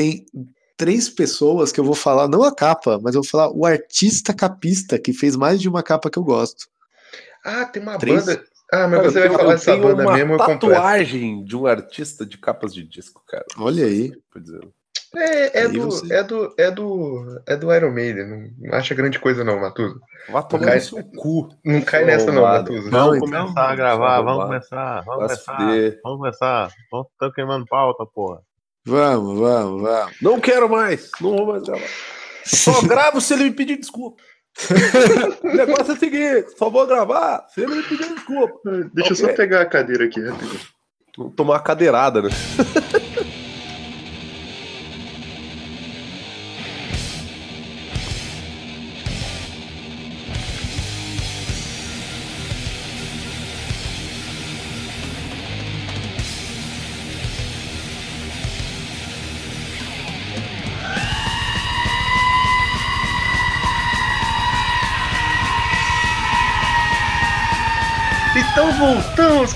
tem três pessoas que eu vou falar, não a capa, mas eu vou falar o artista capista que fez mais de uma capa que eu gosto. Ah, tem uma Três? banda. Ah, mas Cara, você vai falar eu dessa banda uma mesmo, eu completo. tatuagem de um artista de capas de disco, cara. Olha aí. É, é, Aí do, você- é, do, é, do, é do Iron Maiden. Não, acha grande coisa, não, Matuso. Vá tomar cai- no seu cu. Não cai nessa, não. Matuso. Não, Vamos então, começar a gravar, vamos arrombado. começar, vamos começar, vamos começar. Vamos, tô queimando pauta, porra. Vamos, vamos, vamos. Não quero mais. Não vou mais gravar. Só gravo se ele me pedir desculpa. o negócio é o seguinte: só vou gravar se ele me pedir desculpa. Deixa eu só pegar a cadeira aqui rapidinho. Vou Tomar uma cadeirada, né?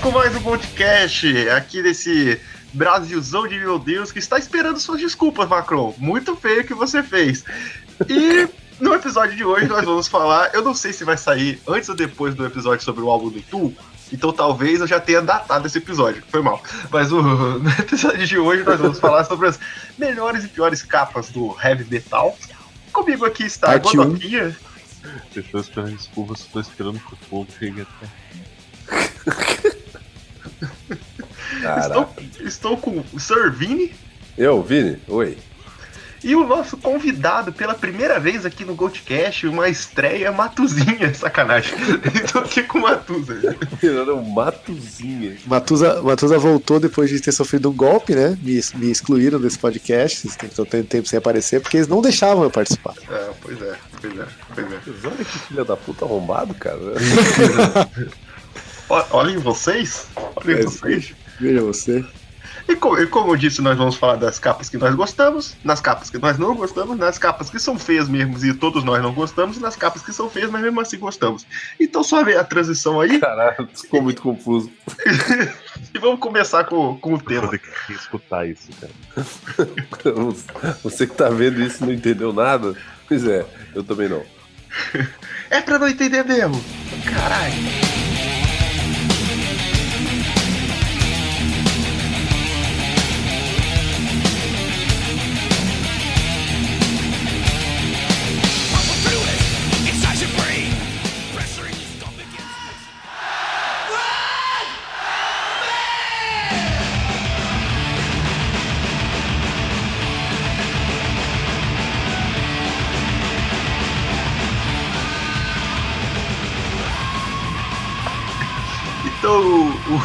com mais um podcast aqui desse Brasilzão de meu Deus que está esperando suas desculpas, Macron. Muito feio o que você fez. E no episódio de hoje nós vamos falar, eu não sei se vai sair antes ou depois do episódio sobre o álbum do Tu, então talvez eu já tenha datado esse episódio, foi mal. Mas o, no episódio de hoje nós vamos falar sobre as melhores e piores capas do heavy metal. Comigo aqui está a. Godoquinha. Pessoas esperando desculpas, estou esperando que o fogo chegue até. Estou, estou com o Sir Vini. Eu, Vini? Oi. E o nosso convidado pela primeira vez aqui no Goldcast, uma estreia Matuzinha, sacanagem. Estou aqui com o Matuza. Um matuzinha. Matusa, Matusa voltou depois de ter sofrido um golpe, né? Me, me excluíram desse podcast. Estão tendo tempo sem aparecer, porque eles não deixavam eu participar. É, pois é, pois é, pois é. Mas Olha que filha da puta arrombado, cara. Olhem vocês, olhem É, vocês. Veja você. E, co- e como eu disse, nós vamos falar das capas que nós gostamos, nas capas que nós não gostamos, nas capas que são feias mesmo e todos nós não gostamos, e nas capas que são feias, mas mesmo assim gostamos. Então só ver a transição aí Caralho, ficou muito confuso. e vamos começar com, com o tema. ter que escutar isso, cara. Você que tá vendo isso e não entendeu nada? Pois é, eu também não. É pra não entender mesmo. Caralho.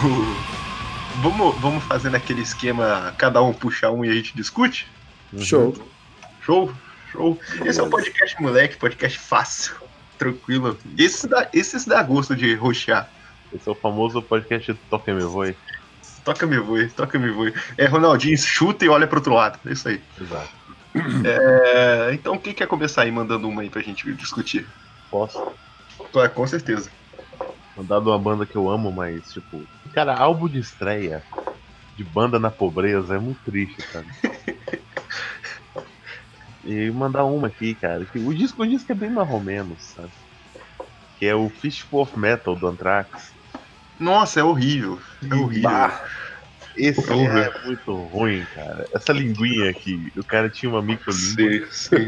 vamos, vamos fazendo aquele esquema, cada um puxa um e a gente discute? Show. Show? Show. Esse é um podcast moleque, podcast fácil, tranquilo. Esse dá, esse dá gosto de roxear. Esse é o famoso podcast Toca Me Voe. Toca me voe, toca me voe. É, Ronaldinho, chuta e olha pro outro lado. É isso aí. Exato. É, então, quem quer começar aí mandando uma aí pra gente discutir? Posso? Com certeza. Mandar de uma banda que eu amo, mas, tipo. Cara, álbum de estreia de banda na pobreza é muito triste, cara. E mandar uma aqui, cara. que O disco, o disco é bem menos, sabe? Que é o Fistful of Metal do Anthrax. Nossa, é horrível. É horrível. Bah, Esse Porra. é muito ruim, cara. Essa linguinha aqui, o cara tinha uma microlíngua. Sim,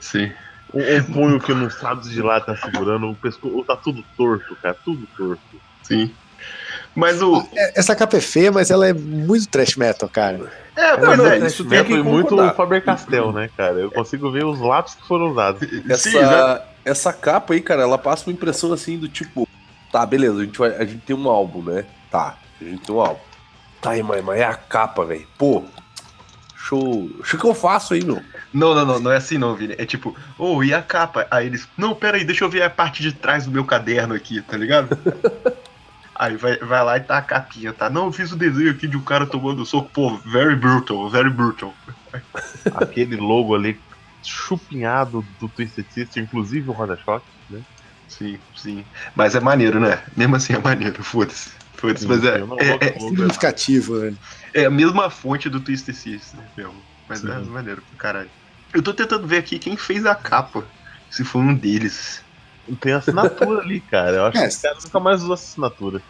sim. sim. Um, um punho que não sabe de lá tá segurando, o pescoço tá tudo torto, cara, tudo torto. Sim. Mas o. É, Essa capa é feia, mas ela é muito trash metal, cara. É, Não, pois não, é. isso tem que Metal muito. Faber Castell, né, cara? Eu consigo ver os lápis que foram usados. essa, Sim, já- essa capa aí, cara, ela passa uma impressão assim do tipo. Tá, beleza, a gente, vai, a gente tem um álbum, né? Tá, a gente tem um álbum. Tá aí, mas, mas é a capa, velho. Pô, show. Show que eu faço aí, meu. Não, não, não, não é assim não, Vini. É tipo, ô, e a capa? Aí eles, não, pera aí, deixa eu ver a parte de trás do meu caderno aqui, tá ligado? aí vai, vai lá e tá a capinha, tá? Não, eu fiz o desenho aqui de um cara tomando soco, pô, very brutal, very brutal. Aquele logo ali chupinhado do Twisted Sister, inclusive o Roda Choque, né? Sim, sim. Mas é maneiro, né? Mesmo assim é maneiro, foda-se. Foda-se, mas é, é, é, logo, Significativo, né? é a mesma fonte do Twisted Sister, mesmo. Mas Sim. é maneiro pra caralho. Eu tô tentando ver aqui quem fez a capa. Se foi um deles. Tem assinatura ali, cara. Eu acho É, que os caras nunca mais usam essa assinatura.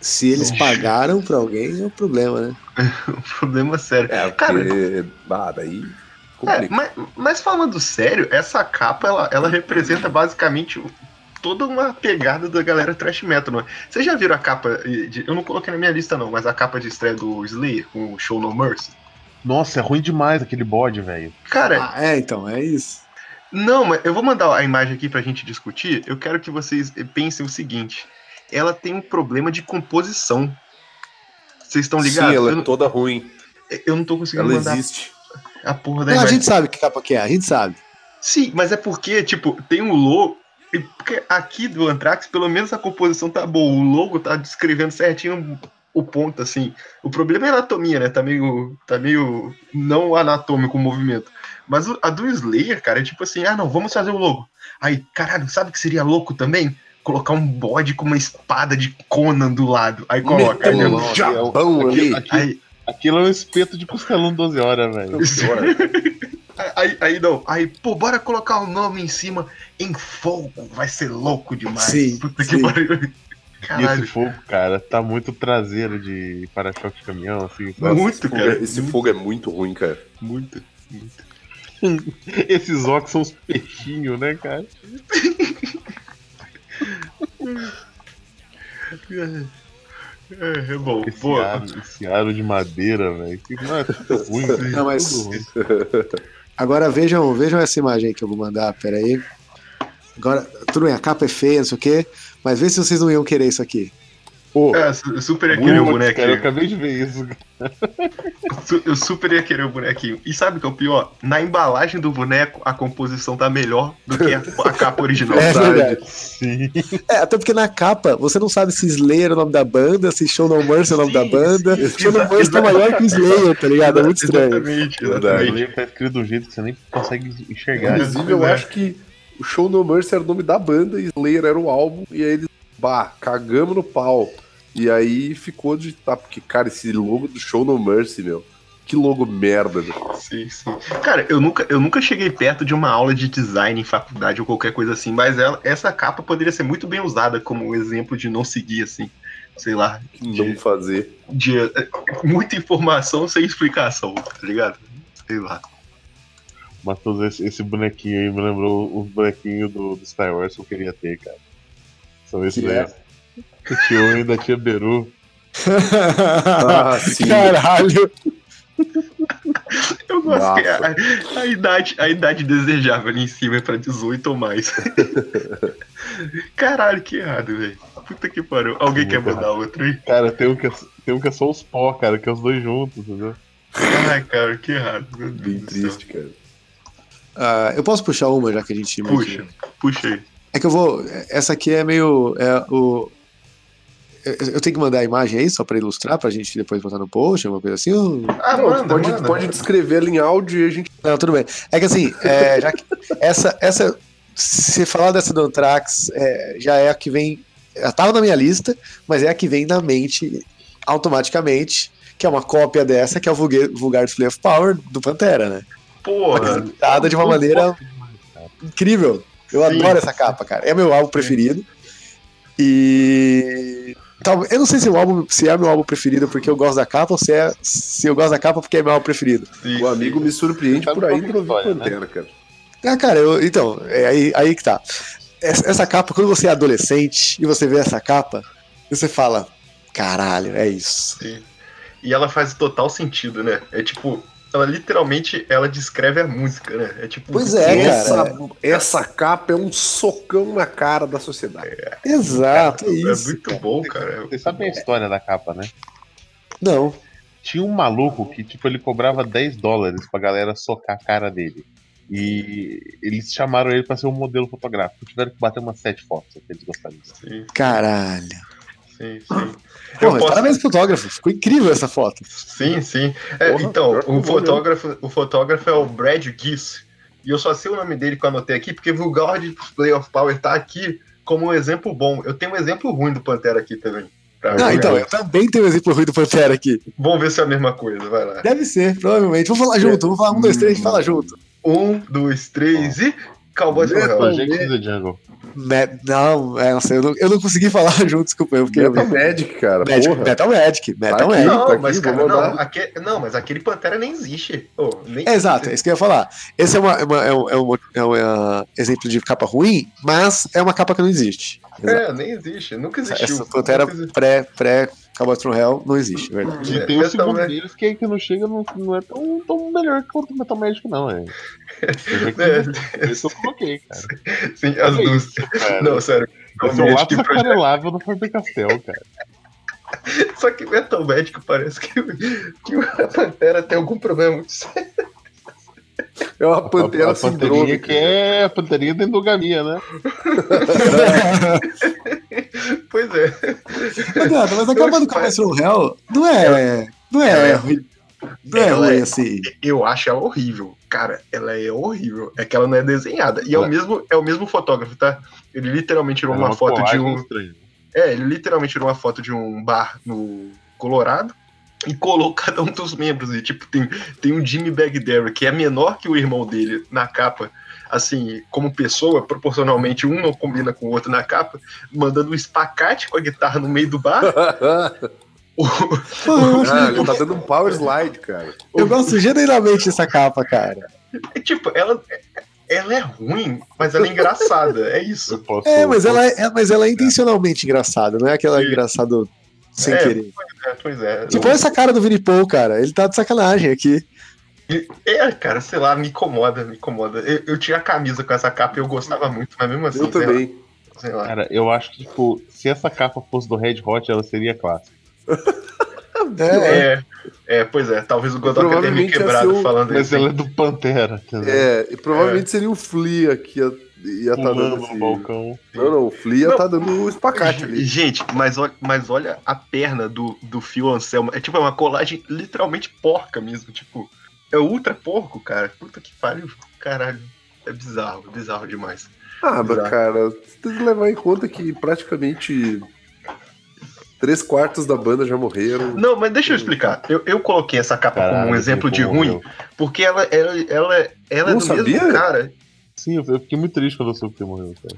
Se eles pagaram pra alguém, é um problema, né? Um problema sério. É, Cara, porque. Ah, daí. É, mas, mas falando sério, essa capa ela, ela representa basicamente toda uma pegada da galera trash metal, não é? Vocês já viram a capa de. Eu não coloquei na minha lista, não, mas a capa de estreia do Slayer com o Show No Mercy? Nossa, é ruim demais aquele bode, velho. Cara, Ah, é, então, é isso. Não, mas eu vou mandar a imagem aqui pra gente discutir. Eu quero que vocês pensem o seguinte: ela tem um problema de composição. Vocês estão ligados? Sim, ela é não, toda ruim. eu não tô conseguindo Ela mandar existe. a porra da Não, a imagem. gente sabe que capa que é, a gente sabe. Sim, mas é porque, tipo, tem um logo. e Porque aqui do Anthrax, pelo menos a composição tá boa. O logo tá descrevendo certinho o ponto, assim. O problema é a anatomia, né? Tá meio. Tá meio. não anatômico o movimento. Mas a do Slayer, cara, é tipo assim: ah, não, vamos fazer o logo. Aí, caralho, sabe o que seria louco também? Colocar um bode com uma espada de Conan do lado. Aí coloca. Aí, um jabão Aquilo, ali. aquilo- aí, aquilo é um espeto de costelão 12 horas, velho. Aí, aí não, aí, pô, bora colocar o nome em cima em fogo, vai ser louco demais. Sim, Puta que sim. pariu. E Caralho, esse fogo, cara, tá muito traseiro de para-choque de caminhão, assim. Nossa, muito, esse fogo cara. é- Esse fogo é muito ruim, cara. muito, muito. Esses óculos são os peixinhos, né, cara? É, é bom. Esse Pô, aro, esse aro de madeira, velho. Que Não é ruim. Não, mas- ruim. Agora vejam, vejam essa imagem que eu vou mandar, peraí. Agora, tudo bem, a capa é feia, não sei o quê, mas vê se vocês não iam querer isso aqui. Pô, é, su- super ia querer o muito, cara, eu acabei de ver isso. Eu super ia querer o bonequinho. E sabe o que é o pior? Na embalagem do boneco, a composição tá melhor do que a, a capa original. É verdade. Sim. É, até porque na capa você não sabe se Slayer é o nome da banda, se Show No Mercy é o nome Sim, da banda. sim, Show No Mercy tá maior que o Slayer, tá ligado? É muito estranho. Exatamente, Verdade. O exatamente. livro tá escrito de um jeito que você nem consegue enxergar. Inclusive, eu Pois é. acho que o Show No Mercy era o nome da banda e Slayer era o álbum. E aí eles, bah, cagamos no pau. E aí ficou de. Tá, porque, cara, esse logo do Show No Mercy, meu. Que logo merda, meu. Sim, sim. Cara, eu nunca, eu nunca cheguei perto de uma aula de design em faculdade ou qualquer coisa assim, mas ela, essa capa poderia ser muito bem usada como exemplo de não seguir, assim, sei lá, Que não fazer. de eh, muita informação sem explicação, tá ligado? Sei lá. Matheus, esse, esse bonequinho aí me lembrou os bonequinhos do, do Star Wars que eu queria ter, cara. São esses Que aí. é? O tio e da tia Beru. Ah, sim. Caralho. Eu gosto que Massa. a, a idade, a idade desejável ali em cima é pra 18 ou mais. Caralho, que errado, velho. Puta que pariu. Alguém Muito quer mandar outro aí? Cara, tem um, que é, tem um que é só os pó, cara, que é os dois juntos, entendeu? Ai, cara, que errado. Meu Deus Bem triste, cara. Ah, eu posso puxar uma, já que a gente... Puxa, puxa aí. É que eu vou... Essa aqui é meio... É, o... Eu tenho que mandar a imagem aí só pra ilustrar, pra gente depois botar no post, alguma coisa assim? ou- Ah, Não, manda, pode, manda. pode descrever ela em áudio e a gente. Não, tudo bem. É que assim, é, já que essa, essa, se falar dessa do Anthrax, é, já é a que vem. Ela tava na minha lista, mas é a que vem na mente automaticamente, que é uma cópia dessa, que é o Vulgar, Vulgar Display of Power do Pantera, né? Porra. Pintada de uma maneira incrível. Eu Sim. adoro essa capa, cara. É meu álbum preferido. E. tal- Eu não sei se, o álbum, se é meu álbum preferido porque eu gosto da capa ou se, é, se eu gosto da capa porque é meu álbum preferido. Sim, O amigo me surpreende por aí pra ouvir né? Pantera, cara. Ah, cara, eu, então, é aí, aí que tá. Essa, essa capa, quando você é adolescente e você vê essa capa, você fala, caralho, é isso. Sim. E ela faz total sentido, né? É tipo, ela literalmente ela descreve a música, né? É tipo. Pois é, essa, cara. essa capa é um socão na cara da sociedade. Exato, é É isso. muito bom, cara. Vocês sabem a história da capa, né? Não. Tinha um maluco que, tipo, ele cobrava 10 dólares pra galera socar a cara dele. E eles chamaram ele pra ser um modelo fotográfico. Tiveram que bater umas sete fotos que eles gostariam. Sim, Caralho. Sim, sim. Pô, posso- Parabéns fotógrafo, ficou incrível essa foto. Sim, sim. É, Porra, então, o fotógrafo, o fotógrafo é o Brad Giss. E eu só sei o nome dele que eu anotei aqui, porque Vulgar Display of Power tá aqui como um exemplo bom. Eu tenho um exemplo ruim do Pantera aqui também. Não, então, eu também tenho um exemplo ruim do Pantera aqui. Vamos ver se é a mesma coisa, vai lá. Deve ser, provavelmente. Vamos falar junto, vamos falar um, dois, três, gente fala junto. Um, dois, três e. Cowboys from Hell. In the Jungle. Me- Não, é, não sei, eu não, eu não consegui falar junto, desculpa, eu fiquei. Metal Magic, cara. Magic, porra. Metal Magic, Metal Tá aqui. Magic. Não, tá aqui, mas cara, não, mandar. aque- não, mas aquele Pantera nem existe. Ô, nem É, exato, é isso que eu ia falar. Esse é, uma, é, uma- é um, é um- é um, é, exemplo de capa ruim, mas é uma capa que não existe. É, nem existe. Nunca existiu. Essa Pantera pré, pré Cowboys from Hell não existe, é verdade. E É, tem o Metal segundo Magic. deles que, que não chega, não, não é tão, tão melhor quanto o Metal Magic, não. É. É, Esse eu coloquei, cara. sim, as duas. isso. Não, sério. Esse é um lápis aquarelável no Faber Castell, cara. Só que Metal Magic parece que, que a Pantera tem algum problema muito sério. É uma a, pantera a panterinha sindrômica. que é a panterinha da endogamia, né? Pois é. Não, mas a capa do Cowboys from Hell não é. Não Ela é é- ruim. Não é ruim é- assim. Eu acho ela horrível. Cara, ela é horrível. É que ela não é desenhada. E é o É. mesmo, é o mesmo fotógrafo, tá? Ele literalmente tirou É uma, foto de um. estranha. É, ele literalmente tirou uma foto de um bar no Colorado e colou cada um dos membros. E, tipo, tem, tem um Jimmy Bagdera, que é menor que o irmão dele na capa. Assim, como pessoa, proporcionalmente um não combina com o outro na capa, mandando um espacate com a guitarra no meio do bar. Pô, Ah, ele tá dando um power slide, cara. eu gosto genuinamente dessa capa, cara. É, tipo, ela, ela é ruim, mas ela é engraçada. É isso. posso, É, mas eu ela é, é- mas ela é intencionalmente engraçada, não é aquela engraçado sem É, querer. É, pois é. Tipo, olha essa cara do Vini Paul, cara. Ele tá de sacanagem aqui. É, cara, sei lá, me incomoda, me incomoda. Eu, eu tinha a camisa com essa capa e eu gostava muito, mas mesmo assim, Eu lá, também. sei lá. Cara, eu acho que, tipo, se essa capa fosse do Red Hot, ela seria clássica. É, É, é, pois é, talvez o Godoka tenha me quebrado o- falando Mas isso. ela é do Pantera, entendeu? É, e provavelmente seria o Flea que ia, ia tá dando no esse... balcão. Não, não, o Flea Não. tá dando o espacate ali. Gente, mas olha, mas olha a perna do, do Phil Anselmo. É tipo é uma colagem literalmente porca mesmo. Tipo, é ultra porco, cara. Puta que pariu. Caralho. É bizarro, é bizarro demais. Ah, mas Exato. cara, você tem que levar em conta que praticamente três quartos da banda já morreram. Não, mas deixa eu explicar. Eu, eu coloquei essa capa como Caralho, um exemplo de ruim, morreu. porque ela, ela, ela, ela é Não do sabia? mesmo cara. Sim, eu fiquei muito triste quando eu soube que ele morreu, cara.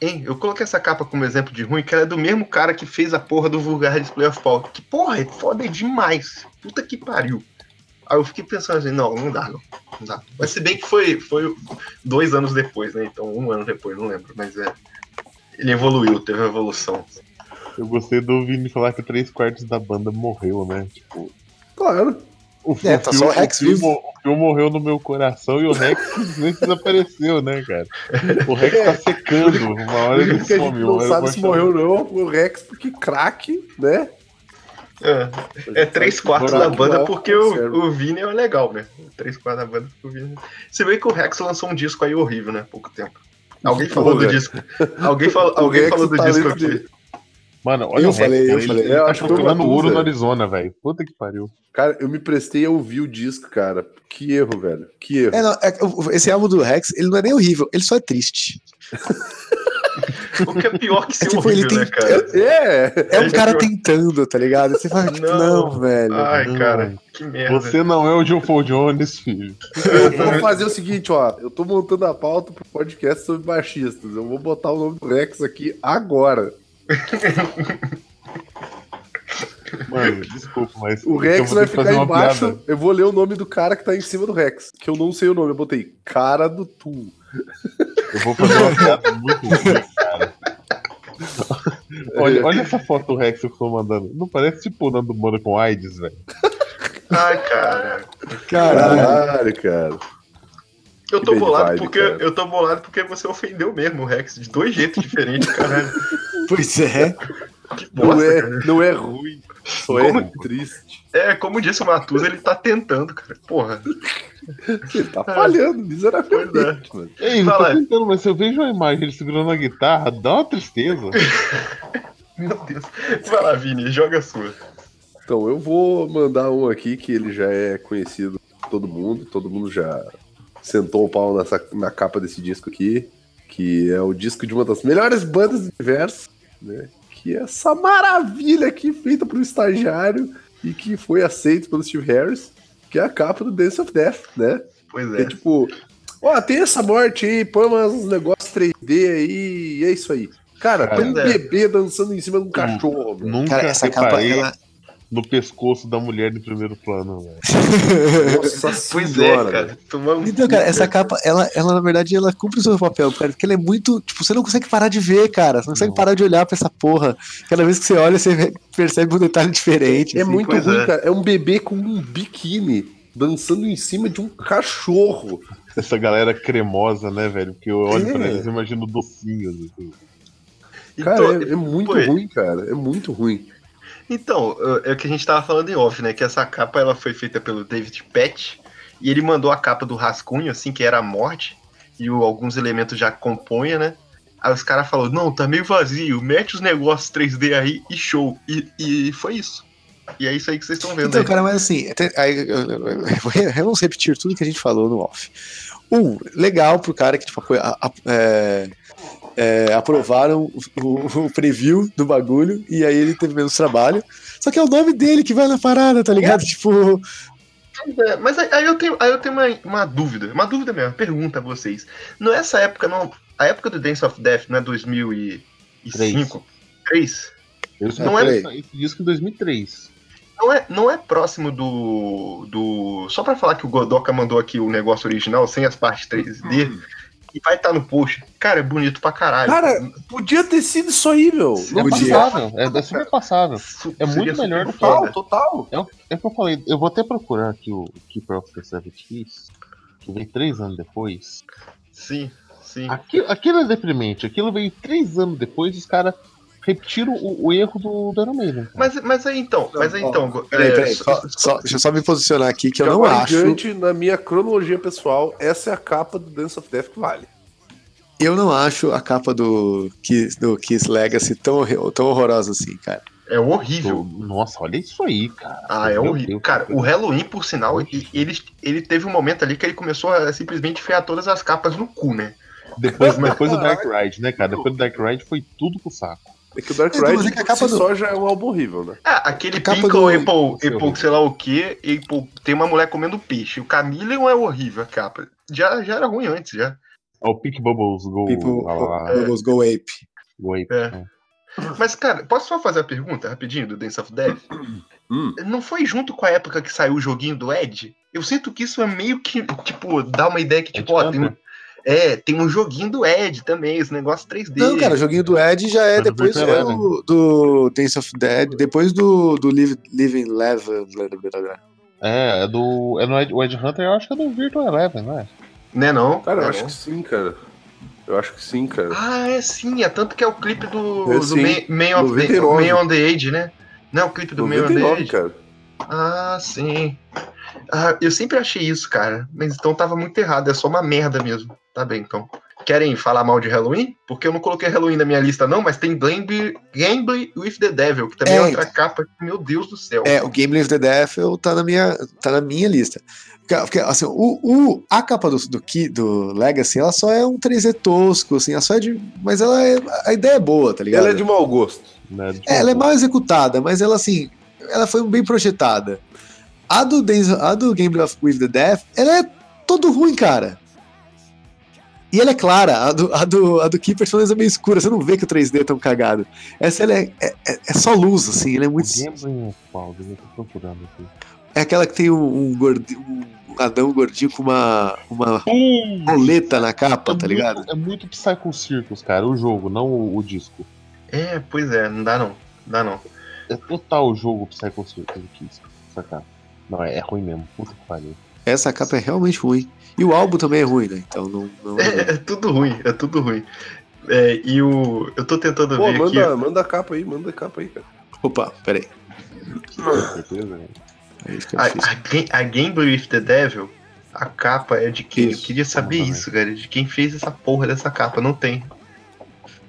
Hein, eu coloquei essa capa como exemplo de ruim, que ela é do mesmo cara que fez a porra do Vulgar Display of Power. Que porra, é foda demais. Puta que pariu. Aí eu fiquei pensando assim, não, não dá, não. não dá. Mas se bem que foi, foi dois anos depois, né? Então, um ano depois, não lembro. Mas é. Ele evoluiu, teve uma evolução. Eu gostei do Vini falar que três quartos da banda morreu, né? Tipo, Claro. o, É, tá Phil- só o Rex Phil vivo. O Phil morreu no meu coração e o Rex simplesmente desapareceu, né, cara? O Rex tá secando, uma hora ele que a gente some. não sabe se morreu não, o Rex, porque craque, né? É, é três quartos da banda porque o, o Vini é legal, né? Três quartos da banda porque o Vini. Se bem que o Rex lançou um disco aí horrível, né? Pouco tempo. Alguém falou do Porra. disco. Alguém, falou, O alguém falou o do disco talento aqui. dele. Mano, olha Eu o falei, eu cara, ele- falei. Ele Eu tá acho que foi procurando ouro no Arizona, velho. Puta que pariu. Cara, eu me prestei a ouvir o disco, cara. Que erro, velho. Que erro. É, não, é, esse álbum do Rex, ele não é nem horrível, ele só é triste. O que é pior que ser É tipo, ele horrível, né, tem- cara? É, É um Ele cara pior. tentando, tá ligado? Você fala, tipo, Não. não, velho. Ai, Não. cara, que merda. Você não é o John Paul Jones, filho. eu vou fazer o seguinte, ó. Eu tô montando a pauta pro podcast sobre baixistas. Eu vou botar o nome do Rex aqui agora. Mano, desculpa, mas. O eu Rex vai ficar embaixo. piada. Eu vou ler o nome do cara que tá em cima do Rex. Que eu não sei o nome. Eu botei cara do Tu. Eu vou fazer uma piada muito ruim, cara. olha, olha essa foto do Rex que eu tô mandando. Não parece tipo o Nando Moura com AIDS, velho. Ai, cara. Caralho. Caralho, cara. Eu tô bolado vibe, porque cara. eu tô bolado porque você ofendeu mesmo o Rex de dois jeitos diferentes, caralho. Pois é. Que Não é, cara. não é ruim. Só é Como? triste. É, como disse o Matusa, ele tá tentando, cara. Porra. Ele tá falhando miseravelmente, Pois é. mano. Ei, não Fala. tô tentando, mas se eu vejo a imagem dele segurando a guitarra, dá uma tristeza. Meu Deus. Vai lá, Vini, joga a sua. Então, eu vou mandar um aqui que ele já é conhecido por todo mundo. Todo mundo já sentou o pau nessa, na capa desse disco aqui. Que é o disco de uma das melhores bandas do universo, né? aqui essa maravilha aqui feita por um estagiário e que foi aceito pelo Steve Harris, que é a capa do Dance of Death, né? Pois Que é é. tipo, ó, tem essa morte aí, põe uns negócios 3D aí, e é isso aí. Cara, tem um é. bebê dançando em cima de um cachorro, velho. Nunca Cara, essa capa, ela. No pescoço da mulher em primeiro plano, velho. Nossa Pois senhora, é, cara. Tomamos Então, cara, essa capa, ela, ela na verdade, ela cumpre o seu papel, cara, porque ela é muito. Tipo, você não consegue parar de ver, cara. Você não consegue Não. parar de olhar pra essa porra. Cada vez que você olha, você percebe um detalhe diferente. É assim. muito pois ruim, é. cara. É um bebê com um biquíni dançando em cima de um cachorro. Essa galera cremosa, né, velho? Porque eu olho É. pra eles e imagino docinhos. Assim. Cara, Então, é, é muito ruim, cara. É muito ruim. Então, é o que a gente tava falando em off, né? Que essa capa ela foi feita pelo David Pett e ele mandou a capa do rascunho, assim, que era a morte, e o- alguns elementos já compunha, né? Aí os caras falaram, não, tá meio vazio, mete os negócios 3D aí e show. E, e foi isso. E é isso aí que vocês estão vendo Então, aí. cara, mas assim, aí, vamos repetir tudo que a gente falou no off. Um, legal pro cara que tipo, a- a- é, é, aprovaram o, o- preview do bagulho e aí ele teve menos trabalho. Só que é o nome dele que vai na parada, tá ligado? Tipo, É, mas aí, eu tenho, aí eu tenho uma, uma dúvida, uma dúvida mesmo, uma pergunta a vocês. Não é essa época, não. A época do Dance of Death não é 2005? 3? Eu Não é- esse disco em 2003. Não é, não é próximo do. do. Só pra falar que o Godoka mandou aqui o negócio original, sem as partes 3D, e vai estar no post. Cara, é bonito pra caralho. Cara, podia ter sido isso aí, meu. É podia. passável, é, é super passável. É muito seria melhor do que Total, total. É o, é o que eu falei, eu vou até procurar aqui o Keeper of the Seven Keys, que veio três anos depois. Sim, sim. Aquilo, aquilo é deprimente, aquilo veio três anos depois e os caras repetiram o, o erro do, do Iron Maiden. Mas, mas aí então, mas aí Ó, então. peraí, é, peraí, só- só- só- deixa eu só me posicionar aqui que eu não acho. diante, na minha cronologia pessoal, essa é a capa do Dance of Death que vale. Eu não acho a capa do Kiss, do Kiss Legacy tão, tão horrorosa assim, cara. É horrível. Nossa, olha isso aí, cara. Ah, é Meu horrível. Deus, Cara, o Halloween, por sinal, ele, ele teve um momento ali que ele começou a simplesmente enfiar todas as capas no cu, né? Depois, depois do Dark Ride, né, cara? Depois do Dark Ride foi tudo pro saco. É que o Dark Então, Ride é que a capa do- só já é um álbum horrível, né? Ah, aquele Pinkle do- Apple. Apple sei lá o que, Apple, tem uma mulher comendo peixe. O Chameleon é horrível a capa. Já, já era ruim antes, já. É o Pink Bubbles Go. People, lá, lá, lá, Bubbles Go Ape. Go Ape, É. né? Mas, cara, posso só fazer a pergunta rapidinho do Dance of Death? Hum. Não foi junto com a época que saiu o joguinho do Ed? Eu sinto que isso é meio que, tipo, dá uma ideia que, tipo, ó, tem um? É, tem um joguinho do Ed também, esse negócio 3D. Não, cara, o joguinho do Ed já é depois do, do Dance of Dead, depois do, do Live, Living Level. É, é do. É no Ed, o Ed Hunter, eu acho que é do Virtual Eleven, não é? Né, não? Cara, eu Né, acho não? que sim, cara. Eu acho que sim, cara. Ah, é sim, é tanto que é o clipe do, É, do. Man, Man of the, 99. Man on the Age, né? Não é o clipe do Man on the 99, Age? cara. Ah, sim. Ah, eu sempre achei isso, cara. Mas então tava muito errado, é só uma merda mesmo. Tá bem, então. Querem falar mal de Halloween? Porque eu não coloquei Halloween na minha lista, não, mas tem Gamble, Gamble with the Devil, que também é, É, outra capa. Meu Deus do céu. É, o Game Live the Devil tá na minha, tá na minha lista. Porque, assim, o, o- a capa do, do, do Legacy, ela só é um 3D tosco, assim, ela só é de. Mas ela é, a ideia é boa, tá ligado? Ela é de mau gosto. Né? De É, ela é novo. mal executada, mas ela assim, ela foi bem projetada. A do, a do Game of with the Death, ela é todo ruim, cara. E ela é clara, a do, a do, a do Keeper pelo menos é meio escura, você não vê que o 3D é tão cagado. Essa ela é, é, é- é só luz, assim, ela é muito. É qual? Eu tô procurando aqui. É aquela que tem um, um, gordi- um Adão gordinho com uma, uma roleta na capa, é tá ligado? Muito, é muito Psycho Circus, cara, o jogo, não o, o disco. É, pois é, não dá não. Não dá não. É total o jogo Psycho Circus aqui, sacar. Não, é, é ruim mesmo, puta que pariu. Essa capa é realmente ruim. E o álbum também é ruim, né? Então não. não É, é tudo ruim, é tudo ruim. É, e o. Eu tô tentando Pô, ver aqui. manda, manda a capa aí, manda a capa aí, cara. Opa, peraí. Com certeza, né? A, a, a Gamble with the Devil, a capa é de quem? Isso, Eu queria saber isso, cara. De quem fez essa porra dessa capa. Não tem.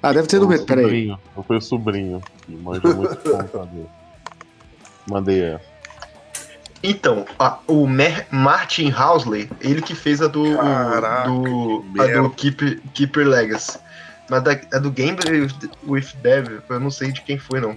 Ah, deve ter no. O me- Peraí. sobrinho, Foi o sobrinho, que manja muito computador. Mandei essa. Então, a- o Mer- Martin Housley, ele que fez a do, Caraca, do, a do Keeper, Keeper Legacy. Mas da, a do Game with, with Devil, eu não sei de quem foi, não.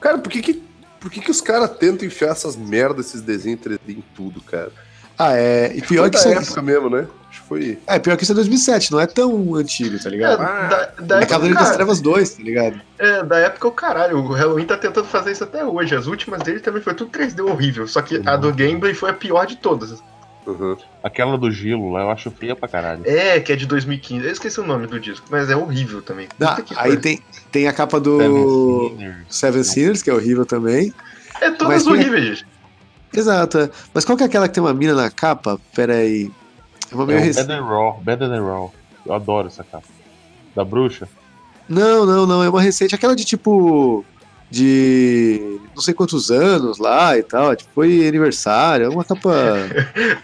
Cara, por que que, por que, que os caras tentam enfiar essas merdas, esses desenhos 3D em tudo, cara? Ah, é. E pior Foi que é- época mesmo, né? Foi. É, pior que isso é 2007, não é tão antigo, tá É, ligado? da, da É época, Cavaleiro das cara, Trevas 2, tá ligado? é, da época o caralho, o Halloween tá tentando fazer isso até hoje. As últimas dele também foi tudo 3D horrível. Só que a do Game foi a pior de todas. Uhum. Aquela do gelo lá eu acho feia pra caralho. É, que é de 2015. Eu esqueci o nome do disco, mas é horrível também. Ah, Puta que aí tem, tem a capa do Seven Sinners. Seven Sinners, que é horrível também. É todas mas tem- horríveis, gente. Exato. é. Mas qual que é aquela que tem uma mina na capa? Pera aí. É uma meio É recente. Better Raw, Better Than Raw. Eu adoro essa capa. Da bruxa? Não, não, não. É uma recente. Aquela de tipo. De não sei quantos anos lá e tal. Tipo, foi aniversário. É uma capa.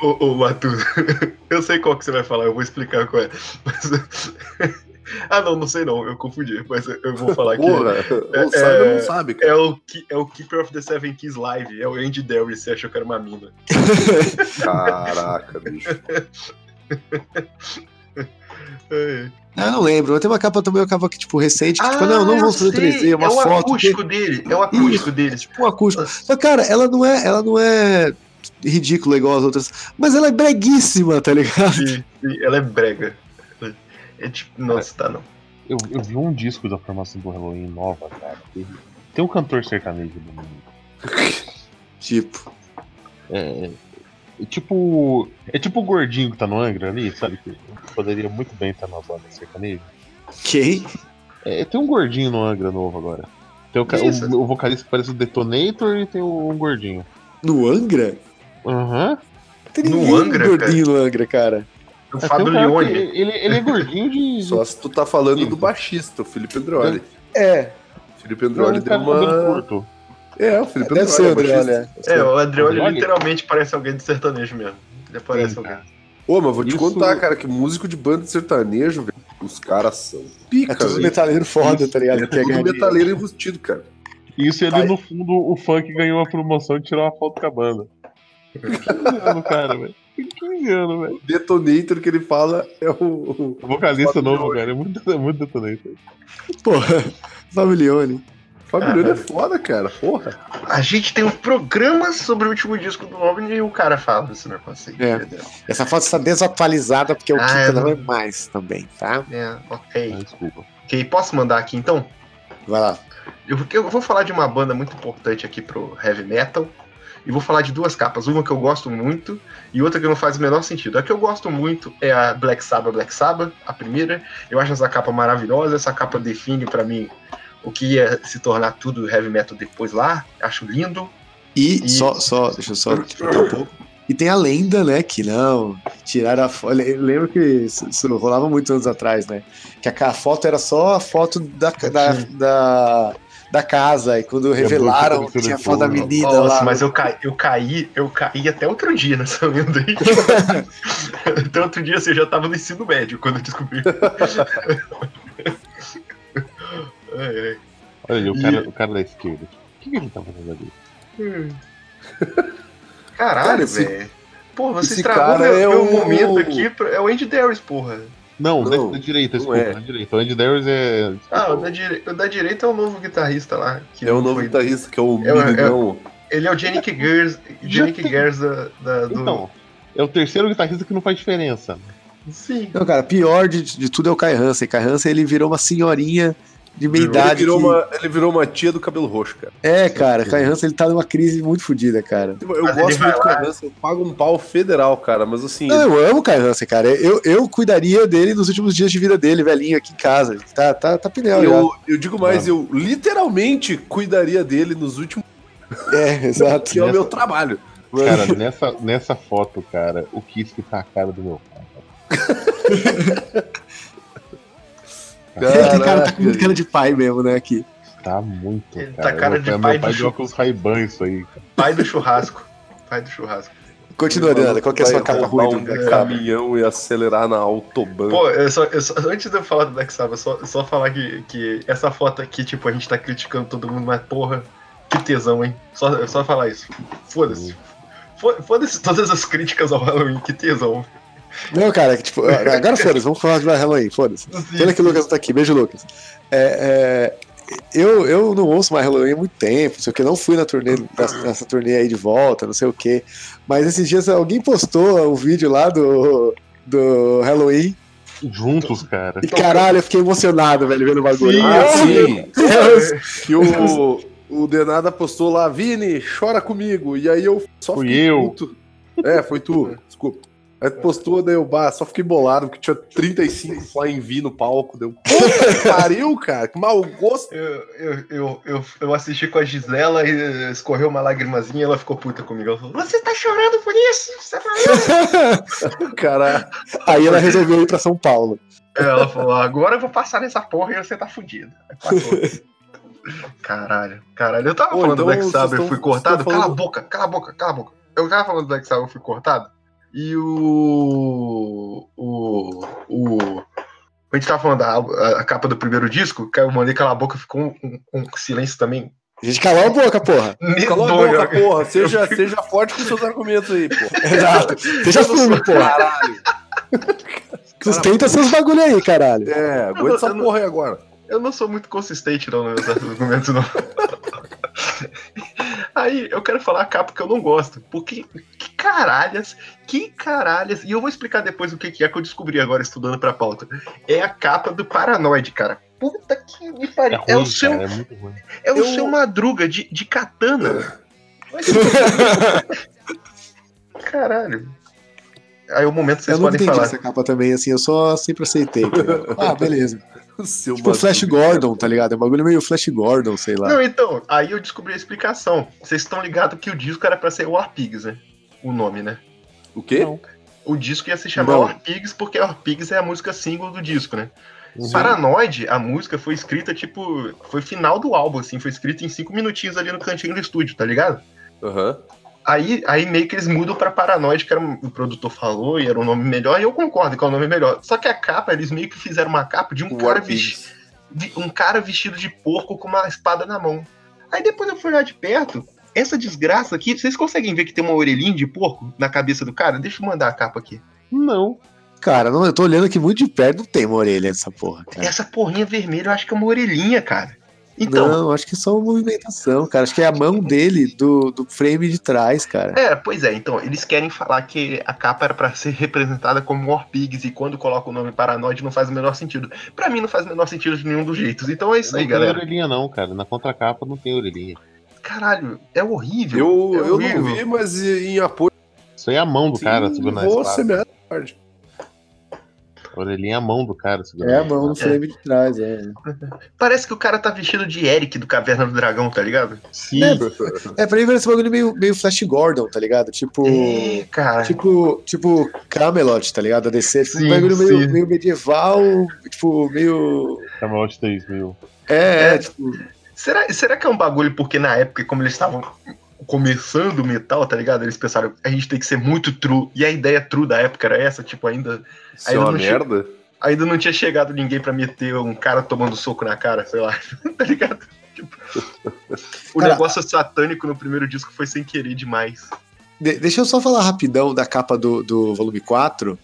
Ô, ô Matuto, eu sei qual que você vai falar, eu vou explicar qual é. Mas- ah, não, não sei não, eu confundi, mas eu vou falar aqui. Porra, É- ou sabe ou é- não sabe, cara. É o, é o Keeper of the Seven Keys Live, é o Andy Darius, você achou que era uma mina. Caraca, bicho. É. Ah, eu não lembro. Tem uma capa também, uma capa que, tipo, recente. Que, tipo, Ah, não, não eu vamos fazer sei, 3D, é uma é o foto. acústico dele, é o acústico Isso. dele. Tipo um acústico. Só, cara, ela não é, ela não é ridícula igual as outras, mas ela é breguíssima, tá ligado? Sim, sim, ela é brega. É tipo, nossa, tá não. Eu, eu vi um disco da formação do Halloween nova, cara. Tem- um cantor sertanejo no mundo. Tipo, É, é tipo. É tipo o gordinho que tá no Angra ali, sabe? Que poderia muito bem estar na banda sertaneja. quem? É, tem um gordinho no Angra novo agora. Tem o, o, o vocalista que parece o Detonator e tem o, um gordinho. No Angra? Aham. Tem No ninguém Angra, gordinho no Angra, cara. O É, Fábio um Leone. Ele, ele é gordinho de. Só se tu tá falando do baixista, o Felipe Androli. É, O Felipe Não, Androli deu uma. curto. É, o Felipe deve ser o André, baixista. olha. É, o Andreoli Olha. literalmente parece alguém de sertanejo mesmo. Ele parece Sim, alguém. cara. Ô, mas vou te Isso- contar, cara, que músico de banda de sertanejo, velho, os caras são pica, É tudo metaleiro foda, tá ligado? É Que é tudo metaleiro enrustido, cara. Isso ele Vai. no fundo, o funk ganhou a promoção de tirar uma foto com a banda. Cara, velho. Que engano, velho. O detonator que ele fala é o. o- O vocalista Fábio novo, cara, é muito, é muito detonator. Porra, Fábio Leone. Fábio Leone é foda, cara. Porra. A gente tem um programa sobre o último disco do OVNI e o cara fala desse negócio aí. É. Essa foto está desatualizada porque o Ah, Kika é, não não- é mais também, tá? É, ok. Ah, desculpa. Ok, posso mandar aqui então? Vai lá. Eu, eu vou falar de uma banda muito importante aqui pro heavy metal. E vou falar de duas capas. Uma que eu gosto muito e outra que não faz o menor sentido. A que eu gosto muito é a Black Sabbath Black Sabbath, a primeira. Eu acho essa capa maravilhosa. Essa capa define pra mim o que ia se tornar tudo heavy metal depois lá. Acho lindo. E, E- só, só, deixa eu só um pouco. E tem a lenda, né, que não, tiraram a foto. Lembro que isso, isso rolava muitos anos atrás, né? Que a, ca- foto era só a foto da, da, da, da casa. E quando revelaram que tinha foto da menina Nossa, lá. mas eu caí, eu caí, eu caí até outro dia nessa lenda aí. até outro dia, assim, eu já tava no ensino médio quando eu descobri. É, é. Olha ali, o E- cara, o cara da esquerda. O que, que ele tá fazendo ali? Caralho, Cara, esse- velho. Pô, você estragou meu, é meu o- momento aqui. pra- É o Andy Darius, porra. Não, Não, da, da direita, não desculpa, é. da direita. O Andy Darius é. Ah, o da, dire... o da direita é o novo guitarrista lá. Que É o novo foi- guitarrista, que é o É o- é. Ele é o Jenny Gears, Jenny tem- Gears da, da- do... Então, é o terceiro guitarrista que não faz diferença. Sim. Não, cara, pior de, de tudo é o Kai Hansen. Kai Hansen, ele virou uma senhorinha de meia Virou. Ele idade. virou, que- uma, ele virou uma tia do cabelo roxo, cara. É, cara, Kai Hansen, ele tá numa crise muito fodida, cara. Eu Mas ele gosto muito do. Kai Hansen, eu pago um pau federal, cara, mas assim, Não, eu amo o Kai Hansen, cara. Eu, eu cuidaria dele nos últimos dias de vida dele, velhinho, aqui em casa. Tá, tá, tá pneu já. eu, eu digo mais, eu literalmente cuidaria dele nos últimos É, exato. que é o meu trabalho. Mas- Cara, nessa, nessa foto, cara, o Kiss tá a cara do meu pai. Aquele cara tá com muito Caraca, cara de pai mesmo, né, aqui. Tá muito, Ele tá cara. cara meu de pai, pai meu pai de de óculos Ray-Ban isso aí, cara. Pai do churrasco. Pai do churrasco. Continua, Leandro. Qual que é a sua Vai capa ruim um do Black Sabbath? caminhão e acelerar na autobahn. Pô, eu só, eu só- antes de eu falar do Black Sabbath, só, só falar que, que essa foto aqui, tipo, a gente tá criticando todo mundo, mas porra, que tesão, hein? Só, só falar isso. Foda-se. Fo- Foda-se todas as críticas ao Halloween, que tesão. Não, cara, que, tipo, agora foda-se, vamos falar de Halloween, foda-se. Pena que o Lucas não tá aqui, beijo, Lucas. É, é, eu, eu não ouço mais Halloween há muito tempo, não sei o que, não fui na turnê, nessa, nessa turnê aí de volta, não sei o que. Mas esses dias alguém postou o vídeo lá do, do Halloween. Juntos, cara. E caralho, eu fiquei emocionado, velho, vendo o bagulho. Sim, Ah, sim. Que o, o Denada postou lá, Vini, chora comigo. E aí eu só Fui eu. puto. É, foi tu, desculpa. Aí tu postou, daí eu bah, só fiquei bolado, porque tinha 35 Flying V no palco. Deu, puta que pariu, cara, que mau gosto. Eu, eu, eu, eu, eu assisti com a Gisela e escorreu uma lágrimazinha e ela ficou puta comigo. Ela falou: Você tá chorando por isso? Você tá Cara, Aí ela resolveu ir pra São Paulo. É, Ela falou: Agora eu vou passar nessa porra e você tá fudido. Aí passou. Caralho, caralho. Eu tava Ô, falando então do Black Sabbath, tão- fui cortado. tão Cala a falando- boca, cala a boca, cala a boca. Eu tava falando do Black Sabbath, eu fui cortado. E o. O. O. A gente tava falando da a, a capa do primeiro disco, que eu mandei calar a boca, ficou um, um- um silêncio também. A gente calou a boca, porra. cala a boca, porra. Seja, seja forte com seus argumentos aí, porra. Exato. Seja firme, porra. Caralho. Sustenta seus bagulho aí, caralho. É, aguenta essa porra aí agora. Eu não sou muito consistente não nos argumentos, não. Aí eu quero falar a capa que eu não gosto. Porque que caralhas, que caralhas. E eu vou explicar depois o que que é que eu descobri agora estudando pra pauta. É a capa do Paranoid, cara. Puta que me É pariu. ruim, É, o seu, cara, é muito ruim. é o Eu- seu madruga de, de katana. Caralho. Aí o momento que vocês Eu não podem entendi falar. essa capa também, assim, eu só sempre aceitei. Ah, beleza. O seu Tipo Flash. Gordon, tá ligado? É um bagulho meio Flash Gordon, sei lá. Não, então, aí eu descobri a explicação. Vocês estão ligados que o disco era pra ser War Pigs, né? O nome, né? O quê? Não. O disco ia se chamar Não. War Pigs porque War Pigs é a música single do disco, né? Uhum. Paranoid, a música foi escrita, tipo, foi final do álbum, assim, foi escrita em cinco minutinhos ali no cantinho do estúdio, tá ligado? Aham. Aí, aí meio que eles mudam pra Paranoid, que era um- o produtor falou e era um nome melhor, e eu concordo que é o nome melhor. Só que a capa, eles meio que fizeram uma capa de um cara um cara vestido de porco com uma espada na mão. Aí depois eu fui olhar de perto, essa desgraça aqui, vocês conseguem ver que tem uma orelhinha de porco na cabeça do cara? Deixa eu mandar a capa aqui. Não. Cara, não, eu tô olhando aqui muito de perto, não tem uma orelha nessa porra, cara. Essa porrinha vermelha eu acho que é uma orelhinha, cara. Então, Não, acho que é só uma movimentação, cara. Acho que é a mão dele do, do frame de trás, cara. é, pois é, então, eles querem falar que a capa era pra ser representada como War Pigs e quando coloca o nome Paranoid não faz o menor sentido. Pra mim não faz o menor sentido de nenhum dos jeitos. Então é isso não aí, tem galera. orelhinha, não, cara. Na contracapa não tem orelhinha. Caralho, é horrível. Eu, é eu não horrível. vi, mas em apoio. Isso aí é a mão do cara sim, segurando a vou espada. semear tarde. Orelhinha é a mão do cara É a mão no frame de trás, é. Parece que o cara tá vestido de Eric do Caverna do Dragão, tá ligado? Sim. É, pra mim parece um bagulho meio, meio Flash Gordon, tá ligado? Tipo. É, cara. Tipo, tipo Camelot, tá ligado? A DC, tipo, Sim, um bagulho meio, meio medieval, tipo, meio. Camelot 3000. É, é, É. tipo. Será, será que é um bagulho porque na época, como eles estavam começando o metal, tá ligado? Eles pensaram, a gente tem que ser muito true. E a ideia true da época era essa, tipo, ainda, Isso é uma não chega- merda. ainda não tinha chegado ninguém pra meter um cara tomando soco na cara, sei lá, tá ligado? Tipo, o Cara, negócio satânico no primeiro disco foi sem querer demais. de- deixa eu só falar rapidão da capa do, do volume 4,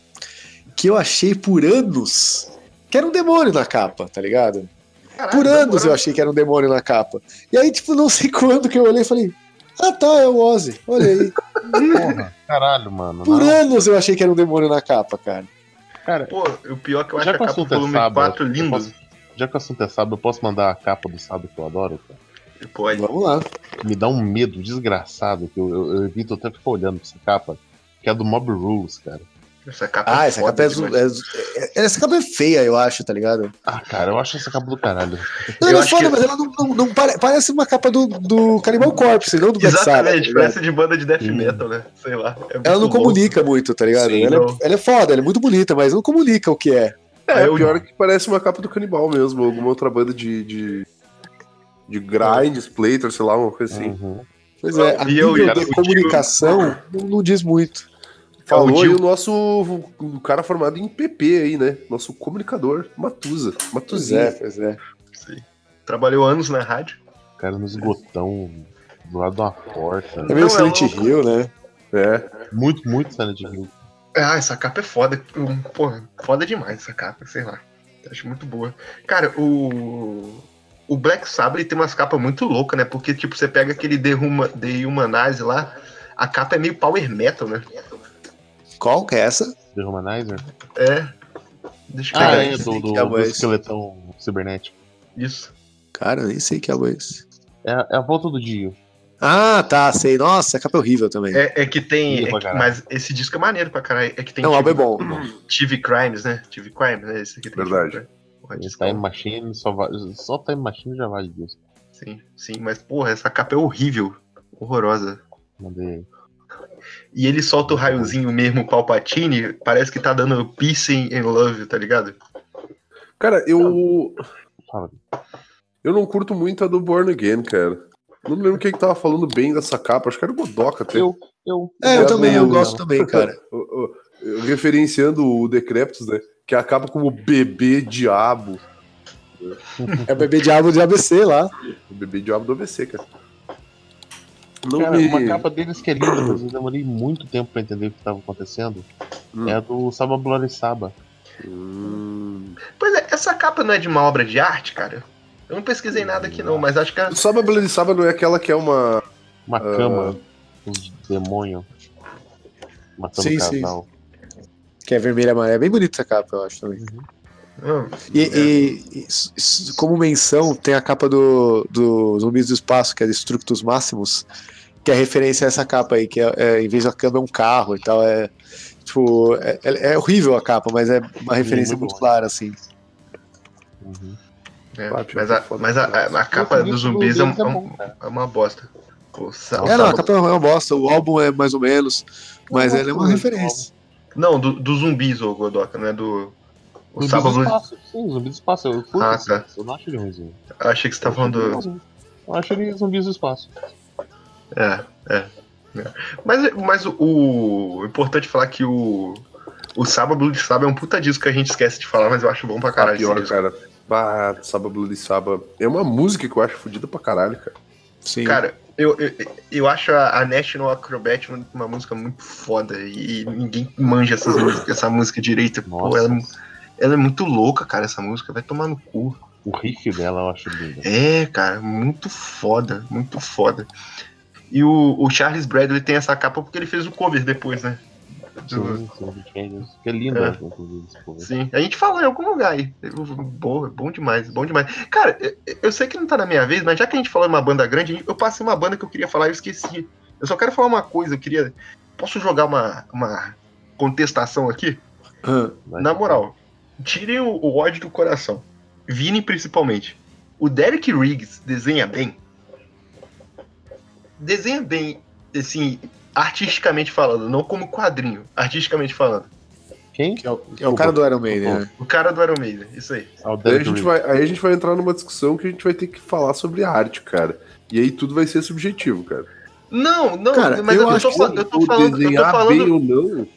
que eu achei por anos que era um demônio na capa, tá ligado? Caralho, Por anos eu achei que era um demônio na capa. E aí, tipo, não sei quando que eu olhei e falei, ah tá, é o Ozzy, olha aí. Porra, caralho, mano. Por não. anos eu achei que era um demônio na capa, cara. Cara, Pô, o pior é que eu acho Já a que o capa do é volume sábado, 4 eu linda. posso- já que o assunto é sábado, eu posso mandar a capa do sábado que eu adoro, cara? Pode. Vamos lá. Me dá um medo desgraçado, que eu, eu, eu evito até ficar olhando pra essa capa, que é a do Mob Rules, cara. Essa capa Ah, essa foda capa é, é é- Essa capa é feia, eu acho, tá ligado? Ah, cara, eu acho essa capa do caralho. Não, Eu ela é foda, que- mas ela não, não- não pare- parece uma capa do, do Cannibal Corpse, não do Black tá Exatamente, ligado? parece de banda de death Sim. metal, né? Sei lá. é Ela não louco. comunica muito, tá ligado? Sim, ela, é, ela é foda, ela é muito bonita, mas não comunica o que é. É, eu- pior é que parece uma capa do canibal mesmo, alguma outra banda de. de, de grind, splater, sei lá, uma coisa assim. Uhum. Pois é, a E nível de o comunicação não, não diz muito. Falou É, o aí Gil- o nosso o cara formado em PP aí, né? Nosso comunicador, Matusa. Pois Matuzinha. é, pois é. Sim. Trabalhou anos na rádio. O cara no esgotão, do lado de uma porta. É meio Não, é Silent louco. Hill, né? É. Muito, muito Silent Hill. Ah, essa capa é foda. Porra, foda demais essa capa, sei lá. Acho muito boa. Cara, o. O Black Sabbath ele tem umas capas muito loucas, né? Porque, tipo, você pega aquele The, Huma, The Humanize lá, a capa é meio power metal, né? Qual que é essa? The Humanizer? É. Deixa eu Ah, pegar é, do, do, que é do esqueletão cibernético. Isso. Cara, eu nem sei que álbum é esse. É, é a volta do Dio. Ah, tá, sei. Nossa, a capa é horrível também. É, é que tem. É que- mas esse disco é maneiro pra caralho. É que tem. Não, o álbum é TV bom. TV Crimes, né? TV Crimes, né? Esse aqui tem Verdade. Esse disco- Time Machine só, só Time Machine já vale disso. Sim, sim, mas porra, essa capa é horrível. Horrorosa. Mandei. E ele solta o raiozinho mesmo, Palpatine, parece que tá dando peace and love, tá ligado? Cara, eu. Eu não curto muito a do Born Again, cara. Não me lembro quem que tava falando bem dessa capa. Acho que era o Godoka até. Eu, eu. É, eu também, eu gosto também, cara. O- o- Referenciando o Decreptus, né? Que é a capa como bebê diabo. É o bebê diabo de ABC lá. O bebê diabo do ABC, cara. Não Cara, me... uma capa deles que é linda, mas eu demorei muito tempo pra entender o que tava acontecendo. Hum. É a do Saba Bloody Saba. Hum... Pois é, essa capa não é de uma obra de arte, cara? Eu não pesquisei nada aqui não, mas acho que é... Saba Bloody Saba não é aquela que é uma. Uma Ah. cama, uns demônios matando Sim, o sim. casal. Que é vermelha e amarela. É bem bonita essa capa, eu acho também. Ah, E, é. e- e como menção, tem a capa do, do Zumbis do Espaço, que é Destructus Máximos, que é referência a essa capa aí, que é, é, em vez da cama é um carro e tal. É, tipo, é, é- é horrível a capa, mas é uma referência muito muito clara, assim. Uhum. é, mas a, é mas a, a- a capa dos zumbis é, um- é um- é uma bosta. O o É, não, a capa é uma bosta, o álbum é mais ou menos, mas ela é uma do referência. Não, do, dos zumbis, ô Godoka, não é do... O Zumbi Saba do Blue... espaço. Sim, zumbi do espaço. Eu curto Ah, tá. Eu não acho ele ruimzinho. Achei que você tá falando do... Eu acho ele zumbis do espaço. É, é. é. Mas, mas o, o importante é falar que o. O Saba Blue de Saba é um puta disco que a gente esquece de falar, mas eu acho bom pra Ah, caralho. pior, esse disco. cara. Bah, Saba Bloody Saba. É uma música que eu acho fodida pra caralho, cara. Sim. Cara, eu, eu, eu acho a, a National Acrobat uma, música muito foda e ninguém manja essas músicas- essa música direito. Pô, Nossa. ela, é ela é muito louca, cara, essa música. Vai tomar no cu. O riff dela eu acho lindo. É, cara, muito foda, muito foda. E o, o Charles Bradley tem essa capa porque ele fez o cover depois, né? Sim, sim, que é lindo, É. inclusive, esse cover. Sim, a gente falou em algum lugar aí. Boa, bom demais, bom demais. Cara, eu, sei que não tá na minha vez, mas já que a gente falou em uma banda grande, eu passei uma banda que eu queria falar e eu esqueci. Eu só quero falar uma coisa, eu queria. Posso jogar uma, uma contestação aqui? Ah, Na moral, tirem o, o ódio do coração. Vini principalmente. O Derek Riggs desenha bem. Desenha bem, assim, artisticamente falando, não como quadrinho, artisticamente falando. Quem? que é o, que é o cara do Iron Maiden, né? O cara do Iron Maiden, isso aí. O Aí a, gente vai, aí a gente vai entrar numa discussão que a gente vai ter que falar sobre arte, cara. E aí tudo vai ser subjetivo, cara. Não, não, Cara, mas eu eu, acho tô, eu tô o falando, eu tô desenhar falando, bem ou não,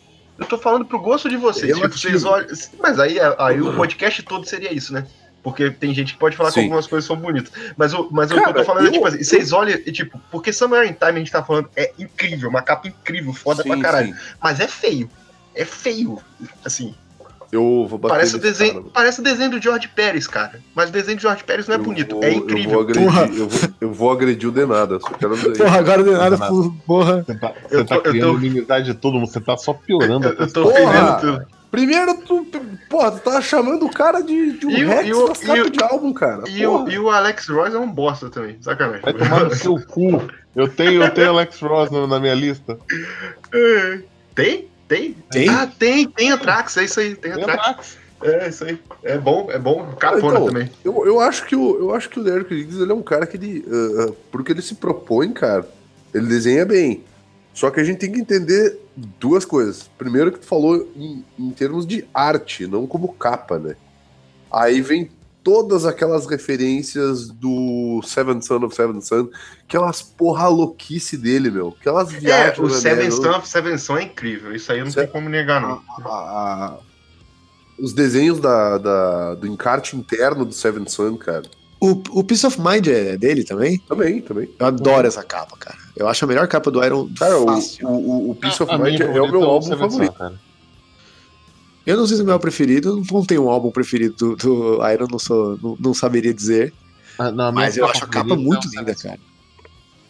eu tô falando pro gosto de vocês. Tipo, vocês olham. Mas aí, aí o podcast todo seria isso, né? Porque tem gente que pode falar que Sim. algumas coisas são bonitas. Mas, o, mas o que eu Cara, tô falando é, eu- tipo assim, vocês olham e, tipo, porque Summer in Time a gente tá falando é incrível, uma capa incrível, foda pra Sim, caralho. sim. Mas é feio. É feio. Assim, Eu vou bater parece o, nesse desenho, cara, parece o desenho do George Pérez, cara. Mas o desenho do George Pérez não é Eu bonito, vou- é Eu vou incrível. agredir, Porra. eu vou, eu vou agredir o Denada, só quero dizer. Porra, agora de nada, Nada. porra. Você tá, Eu você tá tô- eu criando tô- inimizade de todo mundo, você tá só piorando. Eu, eu tô Porra! perdendo tudo. Primeiro, tu, porra, tu tava chamando o cara de, de um E o- Rex e o- e o- de álbum, cara. E o, Porra. e o Alex Royce é um bosta também, sacanagem. Vai tomar no seu cu. Eu tenho, eu tenho Alex Ross na, na minha lista. É. Tem? Tem? Tem? Ah, tem, tem Anthrax, é isso aí, tem. Anthrax. É isso aí. É bom, é bom. Capona Então, também. Eu, eu, acho que o, eu acho que o Derek Riggs ele é um cara que ele. ah, ah, porque ele se propõe, cara, ele desenha bem. Só que a gente tem que entender duas coisas. Primeiro que tu falou em, em termos de arte, não como capa, né? Aí vem todas aquelas referências do Seven Son of Seven Son, aquelas porra louquice dele, meu. Aquelas É, viagens. o né, Seven né? Son, Seven Son é incrível. Isso aí eu não tem como negar, não. a- a- os desenhos da, da- do encarte interno do Seven Sun, cara. O, o Peace of Mind é dele também? Também, também. Eu adoro essa capa, cara. Eu acho a melhor capa do Iron Cara, o, fácil. o, o Peace A- of Mind minha é o meu o álbum favorito. Cara. Eu não sei se é o meu preferido, não tenho um álbum preferido do, do Iron, não, sou, não, não saberia dizer. Ah, não, Mas eu acho a capa favorita muito é linda, cara.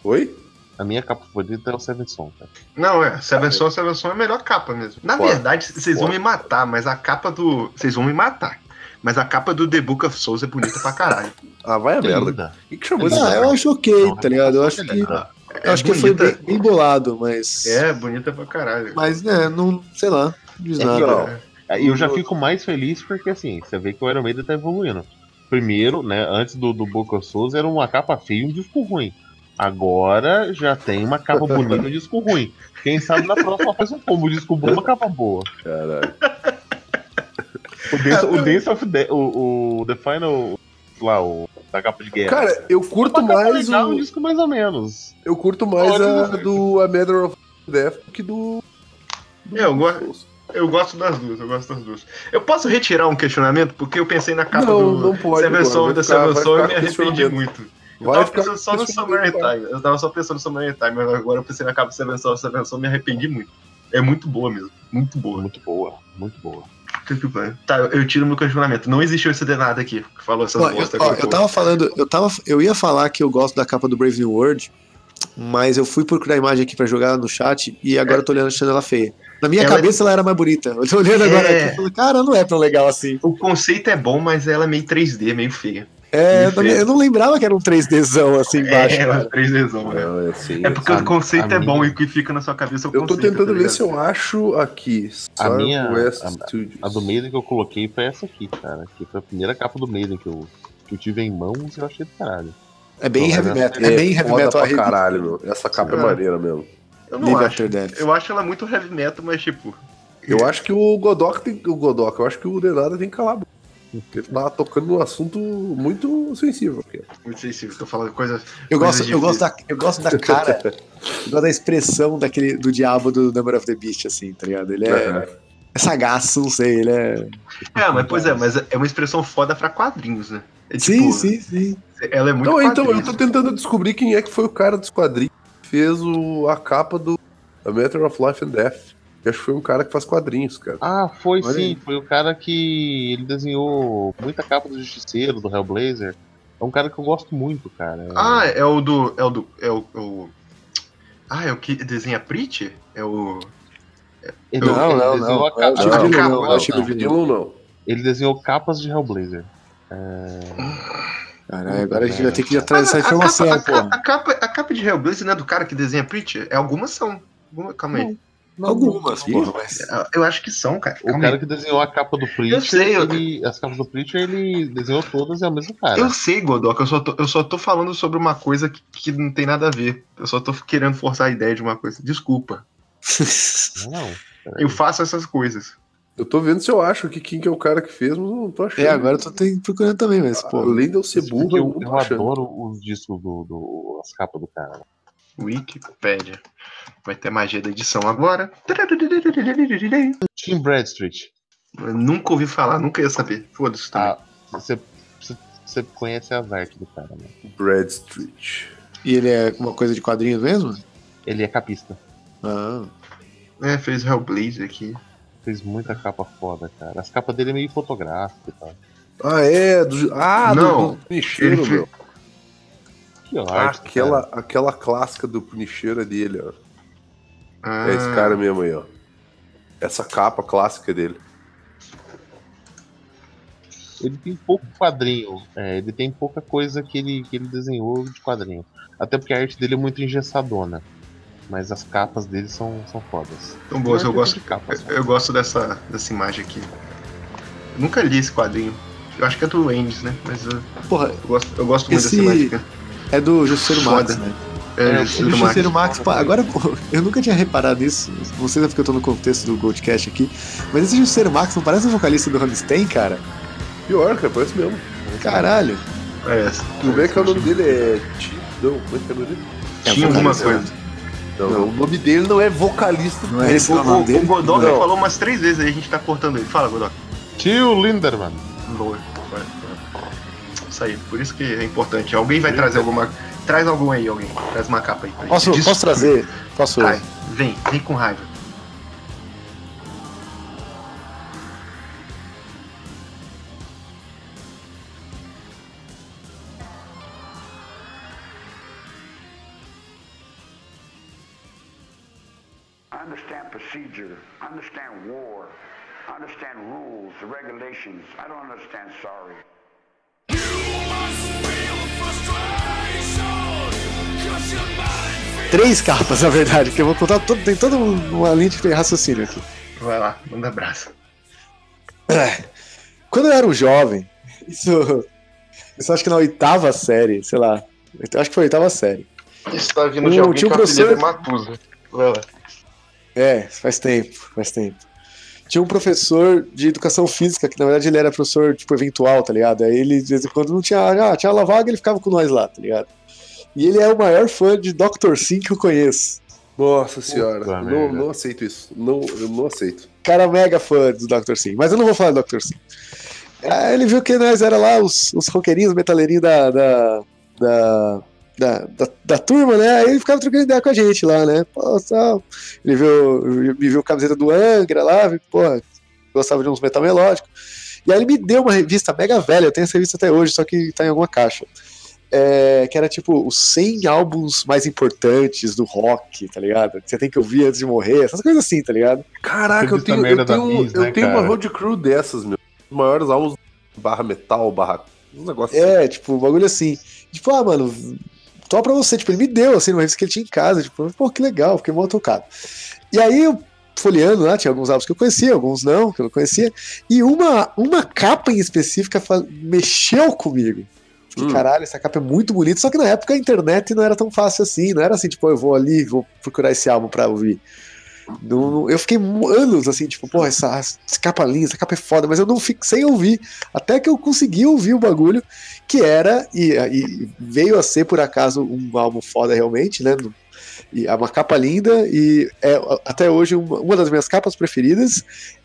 Oi? A minha capa favorita é o Seven Son, cara. Não, é. Seven Son, Seven Son é a melhor capa mesmo. Na verdade, vocês vão me matar, mas a capa do. Vocês vão me matar. Mas a capa do The Book of Souls é bonita pra caralho. Ah, vai a merda. O que, que chamou esse Ah, eu acho ok, Não, tá ligado? Eu acho que, linda. eu acho que foi bonita. bem, bem bolado, mas. É, bonita pra caralho. Mas, né, não. Sei lá. Não diz É nada. Aí eu já fico mais feliz porque, assim, você vê que o Iron Maiden tá evoluindo. Primeiro, né, antes do, do Boca Souls era uma capa feia e um disco ruim. Agora já tem uma capa bonita e um disco ruim. Quem sabe na próxima faz um combo, disco bom e uma capa boa. Caralho. O Dance, o Dance of the, o, o The Final, lá, o da capa de guerra. Cara, eu curto mais legal, um o. disco mais ou menos. Eu curto mais Olha, a do A Matter of Death do que do. do É, eu gosto- Eu gosto das duas, eu gosto das duas. Eu posso retirar um questionamento? Porque eu pensei na capa Não, do não pode Seven e da Seven e me arrependi muito. Eu Vai tava ficar pensando só no Summer Time. Eu tava só pensando no Summer Time, mas agora eu pensei na capa do Seven Son e Seven Son me arrependi muito. É muito boa mesmo. Muito boa. Muito boa, muito boa. Tá, eu- tiro meu questionamento. Não existiu esse denado aqui que falou essas Ó, eu, bosta. ó, eu tava falando, eu, tava, eu ia falar que eu gosto da capa do Brave New World, mas eu fui procurar a imagem aqui pra jogar no chat e agora eu tô olhando achando ela feia. Na minha Ela- cabeça ela era mais bonita. Eu tô olhando agora É. aqui e falei, cara, não é tão legal assim. O conceito é bom, mas ela é meio 3D, meio feia. É, Meio eu, eu não lembrava que era um 3Dzão assim embaixo, é, ela é cara. 3Dzão, é. É assim. É porque a- o conceito é bom minha- e o que fica na sua cabeça é o Eu tô conceito, tentando tá ver se eu acho aqui. A Star minha- West a-. A do Maiden que eu coloquei foi essa aqui, cara. Que foi a primeira capa do Maiden que eu, que eu tive em mãos e eu achei do caralho. É bem heavy metal. É, É, bem heavy metal. pra caralho, meu. Essa capa é É. maneira mesmo. Eu não Live acho. After Death. Eu acho ela muito heavy metal, mas tipo. Eu acho que o Godok tem. O Godok, eu acho que o Denada tem que calar a boca. Porque ele tá tocando num assunto muito sensível aqui. Muito sensível, tô falando coisas. Eu coisas gosto, eu, gosto da, eu gosto da cara, eu gosto da expressão daquele, do diabo do Number of the Beast, assim, tá ligado? Ele é, Aham. é sagaço, não sei, ele é... É, mas pois é, mas é uma expressão foda pra quadrinhos, né? É, sim, tipo, sim, sim. Ela é muito Não, então, eu tô tentando descobrir quem é que foi o cara dos quadrinhos fez o, a capa do A Matter of Life and Death. Eu acho que foi um cara que faz quadrinhos, cara. Ah, foi Olha sim. aí. Foi o cara que ele desenhou muita capa do Justiceiro, do Hellblazer. É um cara que eu gosto muito, cara. Ah, é o do. É o do. É o. é o- Ah, é o que desenha Preacher? É o. ele, Não, ele não, não. a capa- É Não, não, é não. Ele desenhou capas de Hellblazer. Caralho, agora a gente vai ter que ir atrás dessa a, a informação, capa, a, pô. capa, a, capa, a capa de Hellblazer não é do cara que desenha Preacher? É algumas são. Alguma- Calma aí. Algumas, porra, mas... Eu acho que são, cara. O Calma cara aí. que desenhou a capa do Preacher, Eu sei, eu- ele- as capas do Preacher, ele desenhou todas e é o mesmo cara. Eu sei, Godok, eu só, tô, eu só tô falando sobre uma coisa que, que não tem nada a ver. Eu só tô querendo forçar a ideia de uma coisa. Desculpa. Não. Eu faço essas coisas. Eu tô vendo se eu acho que quem que é o cara que fez, mas não tô achando. É, agora eu tô procurando também, mas, pô... Além de eu ser Porque burro, eu, eu, não eu tô achando. adoro os discos do, do- as capas do cara. Wikipedia. Vai ter magia da edição agora. Tim Bradstreet. Eu nunca ouvi falar, nunca ia saber. Foda-se também. Ah, você, você, conhece as artes do cara, né? Brad Street. E ele é uma coisa de quadrinhos mesmo? Ele é capista. Ah, É, fez Hellblazer aqui. Fez muita capa foda, cara. As capas dele é meio fotográfico e tal. Ah, é. Do, ah, Não, do, do meu. Que arte, Aquela, cara. aquela clássica do Punicheiro é dele, ó. Ah, É esse cara mesmo aí, ó. Essa capa clássica dele. Ele tem pouco quadrinho. é, ele tem pouca coisa que ele, que ele desenhou de quadrinho. Até porque a arte dele é muito engessadona. Mas as capas dele são, são fodas. Tão boas, eu gosto. de capas, Eu, eu gosto dessa, dessa imagem aqui. Eu nunca li esse quadrinho. Eu acho que é do Endes, né? Mas eu, porra, eu gosto, eu gosto muito dessa imagem aqui. é do Justiceiro Max, né? É, É, é, O do Justiceiro Max. Max, agora pô, eu nunca tinha reparado nisso, não sei se é porque eu tô no contexto do Goldcast aqui, mas esse Justiceiro Max não parece o vocalista do Rammstein, cara? Pior, cara, parece mesmo. Caralho. É, Como é que é o nome dele? É como é que é o nome dele? Tinha alguma coisa. Não, Não. o nome dele não é vocalista. Não é esse O, o nome o, dele? o Godok Não. falou umas três vezes aí, a gente tá cortando ele. Fala, Godok. Tio Linderman. Vai. Isso aí, por isso que é importante. Alguém vai trazer alguma. Traz algum aí, alguém. Traz uma capa aí. Posso, posso trazer? Posso? Vem, vem com raiva. Understand war. I understand rules, regulations. I don't understand sorry. Três capas, na verdade, que eu vou contar todo, tem toda uma linha de raciocínio aqui. Vai lá, manda abraço. É. Quando eu era um jovem, isso, isso acho que na oitava série, sei lá. Acho que foi a oitava série. Isso tá vindo Um- de alguém tinha um professor- Matusa. Vai lá. É, faz tempo, faz tempo. Tinha um professor de educação física, que na verdade ele era professor, tipo, eventual, tá ligado? Aí ele, de vez em quando, não tinha, ah, tinha aula vaga, ele ficava com nós lá, tá ligado? E ele é o maior fã de Dr. Sim que eu conheço. Nossa senhora, Puta não, merda. não aceito isso. Não, eu não aceito. Cara mega fã do Dr. Sim, mas eu não vou falar do Dr. Sim. Aí ele viu que nós era lá os, os roqueirinhos, metaleirinhos da, da, da, da, da, da turma, né? Aí ele ficava trocando ideia com a gente lá, né? Pô. Ele viu, me viu camiseta do Angra lá, viu, porra, gostava de uns metal melódicos. E aí ele me deu uma revista mega velha, eu tenho essa revista até hoje, só que tá em alguma caixa. É, que era tipo os 100 álbuns mais importantes do rock, tá ligado? Que você tem que ouvir antes de morrer, essas coisas assim, tá ligado? Caraca, eu tenho, eu tenho, Bis, eu né, tenho uma road crew dessas, meu. Os maiores álbuns barra metal, barra. Um negócio assim. É, tipo, um bagulho assim. Tipo, ah, mano, só pra você. Tipo, ele me deu, assim, uma revista que ele tinha em casa. Tipo, pô, que legal, fiquei mal tocado. E aí, eu folheando lá, tinha alguns álbuns que eu conhecia, alguns não, que eu não conhecia. E uma, uma capa em específica mexeu comigo. Fiquei, Hum. caralho, essa capa é muito bonita. Só que na época a internet não era tão fácil assim. Não era assim, tipo, eu vou ali, vou procurar esse álbum pra ouvir. Eu fiquei anos assim, tipo, porra, essa, essa capa linda, essa capa é foda, mas eu não fiquei sem ouvir. Até que eu consegui ouvir o bagulho, que era, e, e veio a ser por acaso um álbum foda realmente, né? E é uma capa linda, e é até hoje uma, uma das minhas capas preferidas,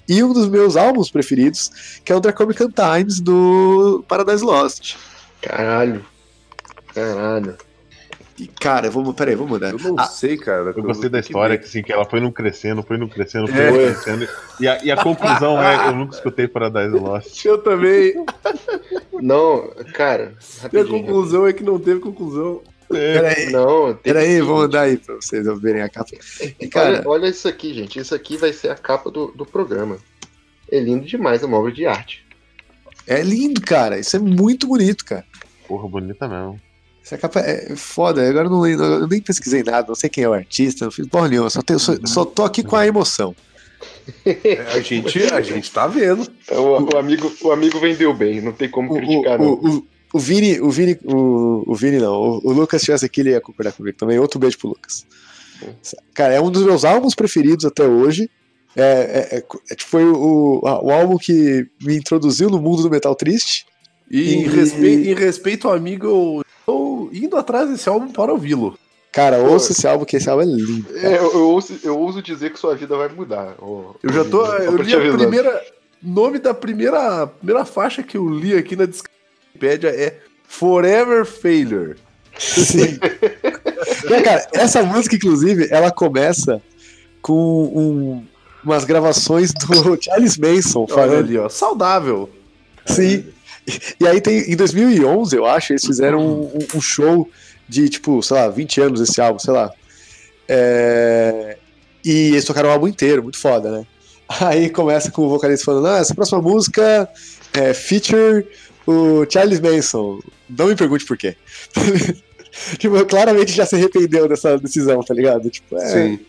e um dos meus álbuns preferidos, que é o Draconican Times do Paradise Lost. Caralho. Caralho. E, cara, vamos, peraí, vamos mandar. Eu não Ah, sei, cara. Eu gostei da que história, ver. que, assim, que ela foi num crescendo, foi num crescendo, foi É. num crescendo. E a, e a conclusão é, eu nunca escutei Paradise Lost. Eu também. Não, cara. E a conclusão é que não teve conclusão. Peraí, Não, peraí, que- vou mandar aí pra vocês verem a capa. E, cara, Olha, olha isso aqui, gente. Isso aqui vai ser a capa do, do programa. É lindo demais, é uma obra de arte. é lindo, cara. Isso é muito bonito, cara. Porra, bonita mesmo. Essa capa é foda. Agora eu, não, lembro, eu nem pesquisei nada, não sei quem é o artista, não fiz porra nenhuma. Só, tenho, só, só tô aqui com a emoção. É, A gente, a gente tá vendo. O, o amigo, o amigo vendeu bem, não tem como O, criticar, o, não. o, o, Vini, o Vini, o, o Vini não, o, o Lucas tivesse aqui, ele ia concordar comigo também. Outro beijo pro Lucas. Cara, é um dos meus álbuns preferidos até hoje. É, é, é, é, tipo, foi o, o álbum que me introduziu no mundo do metal triste. E em E- respeito, em respeito ao amigo, eu estou indo atrás desse álbum para ouvi-lo. Cara, ouça esse álbum, que esse álbum é lindo. É, eu, eu, ouso, eu ouso dizer que sua vida vai mudar. ô- Eu já tô. Eu li a primeira. Nome da primeira, primeira faixa que eu li aqui na Wikipedia é Forever Failure. Sim. Não, cara, essa música, inclusive, ela começa com um- umas gravações do Charles Manson Olha falando. ali, ó. Saudável. Sim. E, aí tem, em 2011, eu acho, eles fizeram um, um- show de, tipo, sei lá, 20 anos esse álbum, sei lá. É, E eles tocaram o álbum inteiro, muito foda, né? Aí começa com o vocalista falando, ah, essa próxima música é feature o Charles Manson. Não me pergunte por quê. tipo, claramente já se arrependeu dessa decisão, tá ligado? Tipo, é, Sim.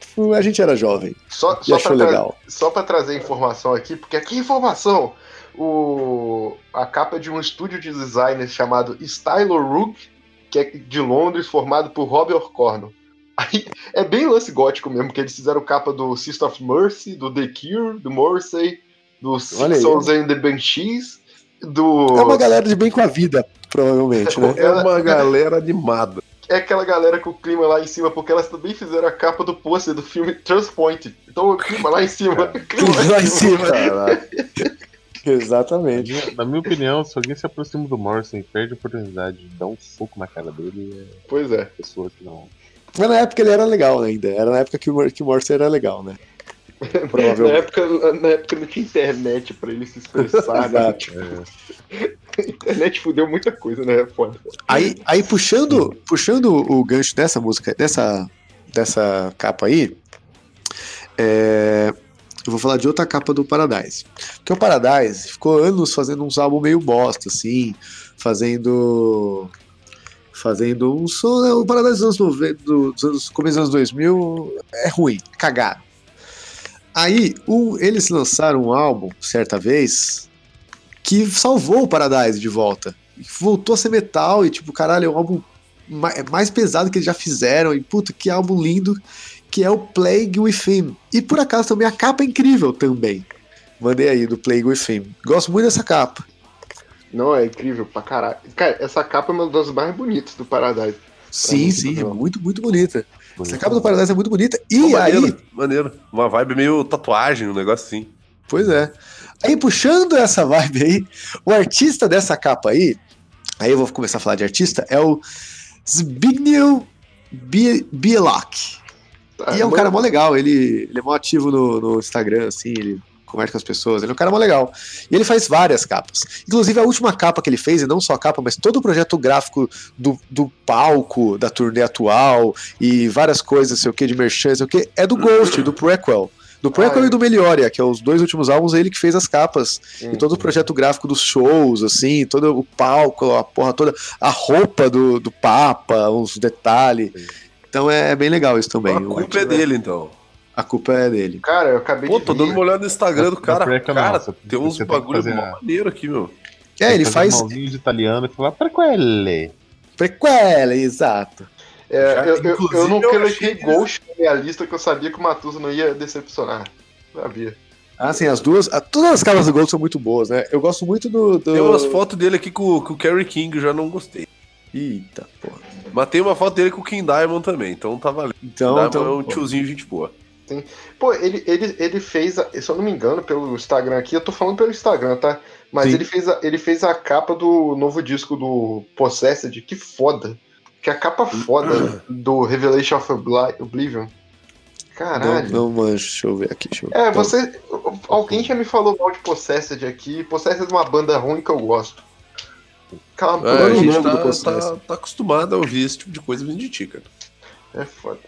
tipo, a gente era jovem Só, e só, achou pra tra- legal. só pra trazer informação aqui, porque aqui é informação. O, a capa é de um estúdio de design chamado Stylo Rook, que é de Londres, formado por Robert Cornell. Aí, é bem lance gótico mesmo, que eles fizeram capa do Sister of Mercy, do The Cure, do Morrissey, do aí. Sixons and the Banshees, do... É uma galera de bem com a vida, provavelmente, né? É uma galera animada. é aquela galera com o clima lá em cima, porque elas também fizeram a capa do pôster do filme Transpoint. Então o clima lá em cima. o clima Tudo lá em cima. Caraca. Exatamente. Na minha opinião, se alguém se aproxima do Morrison e perde a oportunidade de dar um soco na cara dele, é Pois é. pessoa que não. Mas na época ele era legal ainda. Era na época que o, que o Morrison era legal, né? Na Provavelmente. época, na época não tinha internet pra ele se expressar. né? Exato. A internet fudeu muita coisa, né? Foda. Aí, aí puxando, puxando o gancho dessa música, dessa, dessa capa aí, É, eu vou falar de outra capa do Paradise. Porque o Paradise ficou anos fazendo uns álbuns meio bosta, assim, fazendo. Fazendo um som. né, O Paradise dos anos 90, dos anos, começo dos anos 2000 é ruim, cagado. Aí, eles lançaram um álbum, certa vez, que salvou o Paradise de volta. Voltou a ser metal e, tipo, caralho, é um álbum é mais pesado que eles já fizeram. E, puta, que álbum lindo, que é o Plague Within. E, por acaso, também a capa é incrível também. Mandei aí, do Plague Within. Gosto muito dessa capa. Não, é incrível pra caralho. Cara, essa capa é uma das mais bonitas do Paradise. Sim, sim, é muito, muito bonita. Essa Bonito. capa do Paradise é muito bonita. E aí, maneiro, maneiro. Uma vibe meio tatuagem, um negócio assim. Pois é. Aí, puxando essa vibe aí, o artista dessa capa aí, aí eu vou começar a falar de artista, é o Zbigniew Bie- Bielak. E é um cara mó legal, ele, ele é mó ativo no, no Instagram, assim, ele conversa com as pessoas, ele é um cara mó legal. E ele faz várias capas. Inclusive, a última capa que ele fez, e não só a capa, mas todo o projeto gráfico do, do palco, da turnê atual, e várias coisas, sei o que, de merchan, sei o que, é do Ghost, do Prequel. Do Prequel Ah, é. e do Melioria, que é os dois últimos álbuns, é ele que fez as capas. E todo o projeto gráfico dos shows, assim, todo o palco, a porra toda, a roupa do, do Papa, os detalhes. Então é bem legal isso também. a o culpa é dele, então. a culpa é dele. Cara, eu acabei Pô, de tô ver. dando uma olhada no Instagram do cara. Preca cara, você- tem uns que bagulho fazer maneiro aqui, meu. É, ele faz um de italiano e falar pra quelle. prequela, exato. É, Já- eu, eu, eu não coloquei Ghost na minha lista que eu sabia que o Matuso não ia decepcionar. Sabia. Ah, sim, as duas. a- todas as capas do Gold são muito boas, né? Eu gosto muito do. do... Tem umas fotos dele aqui com, com o Kerry King, eu já não gostei. Eita, porra. Mas tem uma foto dele com o King Diamond também, então tá valendo. Então, Diamond então é um pô. tiozinho gente boa. Pô, ele, ele, ele fez, a- se eu não me engano, pelo Instagram aqui, eu tô falando pelo Instagram, tá? Mas Sim. ele fez, a, ele fez a capa do novo disco do Possessed, que foda. Que é a capa foda do Revelation of Obli- Oblivion. Caralho. não, não manjo, deixa eu ver aqui. Deixa eu... É, você. Alguém já me falou mal de Possessed aqui. Possessed é uma banda ruim que eu gosto. Aquela É, a gente tá, tá, tá acostumado a ouvir esse tipo de coisa vindo de ti, cara. é foda.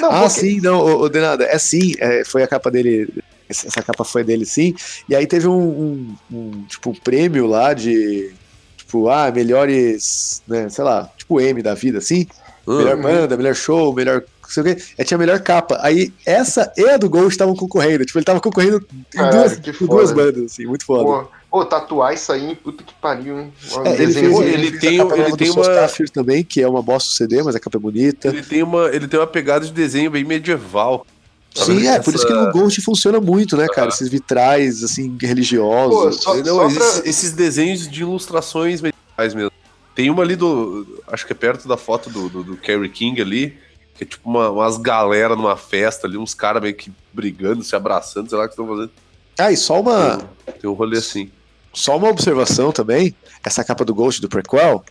Não, Ah, porque- sim, não, o, Denada, é sim, é, foi a capa dele, essa capa foi dele sim, e aí teve um, um, um, tipo, prêmio lá de, tipo, ah, melhores, né, sei lá, tipo M da vida, assim, melhor Uhum. banda, melhor show, melhor, sei o quê, é, tinha a melhor capa, aí essa e a do Ghost estavam concorrendo, tipo, ele tava concorrendo em duas, com duas foda. bandas, assim, muito foda. Pô, pô, tatuar isso aí, puta que pariu. hein? É, ele desenho fez, ele, ele tem- ele tem uma- também, que é uma bosta do CD, mas a capa é bonita. Ele tem, uma, ele tem uma pegada de desenho bem medieval. Sim, é, por isso que no Essa- Ghost funciona muito, né, cara? Esses vitrais, assim, religiosos. Pô, só- Não, só esses, pra- esses desenhos de ilustrações medievais mesmo. Tem uma ali do. Acho que é perto da foto do, do, do Kerry King ali. Que é tipo uma- umas galera numa festa ali, uns caras meio que brigando, se abraçando, sei lá o que estão fazendo. Ah, e só uma, Tem um rolê assim. Só uma observação também, essa capa do Ghost do Prequel,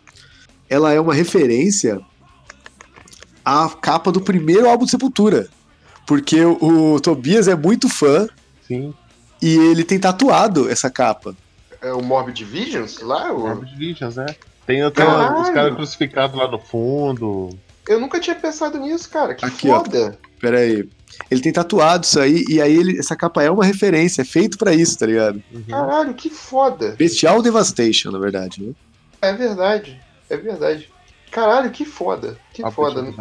ela é uma referência à capa do primeiro álbum de Sepultura. Porque o, o Tobias é muito fã Sim, e ele tem tatuado essa capa. É o Morbid Visions lá? O... Morbid Visions, é. Tem até Caralho. os caras crucificados lá no fundo. Eu nunca tinha pensado nisso, cara. Que Aqui, ó. foda. Pera aí. Ele tem tatuado isso aí, e aí ele- essa capa é uma referência, é feito pra isso, tá ligado? Uhum. Caralho, que foda. Bestial Devastation, na verdade. Né? É verdade. É verdade. Caralho, que foda. Que Ah, foda, né?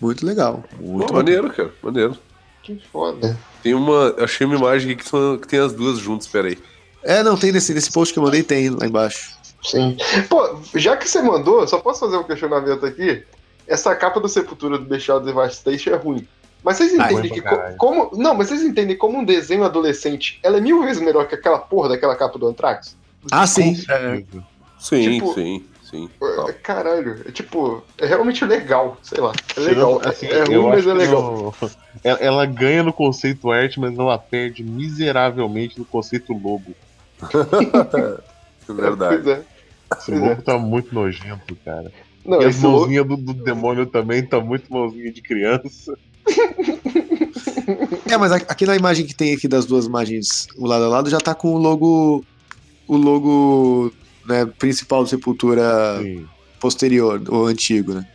Muito legal. Muito Pô, maneiro, cara. Maneiro. Que foda. Tem uma. Achei uma imagem aqui que, são- que tem as duas juntas, peraí. É, não, tem nesse, nesse post que eu mandei, tem lá embaixo. Sim. Pô, já que você mandou, só posso fazer um questionamento aqui? Essa capa do Sepultura do Bestial Devastation é ruim. Mas vocês Ah, entendem ruim que co- como. Não, mas vocês entendem como um desenho adolescente ela é mil vezes melhor que aquela porra daquela capa do Anthrax? Ah, sim. Certeza. Sim, Tipo- sim, sim. É. Caralho, é tipo, é realmente legal, sei lá. É legal. assim, é ruim, eu mas acho é legal. ela, ela ganha no conceito arte, mas ela perde miseravelmente no conceito logo. É verdade. Pois é. Esse é. logo tá muito nojento, cara. Não, e esse logo- mãozinhas do, do demônio também tá muito mãozinha de criança. É, mas a- aqui na imagem que tem aqui das duas imagens, o lado a lado, já tá com o logo. O logo né, principal do Sepultura Sim. posterior, o antigo, né?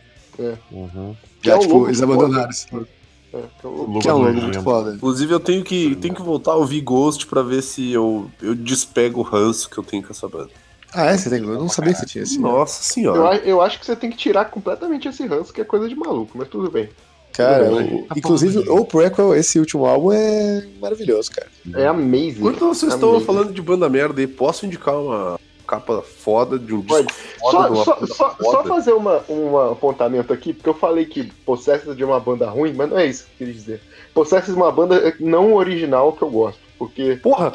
Uhum. Que Já, é tipo, eles abandonaram esse logo. É. É, que é o logo. Que é um logo muito foda. Inclusive, eu tenho que, tenho que voltar a ouvir Ghost pra ver se eu, eu despego o ranço que eu tenho com essa banda. Ah, é? Você tem... Eu não sabia que você tinha esse. Nossa Eu, senhora. a- eu acho que você tem que tirar completamente esse ranço, que é coisa de maluco, mas tudo bem. Cara, Tudo o- Tá inclusive o prequel, esse último álbum é maravilhoso, cara. É amazing. Enquanto vocês estão Amazing. falando de banda merda aí, posso indicar uma capa foda de um disco Pode. foda Só, de uma só, banda só, foda? só fazer uma, um apontamento aqui, porque eu falei que Possessed de uma banda ruim, mas não é isso que eu queria dizer. Possessed de uma banda não original que eu gosto, porque Porra,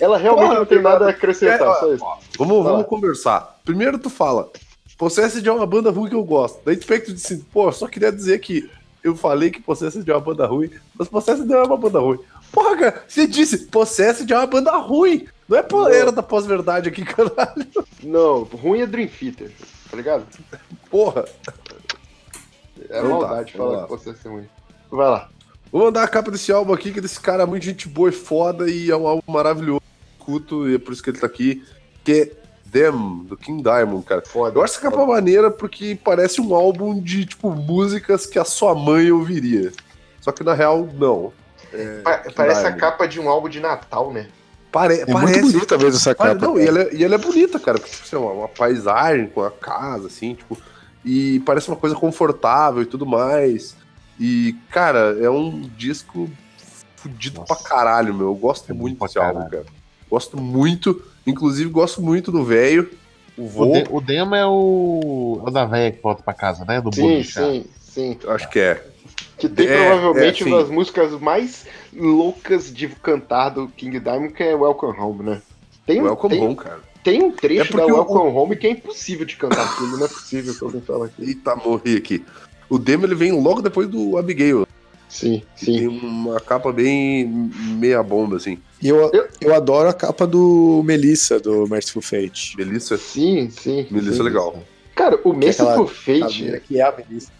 ela realmente Porra, não tem cara. nada a acrescentar, É, só isso. vamos, Vai lá. vamos conversar. Primeiro tu fala, Possessed é uma banda ruim que eu gosto. Daí tu pega e tu diz assim, pô, só queria dizer que eu falei que Possessed é uma banda ruim, mas Possessed não é uma banda ruim. Porra, cara, você disse, Possessed é uma banda ruim. Não é era da pós-verdade aqui, caralho. Não, ruim é Dream Theater, tá ligado? Porra. É Então tá, maldade falar que Possessed é ruim. Vai lá. Vou mandar a capa desse álbum aqui, que desse cara é muito gente boa e foda, e é um álbum maravilhoso, escuto, e é por isso que ele tá aqui, que é Them, do King Diamond, cara. Foda. Eu acho essa capa maneira porque parece um álbum de, tipo, músicas que a sua mãe ouviria. Só que na real, não. Pa- King parece a Diamond. capa de um álbum de Natal, né? Pare É parece. muito bonita mesmo essa capa. não, e ela, é, e ela é bonita, cara. Porque, tipo, sei lá, uma paisagem com a casa, assim, tipo. E parece uma coisa confortável e tudo mais. E, cara, é um disco fudido Nossa. pra caralho, meu. Eu gosto É muito desse álbum, cara. Gosto muito. Inclusive, gosto muito do velho. O O, de, o Demo é o, é o da véia que volta pra casa, né? Do Sim, sim, sim. acho que é. Que tem É, provavelmente é, uma das músicas mais loucas de cantar do King Diamond, que é Welcome Home, né? Tem, Welcome tem, Home, cara. tem um É trecho da porque o- Welcome Home que é impossível de cantar aquilo, não é possível que alguém fala aqui. Eita, morri aqui. O demo ele vem logo depois do Abigail. Sim, Que tem sim. uma capa bem meia bomba, assim. E eu, Eu- eu adoro a capa do Melissa, do Merciful Fate. Melissa. Sim, sim. Melissa sim. é legal. Cara, o é Merciful Fate. que é a Melissa.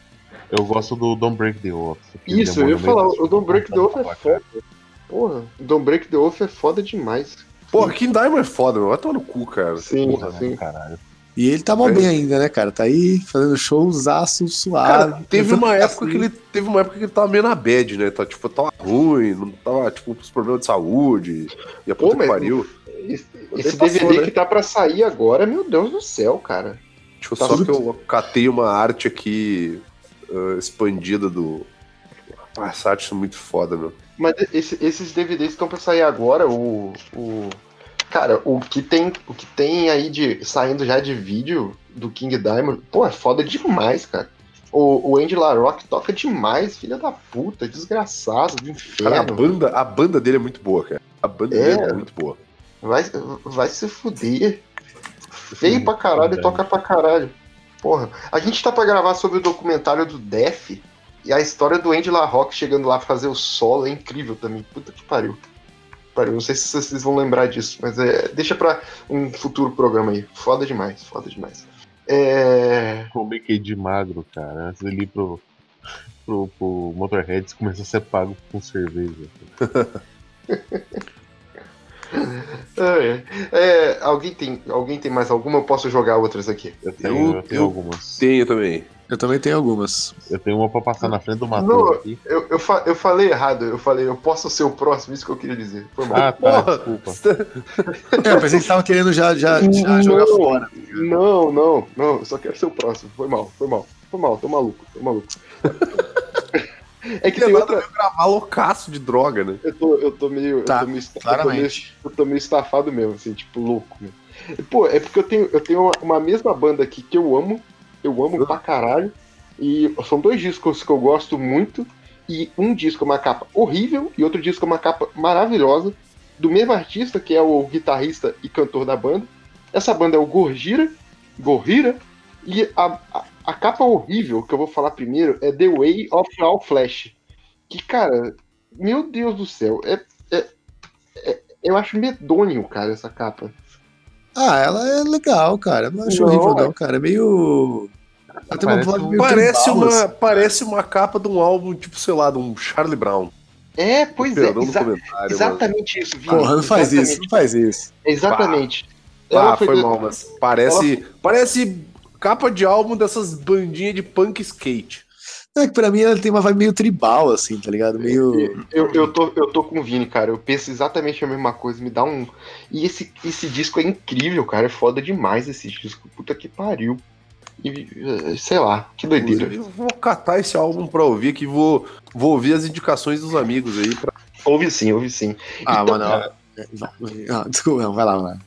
Eu gosto do Don't Break the Oath. Isso, eu ia falar, o Don't Break the Oath é foda. Porra, o Don't Break the Oath é foda demais. Porra, King Diamond é foda, meu. Vai tomar no cu, cara. Sim, Porra, sim. né, caralho. E ele tá mal É. bem ainda, né, cara? Tá aí fazendo showzaço suave. Cara, teve uma época assim. que ele teve uma época que ele tava meio na bad, né? Tá, tipo, tava ruim, não tava, tipo, com os problemas de saúde. E a Pô, puta que pariu. Esse, esse passou, DVD né? que tá pra sair agora, meu Deus do céu, cara. Tipo, Tá só que eu catei uma arte aqui ah, expandida do. Ah, essa arte é muito foda, meu. Mas esse- esses DVDs estão pra sair agora, o, o. Cara, o que tem. O que tem aí de. saindo já de vídeo do King Diamond, pô, é foda demais, cara. O, o Andy LaRock toca demais, filha da puta, desgraçado, do Cara, a inferno. banda, a banda dele é muito boa, cara. A banda É. dele é muito boa. Vai, vai se fuder. Feio pra caralho e toca pra caralho. Porra, a gente tá pra gravar sobre o documentário do Def e a história do Andy LaRock chegando lá pra fazer o solo é incrível também. Puta que pariu. Pariu, não sei se vocês vão lembrar disso, mas é, deixa pra um futuro programa aí. Foda demais, foda demais. É. O Mickey de magro, cara. Antes dele ir pro, pro, pro Motorheads começou a ser pago com cerveja. é, é, alguém, tem, alguém tem mais alguma? Eu posso jogar outras aqui. Eu tenho, Eu- eu tenho eu- algumas. Tenho também. Eu também tenho algumas. Eu tenho uma pra passar na frente do Matheus aqui. Eu, eu, fa- eu falei errado, eu falei, eu posso ser o próximo, isso que eu queria dizer. Foi mal. Ah, tá, Porra! desculpa. É, eu pensei que tava querendo já, já, já jogar Não. fora. Não, não, não, eu só quero ser o próximo. Foi mal, foi mal, foi mal, tô maluco, tô maluco. É que tem outra. gravar loucaço de droga, né? Eu tô, eu tô meio. Tá, eu tô meio, esta- eu tô meio, Claramente. eu tô meio estafado mesmo, assim, tipo, louco. Né? Pô, é porque eu tenho, eu tenho uma, uma mesma banda aqui que eu amo, eu amo pra caralho. E são dois discos que eu gosto muito. E um disco é uma capa horrível e outro disco é uma capa maravilhosa. Do mesmo artista, que é o guitarrista e cantor da banda. Essa banda é o Gorgira, Gorira. E a, a, a capa horrível que eu vou falar primeiro é The Way of All Flash. Que, cara, meu Deus do céu, é, é- é- eu acho medonho, cara, essa capa. Ah, ela é legal, cara. Não acho Não, horrível, não, cara. É meio. Ela uma Parece vibe um- meio Parece tribal, uma, assim. parece uma capa de um álbum, tipo, sei lá, de um Charlie Brown. É, pois é, exa- exatamente isso, Vini. Porra, não faz isso, exatamente, não faz isso. Exatamente. Ela Ah, foi mal, mas parece, parece capa de álbum dessas bandinhas de punk skate. É que pra mim ela tem uma vibe meio tribal, assim, tá ligado? Meio. Eu, eu, tô, eu tô com o Vini, cara. Eu penso exatamente a mesma coisa. Me dá um. E esse, esse disco é incrível, cara. É foda demais esse disco. Puta que pariu. E, eh, sei lá, que doideira. Eu vou catar esse álbum pra ouvir aqui, vou, vou ouvir as indicações dos amigos aí. Pra... Ouve sim, ouve sim. Ah, Então, mano. Ah, desculpa, não, vai lá, vai lá.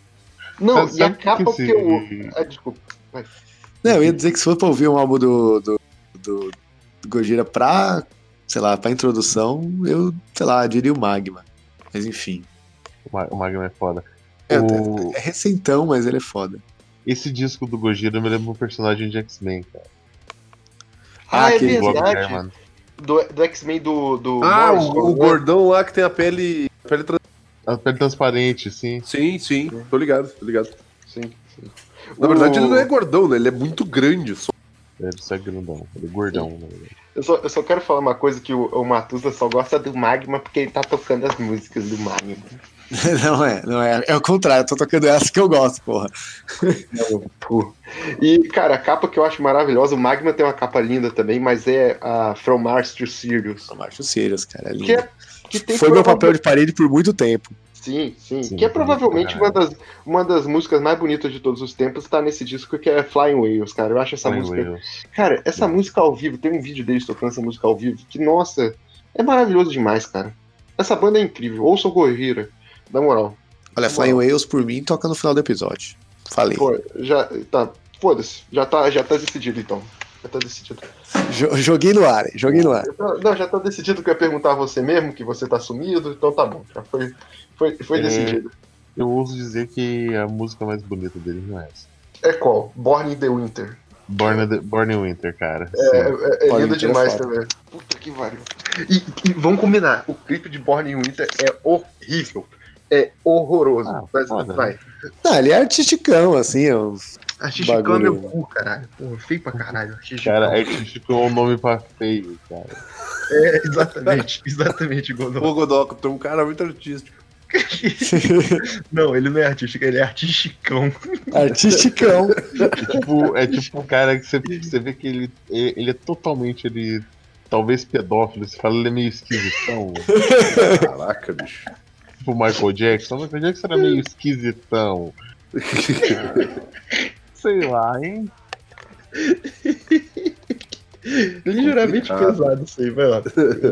Não, e a que capa que, esse- eu. Ah, desculpa. vai. Não, eu ia dizer que se for pra ouvir um álbum do, do, do, do Gojira pra, sei lá, pra introdução, eu, sei lá, diria o Magma. Mas enfim. O Ma- o Magma é foda. É, O- é recentão, mas ele é foda. Esse disco do Gojira me lembra um personagem de X-Men, cara. Ah, é aquele Bob verdade. Herman. Do, do X-Men do, do. Ah, Morrison, o, o né? gordão lá que tem a pele. a pele trans- A pele transparente, sim. Sim, sim, tô ligado, tô ligado. Sim, Na O- verdade, ele não é gordão, né? Ele é muito grande. Só. Ele é grandão, ele é gordão. né? Eu só, eu só quero falar uma coisa que o, o Matusa só gosta do Magma porque ele tá tocando as músicas do Magma. não é, não é. É o contrário, eu tô tocando essa que eu gosto, porra. E, cara, a capa que eu acho maravilhosa, o Magma tem uma capa linda também, mas é a From Mars to Sirius. Eu acho Sirius, cara. É lindo. Que, é, que tem Foi meu papel de parede por muito tempo. Sim, sim. Sim, que é provavelmente uma das, uma das músicas mais bonitas de todos os tempos, tá nesse disco que é Flying Whales, cara. Eu acho essa Flying música. Cara, essa música ao vivo, tem um vídeo deles tocando essa música ao vivo, que, nossa, é maravilhoso demais, cara. Essa banda é incrível. Ouça o Gojira, na moral. Olha, Flying Whales por mim toca no final do episódio. Falei. Pô, já. Tá. Foda-se. Já tá, já tá decidido então. Já tá decidido. Jo- joguei no ar, joguei no ar. Não, não, já tá decidido que eu ia perguntar a você mesmo, que você tá sumido, então tá bom. Já foi, foi, foi É. decidido. Eu ouso dizer que a música mais bonita dele não é essa. É qual? Born in the Winter. Born, in the- Born in Winter, cara. É, é, é in lindo é demais também. Puta que pariu. E, e vamos combinar, o clipe de Born in Winter é horrível. É horroroso. Ah, Mas foda, vai. Ah, ele é artisticão, assim, é um- Artisticão é meu cu, caralho. Porra, feio pra caralho. Artisticão. Cara, artístico é um nome pra feio, cara. É, exatamente. Exatamente, Godot. Pô, Godoco, tu é um cara muito artístico. Não, ele não é artístico, ele é artisticão. artisticão. tipo, é tipo um cara que você, você vê que ele, ele é totalmente ele. Talvez pedófilo, você fala, ele é meio esquisitão. Caraca, bicho. tipo o Michael Jackson. O Michael Jackson era meio esquisitão. Sei lá, hein? Ligeiramente pesado isso aí, vai lá.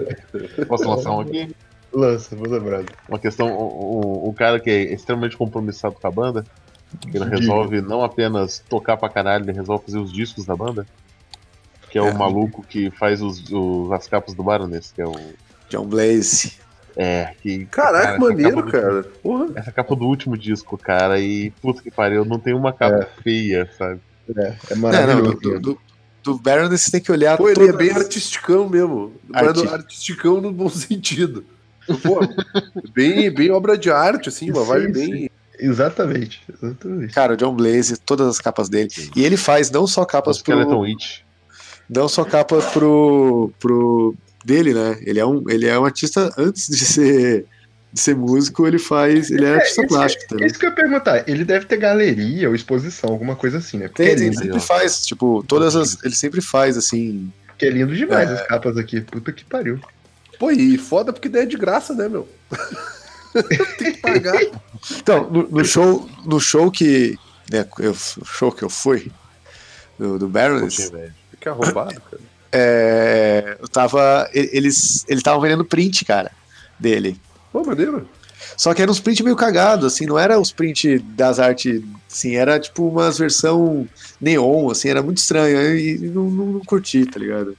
Posso lançar um aqui? Lança, vou lembrar. Uma questão, o, o, o cara que é extremamente compromissado com a banda, que ele resolve não apenas tocar pra caralho, ele resolve fazer os discos da banda. Que é o É. maluco que faz os, os- as capas do Baroness, que é o. John Blaze. É, que. Caraca, cara, maneiro, cara. Porra. Essa capa do último disco, cara, e puta que pariu, não tem uma capa feia, sabe? É, é Não, não, maravilhoso. do, do, do Baron você tem que olhar Pô, ele é bem artisticão mesmo. Mas Arti- no- artisticão no bom sentido. Pô, bem, bem obra de arte, assim, uma Sim, vibe sim. bem. Exatamente, exatamente. Cara, o John Blaze, todas as capas dele. E ele faz não só capas Skeleton pro. Witch. Não só capas pro. pro. dele, né? Ele é um, ele é um artista antes de ser. de ser músico, ele faz. Ele é, artista esse- plástico também. Isso que eu ia perguntar, ele deve ter galeria ou exposição, alguma coisa assim, né? Porque, Tem, é, ele sempre faz, tipo, todas as. Ele sempre faz, assim. porque é lindo demais as capas aqui. Puta que pariu. Pô, e foda porque daí é de graça, né, meu? Tem que pagar. Então, no, no show, no show que. Né, eu, o show que eu fui, do, do Baroness. Fica arrombado, cara. é, eu tava. e- Eles eles estavam vendendo print, cara, dele. Pô, maneiro. Só que era uns print meio cagado, assim, não era os print das artes, assim, era tipo umas versão neon, assim, era muito estranho, aí não, não, não curti, tá ligado?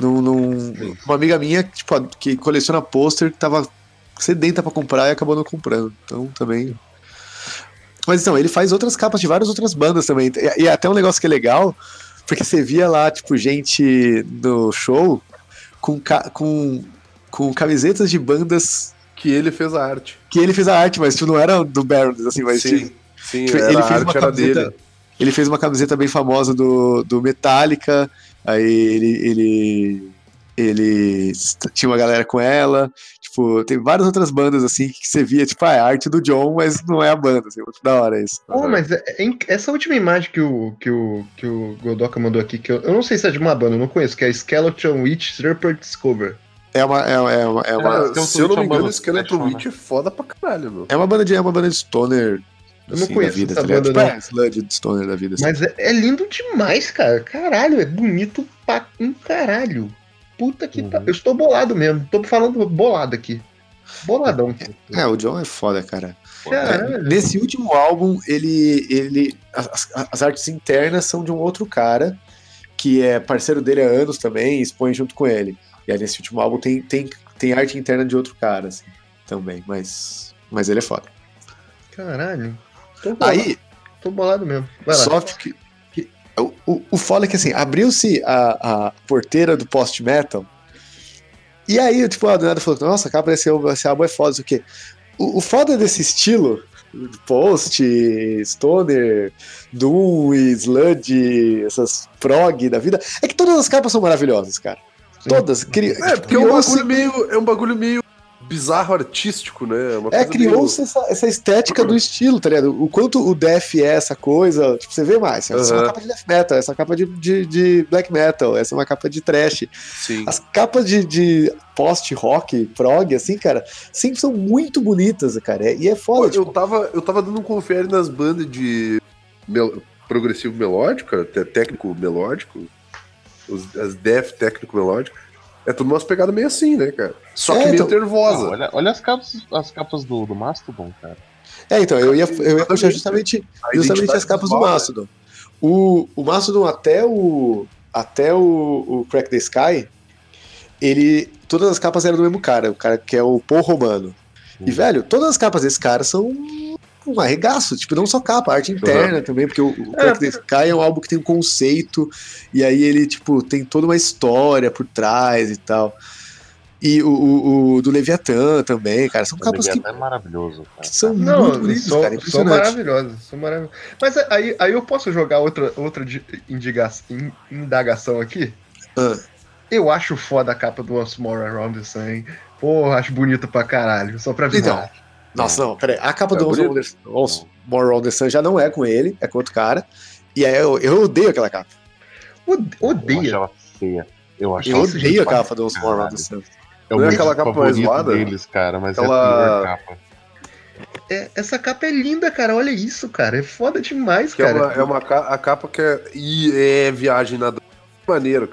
Não, não- uma amiga minha, tipo, que coleciona pôster, que tava sedenta pra comprar e acabou não comprando, então também... Mas então, ele faz outras capas de várias outras bandas também, e, e até um negócio que é legal, porque você via lá, tipo, gente no show com, com, com camisetas de bandas Que ele fez a arte. que ele fez a arte, mas tipo, não era do Barons, assim, mas sim, tipo, sim, tipo, ele fez uma camiseta. dele. Ele fez uma camiseta bem famosa do, do Metallica, aí ele, ele, ele tinha uma galera com ela. tipo, tem várias outras bandas assim que você via, tipo, ah, é a arte do John, mas não é a banda, assim, muito da hora isso. Pô, mas é- é essa última imagem que o, que o, que o Godoka mandou aqui, que eu, eu não sei se é de uma banda, eu não conheço, que é Skeleton Witch Serpent Discover. É uma, é, é uma, é uma, Skeleton se eu não me é uma engano, Skeleton Witch é foda pra caralho, meu. é uma banda de, é uma banda de stoner Eu não assim, conheço da vida, essa tá banda, Tipo, não. é, sludge stoner da vida. assim. Mas é, é lindo demais, cara. Caralho, é bonito pra um caralho. Puta que Uhum. Eu estou bolado mesmo. Tô falando bolado aqui. Boladão. É, o John é foda, cara. Caralho. Nesse último álbum, ele. ele as, as artes internas são de um outro cara, que é parceiro dele há anos também, e expõe junto com ele. E aí nesse último álbum tem, tem, tem arte interna de outro cara, assim, também. Mas, mas ele é foda. Caralho. Tô bolado, Aí, tô bolado mesmo. Vai lá. só que. que- o, o, o foda é que assim, abriu-se a, a porteira do post-metal. E aí, tipo, a do nada falou: Nossa, a capa desse, álbum- esse álbum é foda, isso aqui. O, o foda desse estilo, post, stoner, doom, e sludge, essas prog da vida, é que todas as capas são maravilhosas, cara. Todas. Cri, É, porque é um bagulho meio. É um bagulho meio bizarro artístico, né? É, criou-se essa, essa estética do estilo, tá ligado? O quanto o death é essa coisa, tipo, você vê mais. Essa é uma capa de death metal, essa é uma capa de, de, de black metal, essa é uma capa de trash. meio- Sim. As capas de, de post-rock, prog, assim, cara, sempre são muito bonitas, cara. E é Pô, foda, eu, tipo, tava, eu tava dando um confere nas bandas de mel- progressivo melódico, até técnico melódico, os, as death técnico melódico. É tudo umas pegadas meio assim, né, cara? Só É, que meio então- Ah, nervosa. olha, olha as capas, as capas do, do Mastodon, cara. É, então, eu ia, eu ia puxar justamente, justamente as capas do né? Mastodon. O, o Mastodon até o até o, o Crack the Sky, ele todas as capas eram do mesmo cara, o cara que é o Paul Romano. E Hum. velho, todas as capas desse cara são um arregaço, tipo, não só capa, arte interna também, porque o, o Crack the Sky é um álbum que tem um conceito e aí ele tipo tem toda uma história por trás e tal. E o, o, o do Leviatã também, cara, são O capas que Leviatã é maravilhoso, cara. são Não, muito bonitas, são, cara, são maravilhosos, são maravilhosos. Mas aí, aí eu posso jogar outra, outra indagação aqui? Ah. Eu acho foda a capa do Once More Around the Sun, hein? Porra, acho bonito pra caralho, só pra avisar. Então, Nossa, não, peraí. A capa É do Once Once More on the Sun já não é com ele, é com outro cara. E aí eu, eu odeio aquela capa. Ode- Eu acho Odeia. ela feia. Eu Eu odeio a capa do Once More on the Sun. É Não é aquela capa mais zoada? deles, cara, mas Aquela- é a capa. É, essa capa é linda, cara. Olha isso, cara. É foda demais, Que é cara. uma, é uma ca- a capa que é. E é viagem na maneiro.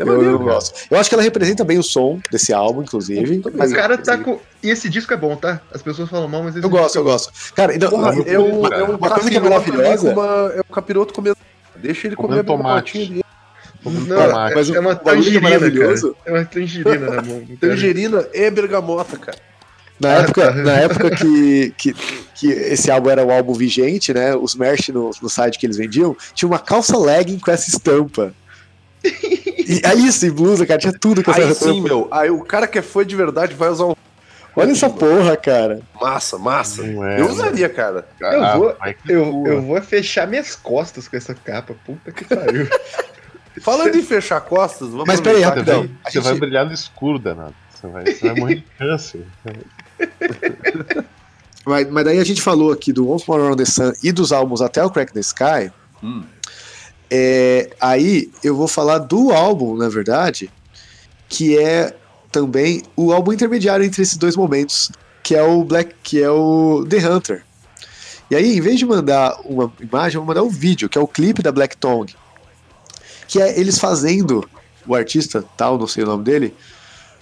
É Eu, maneiro, eu gosto. Eu acho que ela representa bem o som desse álbum, inclusive. Mas o cara tá com. E esse disco é bom, tá? As pessoas falam mal, mas esse Eu gosto, disco eu gosto. Cara, então, Porra, uma- é um, uma- é um uma coisa que é maravilhosa. uma- é um capiroto comendo. Deixa ele comer a tomate. Não, tomate. mas o- é uma o é tangerina, maravilhoso- cara. É uma tangerina na mão. cara. Tangerina é bergamota, cara. Na época, na época que, que, que esse álbum era o álbum vigente, né? Os merch no, no site que eles vendiam, tinha uma calça legging com essa estampa. E é isso, e blusa, cara, tinha tudo com essa Aí sim, meu. Aí o cara que é fã de verdade vai usar um. Olha essa porra, cara. Massa, massa. É, Eu né? usaria, cara. Eu vou- vai que Eu, eu vou fechar minhas costas com essa capa. Puta que pariu. Falando em fechar costas, vamos Mas peraí, rapidão. que- Você vai gente- brilhar no escuro, danado. Você vai, você vai morrer de câncer. Mas, mas daí a gente falou aqui do Once More Around the Sun e dos álbuns até o Crack the Sky. Hum. É, aí eu vou falar do álbum, na verdade, que é também o álbum intermediário entre esses dois momentos, que é o Black, que é o The Hunter. E aí, em vez de mandar uma imagem, eu vou mandar um vídeo, que é o clipe da Black Tongue. Que é eles fazendo, o artista, tal, não sei o nome dele,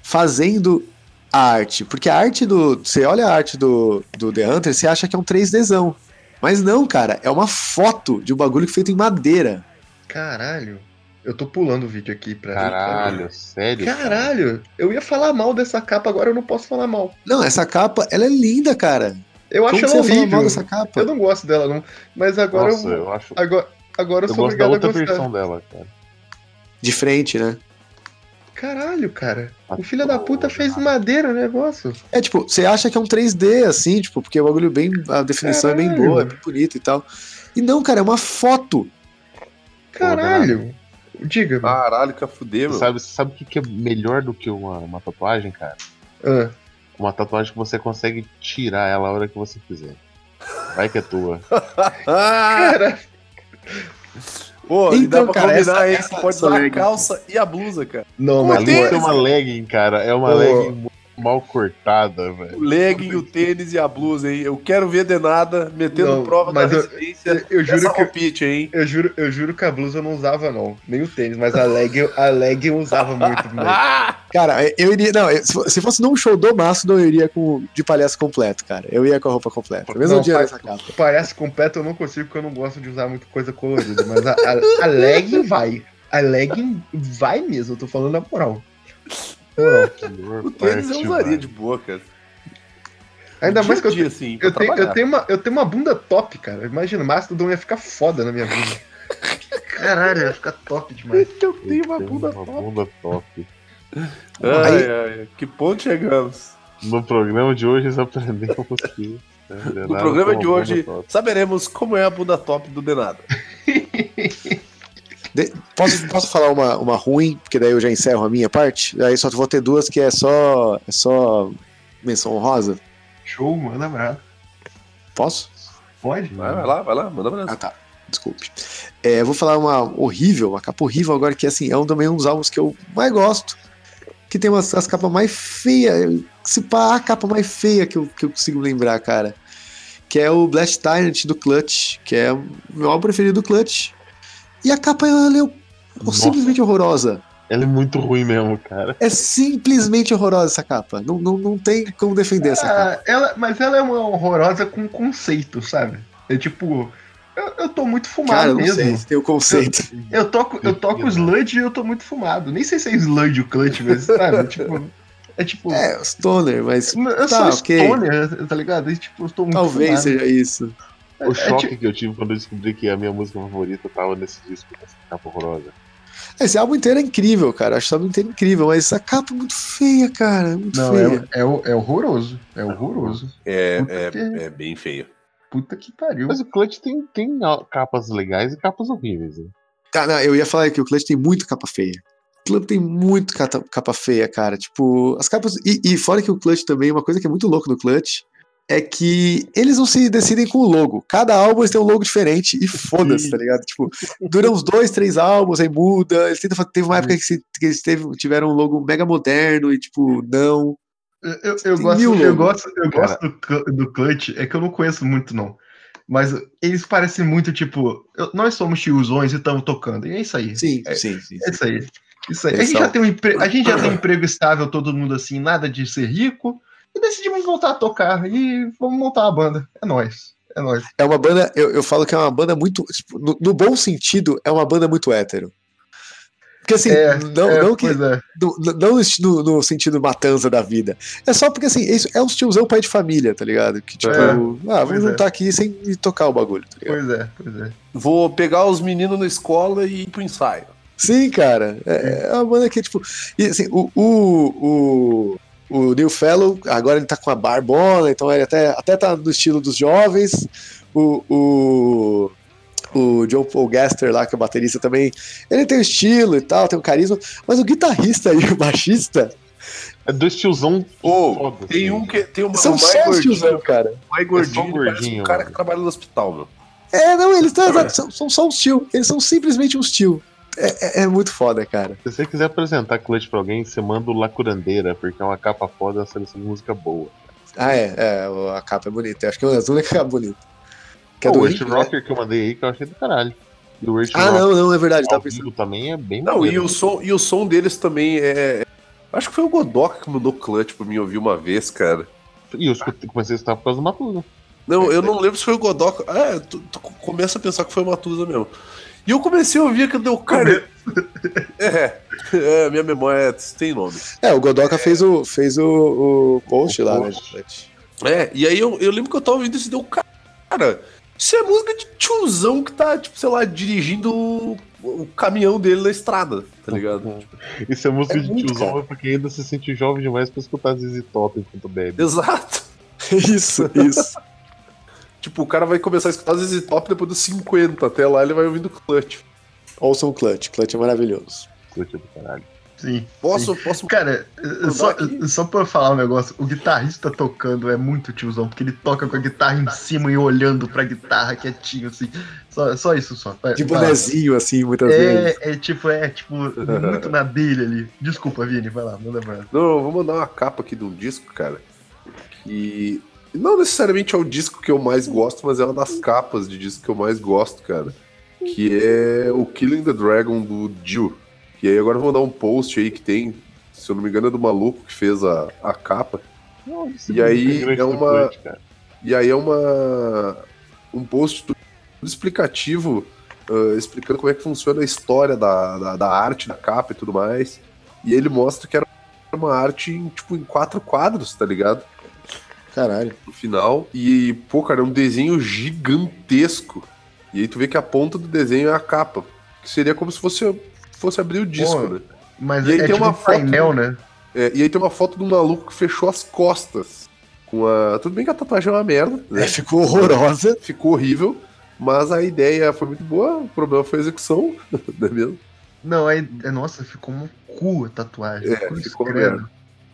fazendo a arte. Porque a arte do. Você olha a arte do, do The Hunter, você acha que é um 3Dzão. Mas não, cara, é uma foto de um bagulho feito em madeira. Caralho. Eu tô pulando o vídeo aqui pra Caralho, sério? cara? Caralho, eu ia falar mal dessa capa, agora eu não posso falar mal. Não, essa capa, ela é linda, cara. Eu Como acho que ela você ia falar mal horrível. dessa capa? Eu não gosto dela, não. Mas agora Nossa, eu. eu acho. Agora, agora eu Eu sou gosto da obrigado a outra gostar. versão dela, cara. De frente, né? Caralho, cara. Ah, O filho da puta fez madeira o negócio. É tipo, você acha que é um 3D, assim, tipo, porque o bagulho bem. A definição é bem Caralho. boa, é bem bonita e tal. E não, cara, é uma foto. Caralho. Diga, mano. Caralho, que a fuder, meu. Sabe, sabe o que, que é melhor do que uma, uma tatuagem, cara? Ah, uma tatuagem que você consegue tirar ela a hora que você quiser. Vai que é tua. Cara, Pô, e dá Então, pra cara, combinar essa- aí, essa- você pode essa usar a legging. calça e a blusa, cara. não, mas é uma legging, cara. É uma Pô. legging muito mal cortada, O velho. legging, o tênis e a blusa, hein? Eu quero ver de nada metendo Não, prova da eu- resistência eu juro que- roupite, hein? eu juro, eu juro que a blusa eu não usava, não. Nem o tênis, mas a leg, a leg eu usava muito! Cara, eu iria. Não, eu- se fo- se fosse num show do Mastodon, eu iria com, de palhaço completo, cara. Eu ia com a roupa completa. Mesmo Não, dia dessa capa. Palhaço completo eu não consigo porque eu não gosto de usar muita coisa colorida, mas a, a, a legging vai. A legging vai mesmo, eu tô falando na moral. Moral. O tênis eu usaria de boa, cara. Ainda mais que eu, Dia, assim, eu, tenho, eu, tenho uma, eu tenho uma bunda top, cara. Imagina, Mastodon ia ficar foda na minha bunda. Caralho, ia ficar top demais. Eu tenho uma bunda uma top. bunda top. Ai, ai, que ponto chegamos? No programa de hoje nós aprendemos que. né, No programa de hoje, saberemos como é a bunda top do Denado. De- posso, posso falar uma, uma ruim, porque daí eu já encerro a minha parte? Aí só vou ter duas que é só. É só menção honrosa. Show, manda bravo. Posso? Pode? Vai, vai lá, vai lá, manda pra Ah, tá. Desculpe. É, vou falar uma horrível, uma capa horrível agora, que assim, é um, também um dos álbuns que eu mais gosto. Que tem umas as capas mais feias. Se pá, a capa mais feia que eu, que eu consigo lembrar, cara. Que é o Blast Tyrant do Clutch, que é o meu álbum preferido do Clutch. E a capa ela é Nossa. simplesmente horrorosa. Ela é muito ruim mesmo, cara. É simplesmente horrorosa essa capa. Não, não, não tem como defender essa capa. Ah, ela, mas ela é uma horrorosa com conceito, sabe? É tipo, eu, eu tô muito fumado Cara, eu não mesmo. sei se tem o conceito. Eu toco, eu toco o sludge e eu tô muito fumado. Nem sei se é sludge o clutch, mas sabe? tipo, é tipo. É, o Stoner, mas eu tá, sou stoner, tá ligado? E, tipo, eu tô muito talvez fumado. seja isso. O É, choque tipo- que eu tive quando eu descobri que a minha música favorita tava nesse disco, essa capa horrorosa. Esse álbum inteiro é incrível, cara. Acho esse álbum inteiro incrível, mas essa capa é muito feia, cara. é Muito Não, feia. é, é, é horroroso. É horroroso. É, é, que- é bem feio. Puta que pariu. Mas o Clutch tem, tem capas legais e capas horríveis. Né? Tá, não, eu ia falar que o Clutch tem muito capa feia. O Clutch tem muito cata- capa feia, cara. Tipo, as capas. E, e fora que o Clutch também, uma coisa que é muito louca no Clutch é que eles não se decidem com o logo. Cada álbum eles têm um logo diferente e foda-se, tá ligado? Tipo, dura uns dois, três álbuns, aí muda. Eles tentam, teve uma época que, se- que eles teve- tiveram um logo mega moderno e, tipo, não. Eu, eu, Tem gosto, eu gosto, eu gosto do, do Clutch, é que eu não conheço muito, não. Mas eles parecem muito, tipo, eu- nós somos tiozões e estamos tocando. E é isso aí. Sim, É- sim, sim. É isso aí. Isso aí. A gente, já tem um empre... a gente já tem um emprego estável, todo mundo assim, nada de ser rico. E decidimos voltar a tocar. E vamos montar uma banda. É nóis. É nóis. É uma banda, eu, eu falo que é uma banda muito. tipo, no, no bom sentido, é uma banda muito hétero. Porque assim, É, não, é, não que. é. no- não no, no- sentido matanza da vida. É só porque assim, isso é um tiozão pai de família, tá ligado? Que tipo, É, ah, vamos é. juntar aqui sem tocar o bagulho, tá ligado? Pois é, pois é. Vou pegar os meninos na escola e ir pro ensaio. Sim, cara. É, é uma banda que, tipo. E assim, o. o, o o Neil Fellow, agora ele tá com a barbona, então ele até, até tá no estilo dos jovens. O, o, o John Paul Gaster lá, que é o baterista também, ele tem o estilo e tal, tem o carisma, mas o guitarrista e o baixista É dois tiozão foda. tem um que tem uma, são o só mais os gordinho, tiozão, cara. o mais gordinho, É gordinho, um cara mano. que trabalha no hospital, meu. É, não, eles exato, são, são só uns tio. Eles são simplesmente uns tio. É, é- é muito foda, cara. Se você quiser apresentar Clutch pra alguém, você manda o La Curandeira, porque é uma capa foda, é uma seleção de música boa. Ah, é, é, a capa é bonita. Eu acho que é uma das únicas capas bonitas. Que é do o Earth né? Rocker que eu mandei aí, que eu achei do caralho. E o Earth Ah, Rocker não, não, é verdade. Tava pensando. também é bem Não, e o som, e o som deles também é. Acho que foi o Godoka que mandou clutch pra mim ouvir uma vez, cara. E eu escutei- comecei a escutar por causa do Matusa. Não, eu não lembro se foi o Godoka. Ah, tu, tu começa a pensar que foi o Matusa mesmo. E eu comecei a ouvir que deu cara. É, é, minha memória tem nome. É, o Godoka fez o, fez o, o post O lá, post. né? É, e aí eu, eu lembro que eu tava ouvindo isso e deu cara. Isso é música de tiozão que tá, tipo, sei lá, dirigindo o, o caminhão dele na estrada, tá ligado? Isso é música É de tiozão, cara. é porque ainda se sente jovem demais pra escutar ZZ Top enquanto bebe. Exato. Isso, isso. Tipo, o cara vai começar a escutar ZZ Top depois dos 50, até lá ele vai ouvindo clutch. Ouçam o Clutch. Clutch é maravilhoso. Clutch é do caralho. Sim. Posso, posso. Cara, só, aqui. só pra eu falar um negócio, o guitarrista tocando é muito tiozão, porque ele toca com a guitarra em cima e olhando pra guitarra quietinho, assim. Só, só isso só. De bonezinho, assim, muitas vezes. É, é tipo, é tipo, muito na dele ali. Desculpa, Vini, vai lá, manda pra Não, eu vou mandar uma capa aqui de um disco, cara. Que não necessariamente é o disco que eu mais gosto, mas é uma das capas de disco que eu mais gosto, cara. Que é o Killing the Dragon do Jill. E aí agora eu vou dar um post aí que tem, se eu não me engano, é do maluco que fez a, a capa. E aí é uma- E aí é uma um post explicativo, ah, explicando como é que funciona a história da, da, da arte da capa e tudo mais. E ele mostra que era uma arte em, tipo, em quatro quadros, tá ligado? Caralho. No final. E, pô, cara, é um desenho gigantesco. E aí tu vê que a ponta do desenho é a capa. Que seria como se fosse, fosse abrir o disco, Pô, né? Mas E aí é tem tipo uma um painel, né? É, e aí tem uma foto um maluco que fechou as costas. Com a. Tudo bem que a tatuagem é uma merda, né? É, ficou horrorosa. ficou horrível, mas a ideia foi muito boa, o problema foi a execução, não é mesmo? Não, é, nossa, ficou um cu a tatuagem. É, ficou merda.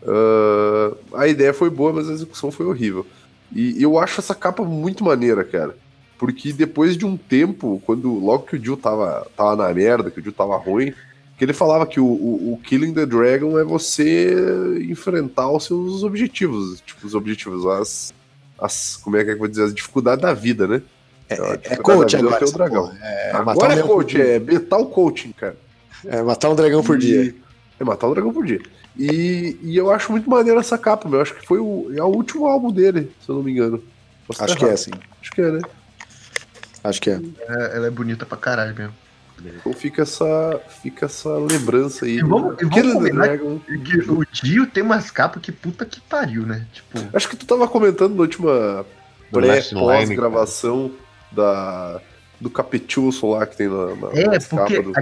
Ah, a ideia foi boa, mas a execução foi horrível. E eu acho essa capa muito maneira, cara. Porque depois de um tempo, quando logo que o Jill tava, tava na merda, que o Jill tava ruim, que ele falava que o, o, o Killing the Dragon é você enfrentar os seus objetivos. Tipo, os objetivos, as. as como é que eu vou dizer? As dificuldades da vida, né? É, Então, é coach agora. ter o dragão. É, Agora é coach, é metal coaching, cara. É matar um dragão por E- dia. É matar um dragão por dia. E, e eu acho muito maneiro essa capa, meu. Acho que foi o, é o último álbum dele, se eu não me engano. Posso Acho que é assim. Acho que é, né? Acho que é. É, ela é bonita pra caralho mesmo. Então fica essa, fica essa lembrança aí. E vamos- e vamos combinar. Que o Dio tem umas capas que puta que pariu, né? Tipo, Acho que tu tava comentando na última pré-pós-gravação da, do Capetilson lá que tem na, na é, porque capas do-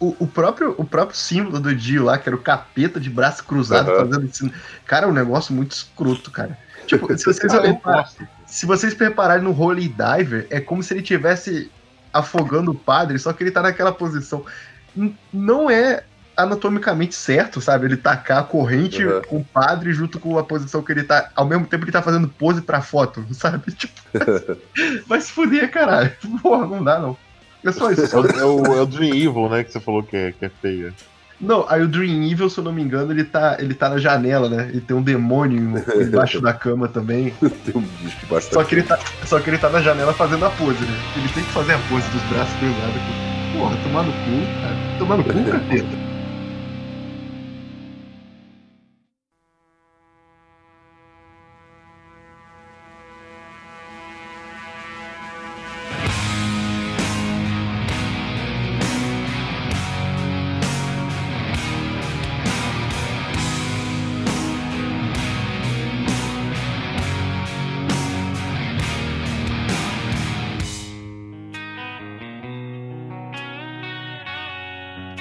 o, o próprio, o próprio símbolo do Dio lá, que era o capeta de braço cruzado Aham. fazendo assim. Cara, é um negócio muito escroto, cara. Tipo, se vocês, gosto. se vocês prepararem no Holy Diver, é como se ele estivesse afogando o padre, só que ele tá naquela posição. Não é anatomicamente certo, sabe? Ele tacar a corrente Aham. com o padre junto com a posição que ele tá. Ao mesmo tempo ele tá fazendo pose pra foto, sabe? Tipo. vai se fuder, caralho. Porra, não dá, não. É só isso. É o, é o, é o Dream Evil, né? Que você falou que é, que é feia. Não, aí o Dream Evil, se eu não me engano, ele tá, ele tá na janela, né? E tem um demônio embaixo da cama também. Tem um bicho debaixo Só da que, ele tá, só que ele tá na janela fazendo a pose, né? Ele tem que fazer a pose dos braços cruzados. Porra, tomar no cu, cara. Tomar no cu, capeta.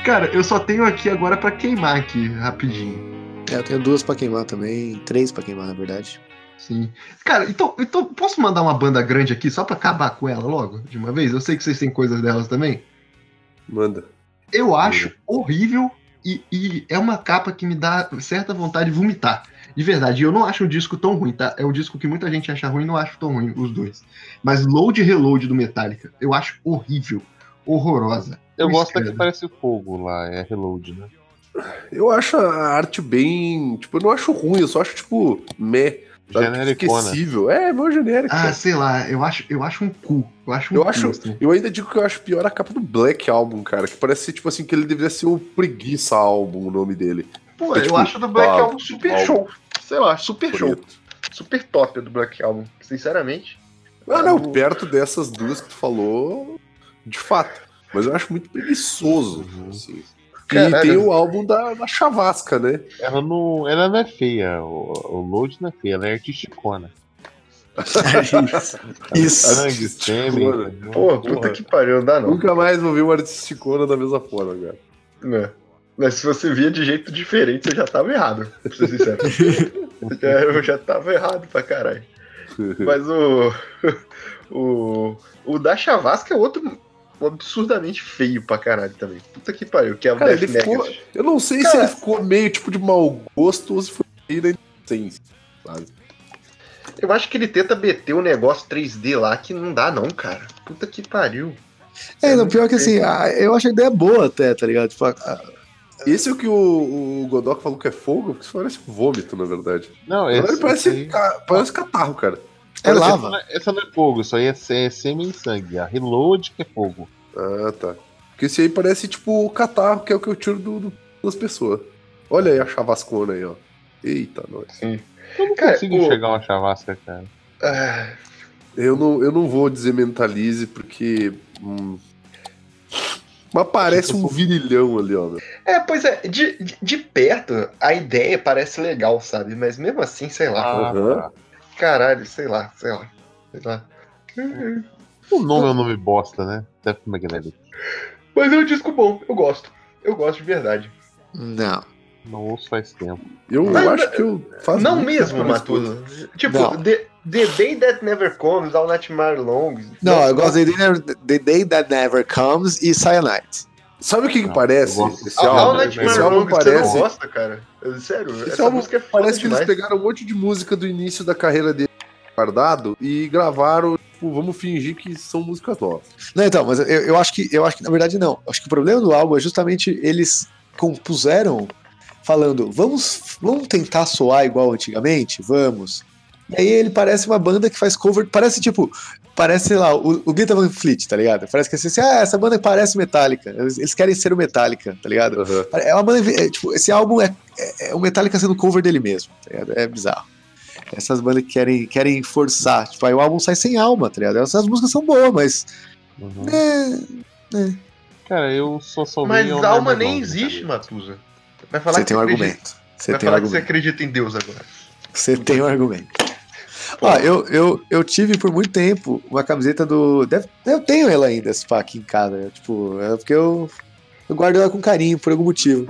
Cara, eu só tenho aqui agora pra queimar aqui, rapidinho. É, eu tenho duas pra queimar também. Três pra queimar, na verdade. Sim. Cara, então, então posso mandar uma banda grande aqui só pra acabar com ela logo, de uma vez? Eu sei que vocês têm coisas delas também. Manda. Eu acho horrível e, e é uma capa que me dá certa vontade de vomitar. De verdade, eu não acho um disco tão ruim, tá? É um disco que muita gente acha ruim, não acho tão ruim, os dois. Mas Load e Reload do Metallica, eu acho horrível, horrorosa. Eu gosto da que parece fogo lá, é Reload, né? Eu acho a arte bem. Tipo, eu não acho ruim, eu só acho, tipo, meh. Esquecível. É, meu genérico. Ah, cara. sei lá, eu acho, eu acho um cu. Eu acho um Eu cu, acho- assim. Eu ainda digo que eu acho pior a capa do Black Album, cara. Que parece, tipo assim, que ele deveria ser o Preguiça Album, o nome dele. Pô, É eu tipo, acho do Black ah, Album super álbum. show. Sei lá, super show. Bonito. Super top do Black Album, sinceramente. Ah, não, perto dessas duas que tu falou, de fato. Mas eu acho muito preguiçoso. Assim. E tem o álbum da, da Chavasca, né? Ela não, ela não é feia, o, o Load não é feia, ela é artisticona. Isso. Sangue, sêmen. Artisticona. entendeu? Pô, puta que pariu, não dá não. Nunca mais vou ver uma artisticona da mesma forma, cara. Né? Mas se você via de jeito diferente, você já tava errado, pra ser sincero. Já- eu já tava errado pra caralho. Mas o. O, o da Chavasca é outro. Absurdamente feio pra caralho também. Puta que pariu, que é o Cara, Death ele ficou. Eu não sei se Cara- ele ficou meio tipo de mau gosto ou se foi meio da inocência, sabe? Eu acho que ele tenta meter o negócio 3D lá que não dá, não, cara. Puta que pariu. É, não, pior que assim, a- eu acho a ideia boa até, tá ligado? Tipo, a- a- Esse é o que o, o Godok falou que é fogo, porque isso parece vômito, na verdade. Não, esse, verdade, parece, esse ca- parece catarro, cara. É essa lava. não é- Essa não é fogo, isso aí é, é sêmen e sangue. A reload que é fogo. Ah, tá. Porque esse aí parece tipo catarro, que é o que eu tiro do, do- das pessoas. Olha aí a chavascona aí, ó. Eita, nós. Eu não Cara, consigo o- enxergar uma chavasca, cara. Ah, Eu não, eu não vou dizer mentalize, porque. hum, mas parece um virilhão ali, ó. meu. É, pois é, de, de, de perto a ideia parece legal, sabe? Mas mesmo assim, sei lá. Ah, Aham. Caralho, sei lá, sei lá. Sei lá. O nome é um nome bosta, né? Death Magnetic. Mas é um disco bom, eu gosto. Eu gosto de verdade. Não. Não ouço faz tempo. Eu Mas- acho que eu faço. não mesmo, Matuso. Tipo, Não. the, the Day That Never Comes, All Nightmare Long. Não, eu gosto de The Day That Never Comes e Cyanide. Sabe o que, que Não, parece? Esse álbum, Nightmare esse álbum você não parece. gosta, cara? Sério, Esse essa álbum música é Parece que eles demais. pegaram um monte de música do início da carreira dele guardado e gravaram, tipo, vamos fingir que são músicas novas. Não, então, mas eu, eu acho que eu acho que na verdade não. Acho que o problema do álbum é justamente eles compuseram falando, vamos, vamos tentar soar igual antigamente? Vamos. E aí ele parece uma banda que faz cover, parece tipo, parece, sei lá, o, o Greta Van Fleet, tá ligado? Parece que assim, ah, essa banda parece Metallica. Eles, eles querem ser o Metallica, tá ligado? É uma banda, é, tipo, esse álbum é, é, é o Metallica sendo cover dele mesmo, tá ligado? É bizarro. Essas bandas que querem, querem forçar, tipo, aí o álbum sai sem alma, tá ligado? Essas músicas são boas, mas Uhum. é, Cara, eu só só Mas vi All alma nem Long, existe, cara. Matusa. Vai falar você que tem um acredita- argumento. Você Vai tem um falar que você argumento. acredita em Deus agora. Você tem um argumento. Ó, eu, eu, eu tive por muito tempo uma camiseta do. deve- eu tenho ela ainda, esse pá, aqui em casa. né? Tipo, é porque eu, eu guardo ela com carinho, por algum motivo.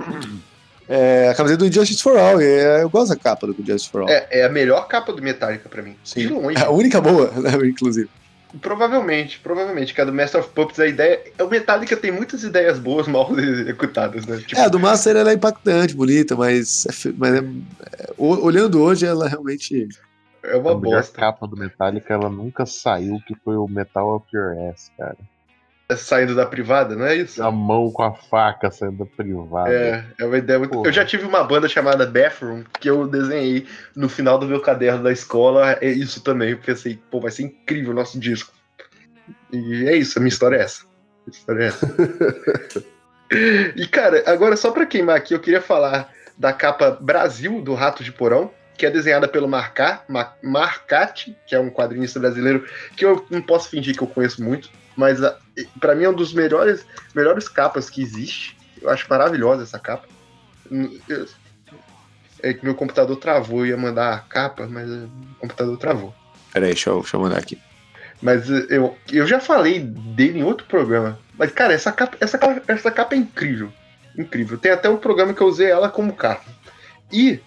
É a camiseta do Justice for All. é- eu gosto da capa do Justice for All. É, é a melhor capa do Metallica pra mim. Sim. De longe. É a única boa, né, inclusive. Provavelmente, provavelmente. Que a do Master of Puppets, a ideia. O Metallica tem muitas ideias boas mal executadas, né? Tipo, É, a do Master ela é impactante, bonita, mas, é mas é- é- olhando hoje, ela realmente. É uma A melhor bosta. capa do Metallica, ela nunca saiu, que foi o Metal of Your Ass, cara. Saindo da privada, não é isso? A mão com a faca saindo da privada. É, é uma ideia muito. Porra. Eu já tive uma banda chamada Bathroom que eu desenhei no final do meu caderno da escola. É isso também. Eu pensei, pô, vai ser incrível o nosso disco. E é isso, a minha história é essa. A história é essa. e, cara, agora só pra queimar aqui, eu queria falar da capa Brasil do Rato de Porão, que é desenhada pelo Marca, Ma- Marcati, que é um quadrinista brasileiro que eu não posso fingir que eu conheço muito, mas a- pra mim é um dos melhores, melhores capas que existe. Eu acho maravilhosa essa capa. Hum, eu- É que meu computador travou, eu ia mandar a capa, mas eh, o computador travou. Peraí, deixa eu, deixa eu mandar aqui. Mas eh, eu, eu já falei dele em outro programa. Mas, cara, essa capa, essa, capa- essa capa é incrível. Incrível. Tem até um programa que eu usei ela como capa. E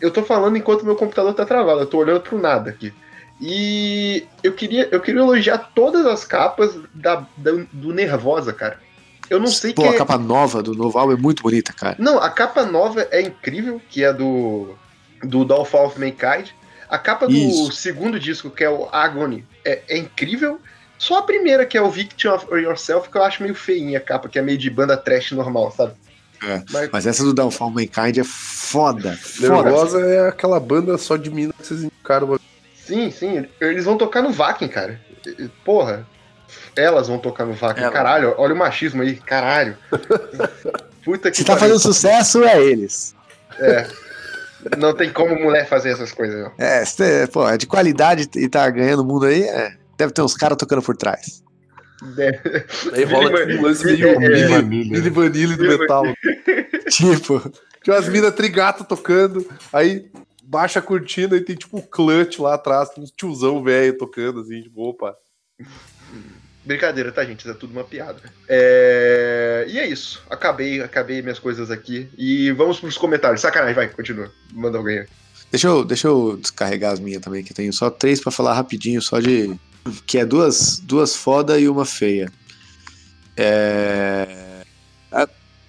eu tô falando enquanto meu computador tá travado, eu tô olhando pro nada aqui. E eu queria, eu queria elogiar todas as capas da, da- do Nervosa, cara. Eu não sei Pô, quem a é- capa nova do novo álbum é muito bonita, cara. Não, a capa nova é incrível, que é do, do Downfall of Mankind. A capa do Isso. segundo disco, que é o Agony, é, é incrível. Só a primeira, que é o Victim of Yourself, que eu acho meio feinha a capa, que é meio de banda trash normal, sabe? É, Mas, Mas essa do Downfall Mankind é foda. Foda. Nervosa é aquela banda só de mina que vocês encaram uma sim, sim, eles vão tocar no Vakin, cara. Porra, elas vão tocar no Vakin. Caralho, olha o machismo aí, caralho. Puta que Se tá fazendo sucesso, é eles. É. Não tem como mulher fazer essas coisas, não. É, pô, é de qualidade e tá ganhando o mundo aí, é, deve ter uns caras tocando por trás. Aí rola tipo um lance meio Billy, Vanille do metal. tipo, Tinha umas minas trigato tocando, aí baixa a cortina e tem tipo um clutch lá atrás, uns tiozão velho tocando assim, tipo, opa. Brincadeira, tá, gente? Isso é tudo uma piada. É, E é isso. Acabei, acabei minhas coisas aqui. E vamos pros comentários. Sacanagem, vai, continua. Manda alguém. aí. deixa eu, deixa eu descarregar as minhas também, que eu tenho só três pra falar rapidinho, só de. Que é duas, duas foda e uma feia. É... Ah,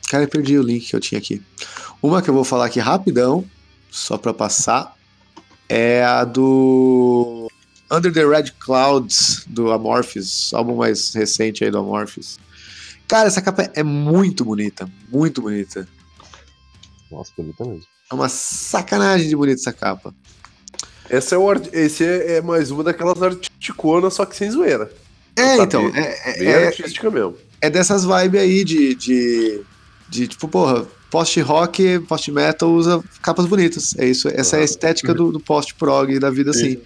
cara, eu perdi o link que eu tinha aqui. Uma que eu vou falar aqui rapidão, só pra passar, é a do Under the Red Clouds, do Amorphis, álbum mais recente aí do Amorphis. Cara, essa capa é muito bonita, muito bonita. Nossa, bonita mesmo. É uma sacanagem de bonita essa capa. Essa é o, art- esse é, é mais uma daquelas artisticonas, só que sem zoeira. É, então, bem- é, Bem é, é, artística mesmo. é dessas vibes aí de, de, de tipo, porra, post-rock, post-metal usa capas bonitas. É isso, essa é a estética do, do post-prog da vida assim.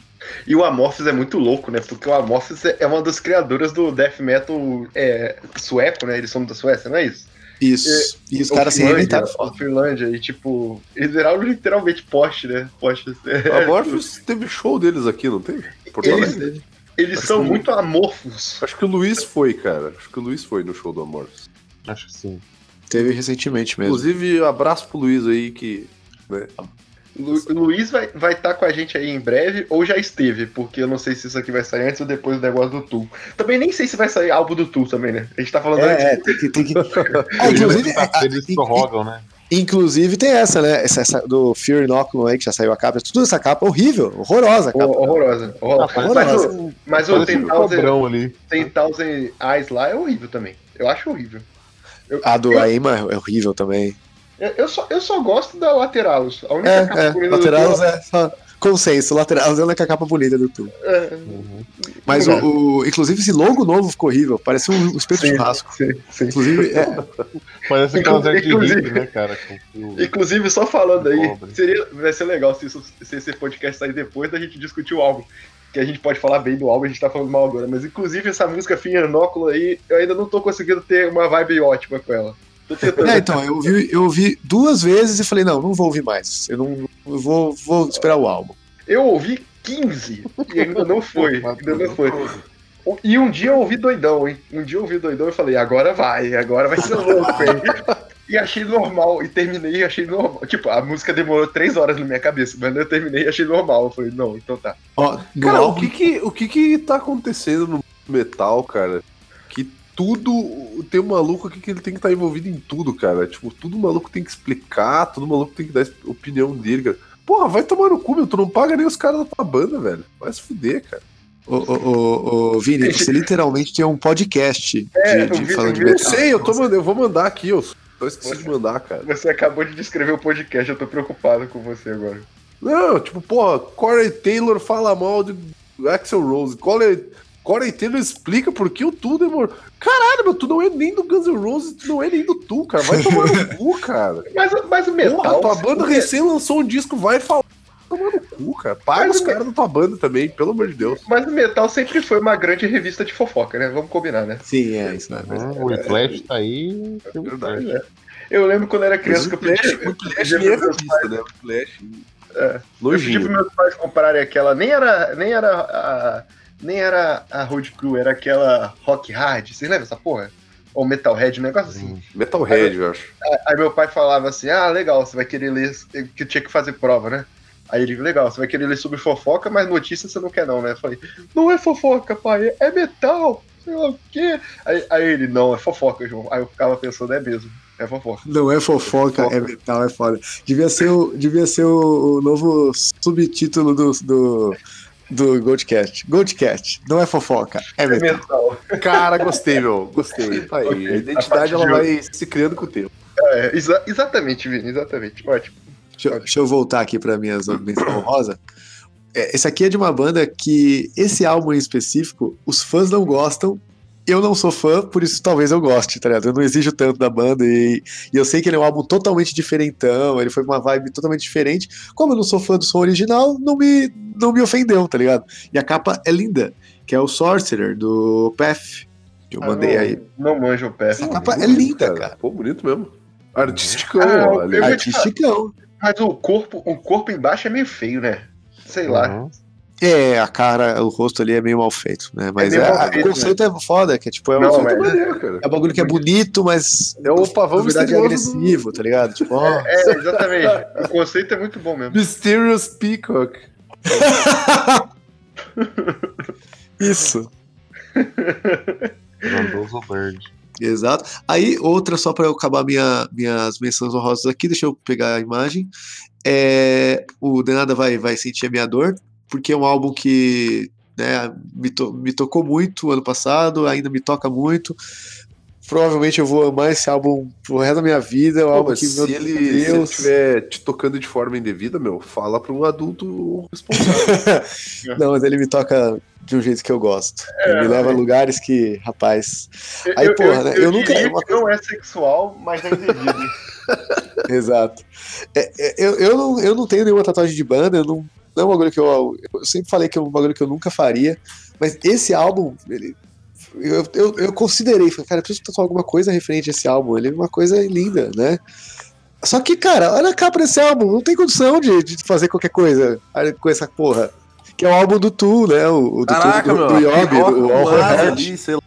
E o Amorphis é muito louco, né? Porque o Amorphis é uma das criadoras do death metal é, sueco, né? Eles são da Suécia, não é isso? Isso. E os Ou caras se Finlândia, reinventaram foda. Finlândia, e tipo, eles viraram literalmente post, né? Post. A Morpheus teve show deles aqui, não teve? Porto Eles- Alegre? Eles são muito amorfos. Acho que o Luiz foi, cara. Acho que o Luiz foi no show do Amorphous. Acho que sim. Teve recentemente mesmo. Inclusive, abraço pro Luiz aí que. Né? Lu- O Luiz vai estar vai tá com a gente aí em breve, ou já esteve, porque eu não sei se isso aqui vai sair antes ou depois do negócio do Tool. Também nem sei se vai sair álbum do Tool também, né? A gente tá falando É, é, antes. tem que. Tem que... Ah, inclusive, Eles in- prorrogam, né? Inclusive tem essa, né? Essa, essa do Fear Inoculum aí, que já saiu a capa. Tudo essa capa horrível, horrorosa a capa. Hor- Horrorosa. horrorosa. Mas horrorosa. o, mas o um 10,000 cobrão ali. 10,000 Eyes lá é horrível também. Eu acho horrível. Eu, A do eu, Aima é horrível também. eu, eu só, eu só gosto da Lateralos. A única É, capa é. Tool é só consenso. Laterals é a única capa bonita do tubo. é- Uhum. Mas o, o- inclusive esse logo novo ficou horrível. Parece um espeto de churrasco. sim, sim. Inclusive, é, Parece de Inclusive- hippie, né, cara? Com fio- Inclusive, só falando aí, seria, vai ser legal se, isso- se esse podcast sair depois da gente discutir o álbum. Que a gente pode falar bem do álbum, a gente tá falando mal agora. Mas inclusive essa música Finóculo aí, eu ainda não tô conseguindo ter uma vibe ótima com ela. Tô tentando. É, então, eu ouvi, eu ouvi duas vezes e falei, não, não vou ouvir mais. Eu não eu vou, vou esperar o álbum. Eu ouvi 15 e ainda não foi. Ainda não foi. E um dia eu ouvi doidão, hein? Um dia eu ouvi doidão e falei, agora vai, agora vai ser louco, hein? E achei normal, e terminei e achei normal. Tipo, a música demorou três horas na minha cabeça, mas eu terminei e achei normal. Eu falei, não, então tá. Ó, no Cara, o álbum, que que, o que que tá acontecendo no metal, cara? Tudo. Tem um maluco aqui que ele tem que estar envolvido em tudo, cara. Tipo, tudo maluco tem que explicar, tudo maluco tem que dar opinião dele, cara. Porra, vai tomar no cu, meu. Tu não paga nem os caras da tua banda, velho. Vai se fuder, cara. ô, ô, ô, ô, Vini, você literalmente tem um podcast de, É, de eu vi- falando de vi- Eu metal. sei, eu, tô mandando, eu vou mandar aqui, eu só esqueci de mandar, cara. Você acabou de descrever o podcast, eu tô preocupado com você agora. Não, tipo, porra, Corey Taylor fala mal de Axel Rose. Corey, Corey Taylor explica por que o Tu demorou. Caralho, meu, tu não é nem do Guns N' Roses, tu não é nem do Tu, cara. Vai tomar no cu, cara. Mas, mas o metal. Porra, tua banda o- recém lançou um disco, vai falar. Tomar no cu, cara. Paga Mas os caras da tua banda também, pelo amor de Deus. Mas o metal sempre foi uma grande revista de fofoca, né? Vamos combinar, né? Sim, é isso. Né? Hum, o Whiplash tá aí. um verdade. Whiplash. Eu lembro quando eu era criança o que eu Flash, pedia. o Flash nem é revista, né? O Flash. É. Eu pedi meus pais comprarem aquela. Nem era. Nem era a. Nem era a Road Crew, era aquela Rock Hard. Vocês lembram essa porra? Ou Metalhead, um negócio assim. Metalhead, eu acho. Aí meu pai falava assim: ah, legal, você vai querer ler. Que eu tinha que fazer prova, né? Aí ele, legal, você vai querer ler sobre fofoca, mas notícia você não quer, não, né? Eu falei, não é fofoca, pai, é metal, sei lá o quê. Aí, aí ele, não, é fofoca, João. Aí eu ficava pensando, é mesmo, é fofoca. Não é fofoca, Fofoca. é metal, é foda. Devia ser o, devia ser o, o novo subtítulo do, do, do Goldcast. Goldcast, não é fofoca, é É metal. Cara, gostei, meu. Gostei. Tá aí. A identidade ela vai se criando com o tempo. É, exa- exatamente, Vini, exatamente. Ótimo. Deixa, eu- deixa eu voltar aqui para minhas menções honrosa. É, esse aqui é de uma banda que esse álbum em específico, os fãs não gostam. Eu não sou fã, por isso talvez eu goste, tá ligado? Eu não exijo tanto da banda e, e eu sei que ele é um álbum totalmente diferentão, ele foi uma vibe totalmente diferente. Como eu não sou fã do som original, não me, não me ofendeu, tá ligado? E a capa é linda, que é o Sorcerer, do Path, que eu mandei Ah, não, aí. Não manjo o pé. Essa capa é linda, cara. Pô, bonito mesmo. Artisticão, Ah, olha. Artisticão. Mas o corpo, o corpo embaixo é meio feio, né? Sei lá. É, a cara, o rosto ali é meio mal feito, né? Mas meio é, mal a- feito, o conceito é foda, que é tipo, é um, Não, Muito mas- maneiro, cara. é um bagulho que é bonito, mas É o pavão verdade é agressivo, tá ligado? Tipo, ó. É, exatamente. o conceito é muito bom mesmo. Mysterious Peacock. Isso. Frondoso Bird. Exato. Aí, outra, só para eu acabar minha, minhas menções honrosas aqui, deixa eu pegar a imagem. É, o Denada vai, vai sentir a minha dor, porque é um álbum que né, me, to- me tocou muito ano passado, ainda me toca muito. Provavelmente eu vou amar esse álbum pro resto da minha vida. É um álbum que, se, meu ele, se ele Deus. estiver te tocando de forma indevida, meu, fala pra um adulto responsável. Não, mas ele me toca de um jeito que eu gosto. ele me leva a lugares que, rapaz. Aí, eu, porra, eu, né, eu eu nunca- uma não é sexual, mas é indevido. Exato. É, é, eu, eu, não, eu não tenho nenhuma tatuagem de banda, eu não, não é um bagulho que eu. Eu sempre falei que é um bagulho que eu nunca faria, mas esse álbum, ele, eu, eu, eu considerei, falei, cara, eu preciso tatuar alguma coisa referente a esse álbum, ele é uma coisa linda, né? Só que, cara, olha a capa desse álbum, não tem condição de, de fazer qualquer coisa com essa porra. Que é o álbum do Tu, né? O, o do, Caraca, tu, do, meu. do Yobi, piroca do All ali, sei lá.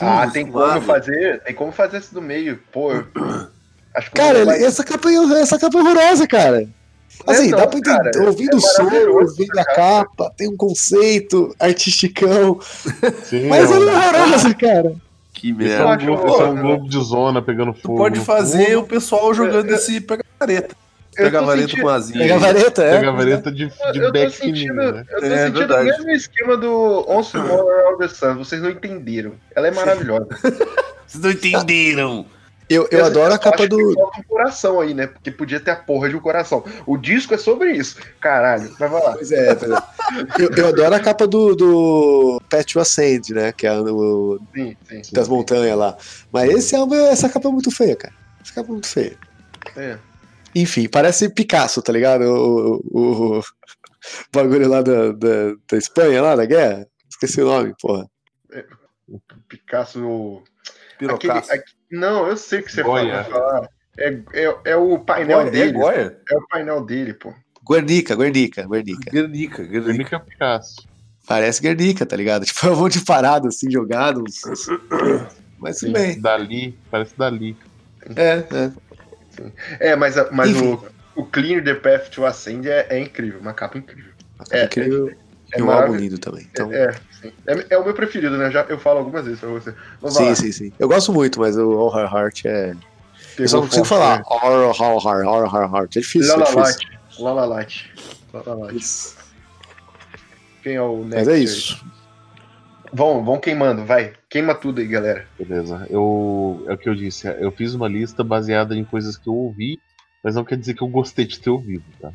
Ah, tem com como fazer, tem como fazer esse do meio. Pô, eu- acho que Cara, ele- vai- essa, capa, é- essa capa é horrorosa, cara. Assim, não, dá pra entender, cara, ouvindo é o som, ouvindo a capa, tem um conceito artisticão, Sim, mas é um- é horrorosa, cara. Que Isso é merda. um globo, isso é um né? globo de zona pegando Tu fogo. pode no fazer o pessoal jogando esse pega-vareta. eu tô Pega-vareta sentindo- com asinha. Pega a vareta, é. Pega a vareta de, de Eu tô back sentindo, né? eu tô É sentindo o mesmo esquema do On Tomorrow All the Sun. Vocês não entenderam. Ela é maravilhosa. Vocês não entenderam. Eu, eu adoro a capa do. falta um coração aí, né? Porque podia ter a porra de um coração. O disco é sobre isso. Caralho, vai lá. Pois é, pois é. Eu, eu adoro a capa do, do Pet to Ascend, né? Que é o Sim, sim. das montanhas lá. Mas esse álbum, essa capa é muito feia, cara. Essa capa é muito feia. É. Enfim, parece Picasso, tá ligado? O, o- o bagulho lá da, da, da Espanha, lá da guerra. Esqueci o nome, porra. Picasso. Aquele, Pirocaço. Não, eu sei o que você Goya. fala. vai falar. É, é, é o painel Goya, é dele. Goya? É o painel dele, pô. Guernica, Guernica, Guernica. Guernica, Guernica. Guernica Picasso. Parece Guernica, tá ligado? Tipo, é um monte de parado assim, jogado. Mas tudo bem. Dali, parece Dali. É, é. É, mas, mas Enfim. o, o Clear the Path to Ascend é, é incrível, uma capa incrível. É, É, incrível. É um álbum lindo também. Então, É, sim. É, é o meu preferido, né? Já, eu falo algumas vezes pra você. Vamos sim, lá. sim, sim. Eu gosto muito, mas o All Her Heart é. Eu só não Pegou consigo falar né? All Her Heart, All Her Heart. É difícil, é difícil. Lalalate. Lalalate. Lalalate. Isso. Quem é o Mas next? é aí? isso. Vão, vão queimando, vai. Queima tudo aí, galera. Beleza. Eu, é o que eu disse. Eu fiz uma lista baseada em coisas que eu ouvi, mas não quer dizer que eu gostei de ter ouvido, tá?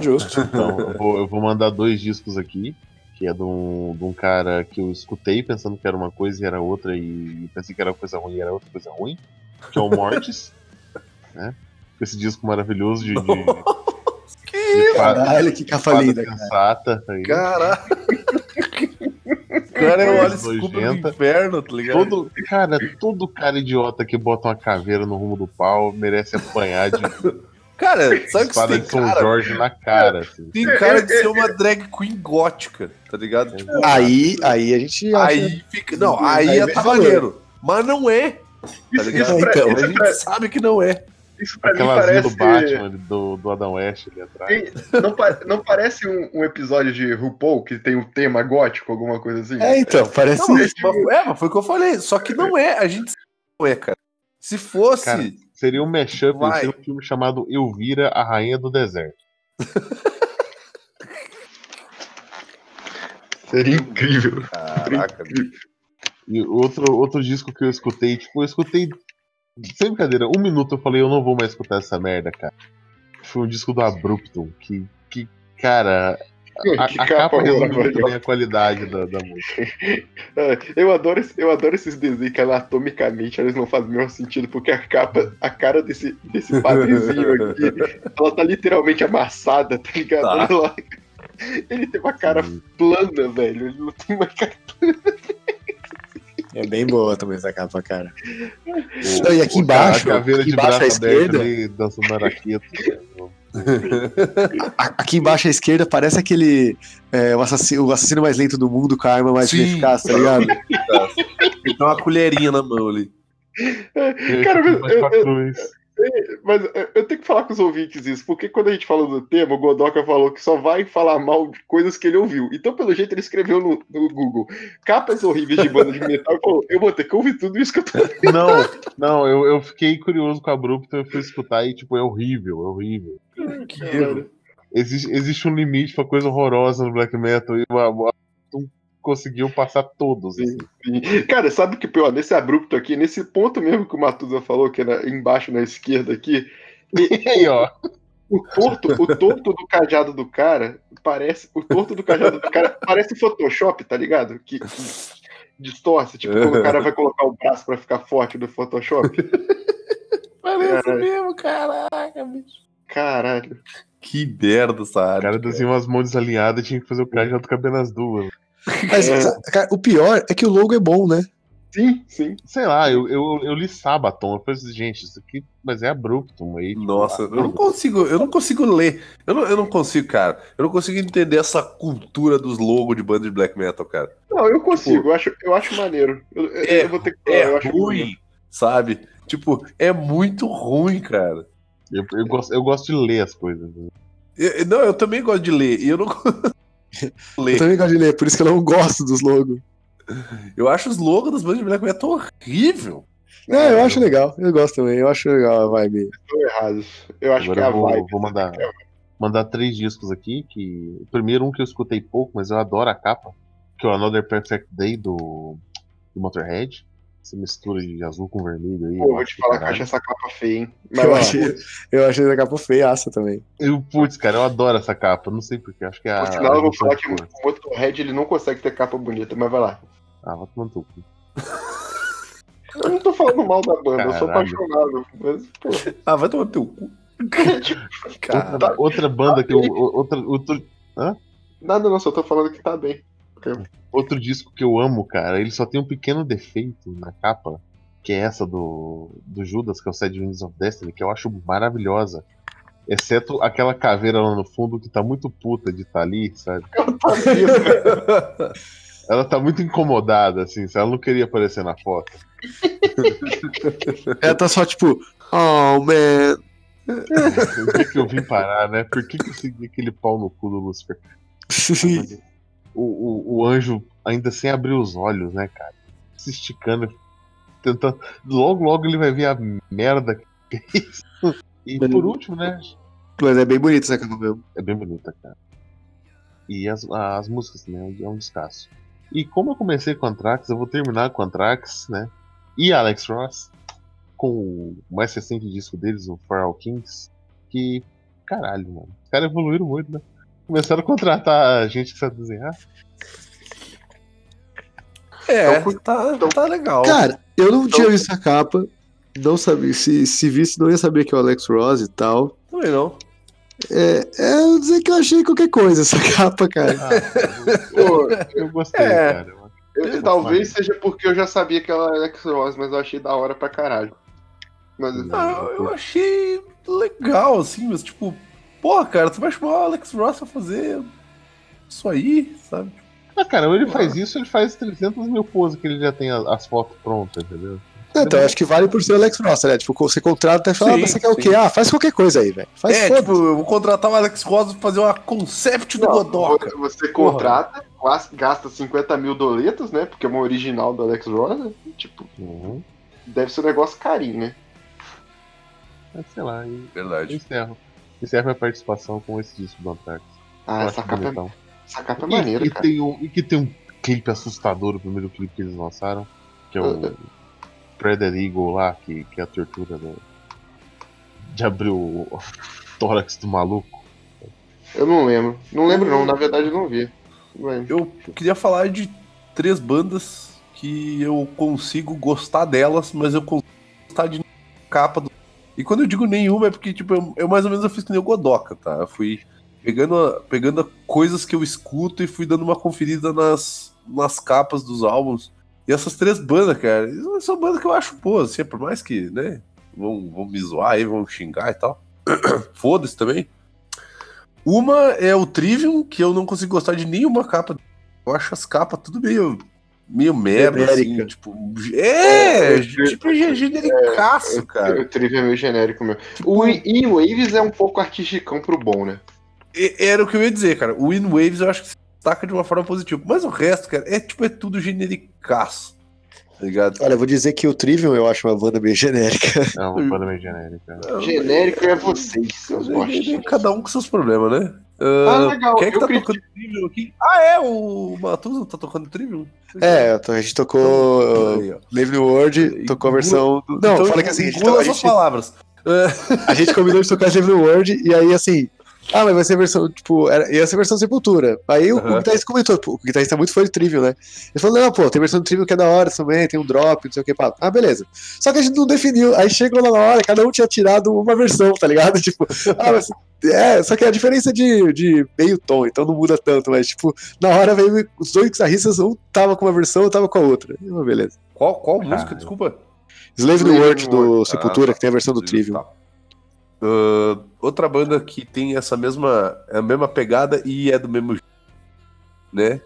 Justo. Então, eu vou, eu vou mandar dois discos aqui, que é de um, de um cara que eu escutei pensando que era uma coisa e era outra, e pensei que era coisa ruim e era outra coisa ruim, que é o Mortis, né? Esse disco maravilhoso de, de, de fada, Caralho, que linda, cara. sensata. Aí. Caralho. Cara, eu olho esse cubo do Nojenta. inferno, tá ligado? Todo, cara, todo cara idiota que bota uma caveira no rumo do pau merece apanhar de Cara, sabe o que você espada tem São cara? Jorge na cara. Assim. Tem cara de ser uma drag queen gótica, tá ligado? Tipo, Aí, aí a gente acha. aí fica. Não, aí, Aí é vem tá. Mas não é. Tá ligado? isso pra, Então, A gente pra, sabe que não é. isso pra mim Aquela asinha parece. do Batman, do, do Adam West ali atrás. Tem- não, pa- não parece um, um episódio de RuPaul que tem um tema gótico, alguma coisa assim? É, então, parece. Não, mas, é, mas foi o que eu falei. Só que não é. A gente sabe que não é, cara. Se fosse. Cara, Seria um mashup, Vai. seria um filme chamado Elvira, a Rainha do Deserto. Seria incrível. Caraca, bicho. E outro, outro disco que eu escutei, tipo, eu escutei. Sem brincadeira, um minuto eu falei, eu não vou mais escutar essa merda, cara. Foi um disco do Abruptum, que, que cara, a, capa resume bem a qualidade da, da música. Ah, Eu adoro, eu adoro esses desenhos que anatomicamente eles não fazem o menor sentido, porque a capa, a cara desse, desse padrezinho aqui, ela tá literalmente amassada, tá ligado? Tá. Lá. Ele tem uma cara plana, velho. Ele não tem uma cara. É bem boa também essa capa, cara. O- Não, e aqui embaixo, cara, a caveira aqui de braço à esquerda- dançando. Aqui embaixo à esquerda parece aquele. é, o, assassino, o assassino mais lento do mundo com a arma mais Sim. ineficaz, tá ligado? Tem uma colherinha na mão ali. Cara, eu- eu- cruz. Mas é, eu tenho que falar com os ouvintes isso, porque quando a gente falou do tema, o Godoka falou que só vai falar mal de coisas que ele ouviu. Então, pelo jeito, ele escreveu no, no Google capas horríveis de banda de metal e falou: Eu vou ter que ouvir tudo isso que eu tô ouvindo. Não, não, eu, eu fiquei curioso com a Abrupto, eu fui escutar e, tipo, é horrível, é horrível. Cara, Existe, existe um limite pra coisa horrorosa no black metal e o Abrupto conseguiu passar todos. assim. Sim. Cara, sabe o que pior? Nesse abrupto aqui, nesse ponto mesmo que o Matuza falou, que é na- embaixo na esquerda aqui, E aí, ó. o torto, o torto do cajado do cara parece. O torto do cajado do cara parece Photoshop, tá ligado? Que, que distorce, tipo, quando o cara vai colocar o braço pra ficar forte no Photoshop. Parece Caralho. mesmo, caraca, bicho. Caralho. Que merda essa O área. cara desenhou umas mãos desalinhadas e tinha que fazer o cajado cabendo as duas. Mas, É. cara, o pior é que o logo é bom, né? Sim, sim. Sei lá, eu, eu, eu li Sabaton, eu falei assim, gente, isso aqui, mas é abrupto, aí. tipo, Nossa, eu não consigo, eu não consigo ler. Eu não, eu não consigo, cara. Eu não consigo entender essa cultura dos logos de banda de black metal, cara. Não, eu consigo, eu, acho, eu acho maneiro. Eu, É, eu vou ter que falar, É eu acho ruim, sabe? Tipo, é muito ruim, cara. Eu, eu, gosto, eu gosto de ler as coisas. né? Eu- não, eu também gosto de ler. E eu não Eu também gosto de ler, por isso que eu não gosto dos logos. Eu acho os logos das bandas de black metal horrível. Não, eu acho legal, eu gosto também, eu acho legal a vibe. Estão errados. Eu acho Agora que é a eu vou, vibe. vou mandar, mandar três discos aqui, que. o Primeiro um que eu escutei pouco, mas eu adoro a capa, que é o Another Perfect Day do, do Motorhead. Essa mistura de azul com vermelho aí. Pô, eu vou te falar que eu caralho. acho essa capa feia, hein? Mas, Eu ó, achei, eu achei a capa feiaça também. Eu, putz, cara, eu adoro essa capa. Não sei porquê, acho que é a. Por sinal, eu vou falar que junção de o cores. Motorhead ele não consegue ter capa bonita, mas vai lá. Ah, vai tomar no teu cu. Eu não tô falando mal da banda, eu sou Caralho. apaixonado. Mas, pô, Ah, vai tomar no teu cu. Cara, Outra, outra banda que eu. Outra, outro, nada não, só tô falando que tá bem. Outro disco que eu amo, cara, ele só tem um pequeno defeito na capa, que é essa do, do Judas, que é o Sad Wings of Destiny, que eu acho maravilhosa. Exceto aquela caveira lá no fundo que tá muito puta de estar ali, sabe? Ela tá muito incomodada, assim, se ela não queria aparecer na foto. Ela tá só tipo, oh man. O dia que eu vim parar, né? Por que, que eu segui aquele pau no cu do Lucifer? O, o, o anjo ainda sem abrir os olhos, né, cara? Se esticando, tentando. Logo, logo ele vai ver a merda que é isso. E por último, né? Mas é bem bonita essa capa mesmo. É bem bonita, cara. E as, as músicas também é um descasso. E como eu comecei com Anthrax, eu vou terminar com Anthrax, né? E Alex Ross, com o mais recente disco deles, o For All Kings, que, caralho, mano. Os caras evoluíram muito, né? Começaram a contratar gente que sabe desenhar. é, Então, tá, então- tá legal. Cara, eu não Então- tinha visto a capa. Não sabia. Se, se visse, não ia saber que é o Alex Ross e tal. Também não. É, é eu dizer que eu achei qualquer coisa essa capa, cara. Pô, Eu gostei, É. cara. eu- talvez seja porque eu já sabia que ela era Alex Ross, mas eu achei da hora pra caralho. Mas Ah, eu, eu achei legal, assim, mas tipo, porra, cara, tu vai chamar o Alex Ross pra fazer isso aí, sabe? Ah, cara, ou ele faz isso, ele faz 300 mil poses que ele já tem as, fotos prontas, entendeu? Então, eu acho que vale por ser o Alex Ross, né? Tipo, você contrata e fala, ah, você quer o sim. quê? Ah, faz qualquer coisa aí, velho. Faz é, tipo, eu vou contratar o Alex Ross pra fazer uma concept do Godoka. Você contrata, gas- gasta 50 mil doletas, né? Porque é uma original do Alex Ross, né? Tipo, Uhum. deve ser um negócio carinho, né? Mas sei lá, e eu Verdade. encerro. Encerro minha participação com esse disco do Anthrax. Ah, Eu essa capa, é, essa capa é E- maneira, e, cara. tem um, e que tem um clipe assustador, o primeiro clipe que eles lançaram, que é o Predator Eagle lá, que, que é a tortura do- de abrir o tórax do maluco. Eu não lembro. Não lembro não, na verdade eu não vi. Eu queria falar de três bandas que eu consigo gostar delas, mas eu consigo gostar de capa do. E quando eu digo nenhuma é porque, tipo, eu, eu mais ou menos eu fiz que nem o Godoka, tá? Eu fui pegando, pegando coisas que eu escuto e fui dando uma conferida nas, nas capas dos álbuns. E essas três bandas, cara, são bandas que eu acho boas, assim, por mais que, né, vão, vão me zoar aí, vão xingar e tal. Foda-se também. Uma é o Trivium, que eu não consigo gostar de nenhuma capa. Eu acho as capas tudo meio meio merda, Genérica. assim, tipo. É, É, tipo é genericaço, cara. O Trivium é meio genérico mesmo. O In Waves é um pouco artisticão pro bom, né? Era o que eu ia dizer, cara. O In Waves eu acho que se destaca de uma forma positiva. Mas o resto, cara, é tipo, é tudo genericaço. Tá ligado? Olha, eu vou dizer que o Trivium eu acho uma banda meio genérica. É uma banda meio genérica. Genérico é vocês, seus bostas. Cada um com seus problemas, né? Ah, Ah, legal. Quem é que eu tá critico- tocando Trivium aqui? Ah, é, o Matusa tá tocando Trivium? É, a gente tocou Aí, ó. Live New World, tocou a versão. do- Não, Então, fala que assim, a gente, engula a as suas gente, palavras. a gente combinou de tocar Live New World e aí assim. Ah, mas vai ser a versão, tipo, era, ia ser a versão Sepultura. Aí o, o guitarrista comentou, pô, o guitarrista é muito fã de Trivium, né? Ele falou, não, pô, tem versão de Trivium que é da hora também, tem um drop, não sei o que, pá. Ah, beleza. Só que a gente não definiu, aí chegou lá na hora, cada um tinha tirado uma versão, tá ligado? Tipo, ah, mas, é, só que a diferença é de, de meio tom, então não muda tanto, mas, tipo, na hora veio os dois guitarristas, um tava com uma versão, um tava com a outra. E, uma beleza. Qual, qual música? Desculpa. Slave New Slave World do. Sepultura, Ah, que tem a versão do Trivium. Tá. Ah, outra banda que tem essa mesma, a mesma pegada e é do mesmo né?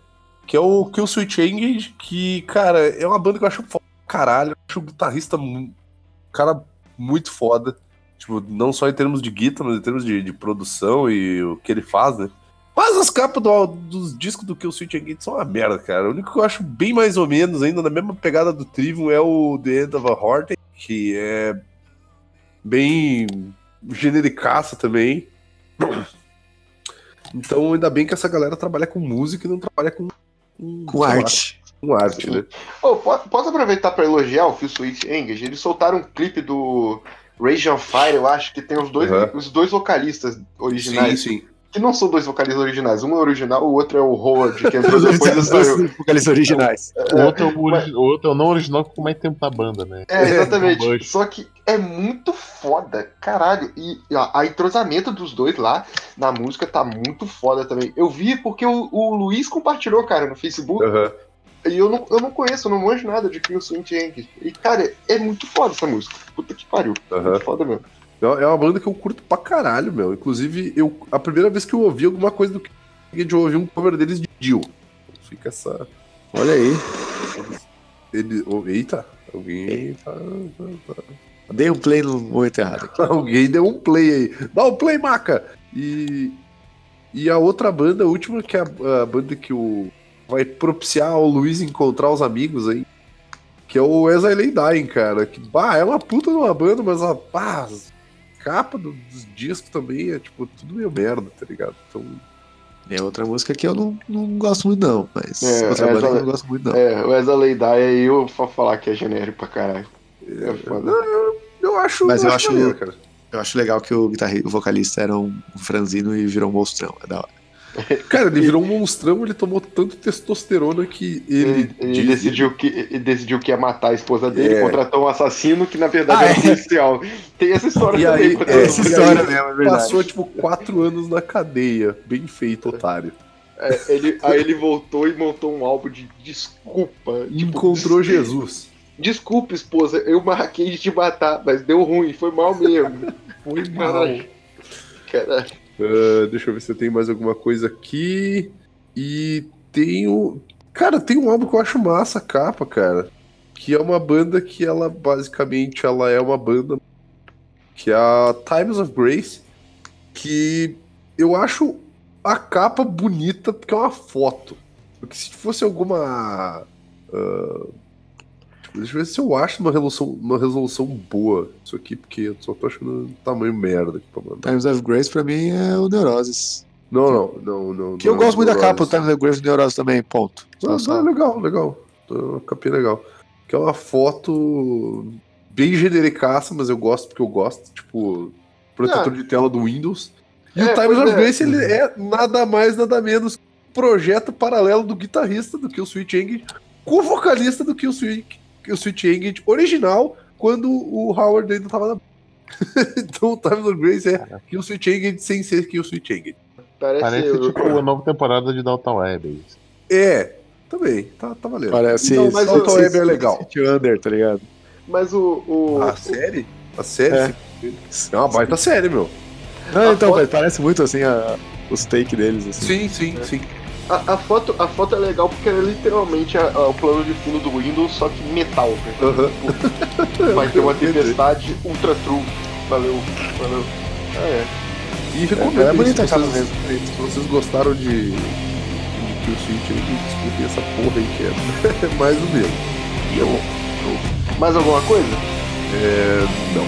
Que é o Kill Switch Engage, que, cara, é uma banda que eu acho foda caralho. Eu acho o guitarrista cara muito foda. Tipo, não só em termos de guitarra, mas em termos de, de produção e o que ele faz, né? Mas as capas do- dos discos do Kill Switch Engage são uma merda, cara. O único que eu acho bem mais ou menos, ainda na mesma pegada do Trivium, é o The End of a Horton, que é bem genericaça também. Então, ainda bem que essa galera trabalha com música e não trabalha com, com, Com sei lá, arte. com arte, né? Po- posso aproveitar pra elogiar o Phil Sweet Engage? Eles soltaram um clipe do Rage on Fire, eu acho que tem os dois, Uhum. os dois vocalistas originais. Sim, sim. Que não são dois vocalistas originais. Um é original, o outro é o Howard, que entrou dois, depois saiu. vocalistas originais. O outro, é o, origi- o outro é o não original que ficou mais tempo na banda, né? É, exatamente. Só que é muito foda, caralho. E a, a entrosamento dos dois lá na música tá muito foda também. Eu vi porque o, o Luiz compartilhou, cara, no Facebook. Aham. E eu não, eu não conheço, eu não manjo nada de Kill Swing Yankees. E, cara, é muito foda essa música. Puta que pariu. Muito foda mesmo. É é uma banda que eu curto pra caralho, meu. Inclusive, eu, a primeira vez que eu ouvi alguma coisa do que eu ouvi um cover deles de Dio. Fica essa. Olha aí. Ele, oh, eita, alguém. tá- tá- tá- Dei um play no momento errado. Alguém deu um play aí. Dá um play, maca! E. E a outra banda, a última, que é a, a banda que o. Vai propiciar o Luiz encontrar os amigos aí. Que é o As I Lay Dying, cara. Que, bah, é uma puta de uma banda, mas a pá, as capa do- dos discos também é, tipo, tudo meio merda, tá ligado? Então. É outra música que eu não, não gosto muito, não. Mas É, outra banda que eu não gosto muito, não. É, o Wesley Die aí eu vou falar que é genérico pra caralho. É foda. Eu acho. Mas eu acho- maneiro, cara. Eu acho legal que o, guitarri, o vocalista era um, um franzino e virou um monstrão. É da hora. Cara, ele virou um monstrão, ele tomou tanto testosterona que ele. Ele, ele diz- decidiu que, ele decidiu que ia matar a esposa dele, É. contratou um assassino que na verdade Ah, era é? policial. Tem essa história E também. aí, é, eu- Essa e história aí, mesmo, é verdade. Passou, tipo, quatro anos na cadeia. Bem feito, otário. é, ele, aí ele voltou e montou um álbum de desculpa. tipo, Encontrou Jesus. Desculpa, esposa, eu marquei de te matar, mas deu ruim, foi mal mesmo. Foi Caralho. Caralho. Ah, deixa eu ver se eu tenho mais alguma coisa aqui. E tenho. Cara, tem um álbum que eu acho massa a capa, cara. Que é uma banda que ela basicamente ela é uma banda que é a Times of Grace. Que eu acho a capa bonita porque é uma foto. Porque se fosse alguma. tipo, deixa eu ver se eu acho uma resolução, uma resolução boa isso aqui, porque eu só tô achando um tamanho merda aqui pra mandar. Times of Grace pra mim é o Neuroses. Não, não, não, não. Que eu não, gosto muito da não, capa, o não, Times of Grace e Neuroses também, ponto. Não, só. não, legal, legal. É Uma capinha legal. Que é uma foto bem genericaça, mas eu gosto porque eu gosto, tipo, protetor de tela do Windows. E É, o Times of é. Grace ele é nada mais, nada menos que um projeto paralelo do guitarrista do que o Switch Engage, com o vocalista do que o Switch, o Switch Engage original, quando o Howard ainda tava na. então o Times of Grace é que o Switch Engage sem ser que o Switch Engage. Parece, Parece eu- tipo a nova temporada de Dalton Web. é. É, também, tá, tá valendo. Parece. Não, mas Dalton o- Web é legal. City Under, tá ligado? Mas o. o- A série? A série? É. É uma baita série, meu. Não, A então, foto- mas parece muito assim a- os take deles, assim. Sim, sim, sim. A, a foto, a foto é legal porque ela é literalmente a- a- o plano de fundo do Windows, só que metal? Aham. Vai ter uma tempestade ultra true. Valeu, valeu. Ah, é. E recomendo É aí, bonita se, vocês, se vocês gostaram de, de Kill Switch aí, discutir essa porra aí que é mais do mesmo. E é bom. Mais alguma coisa? É, não.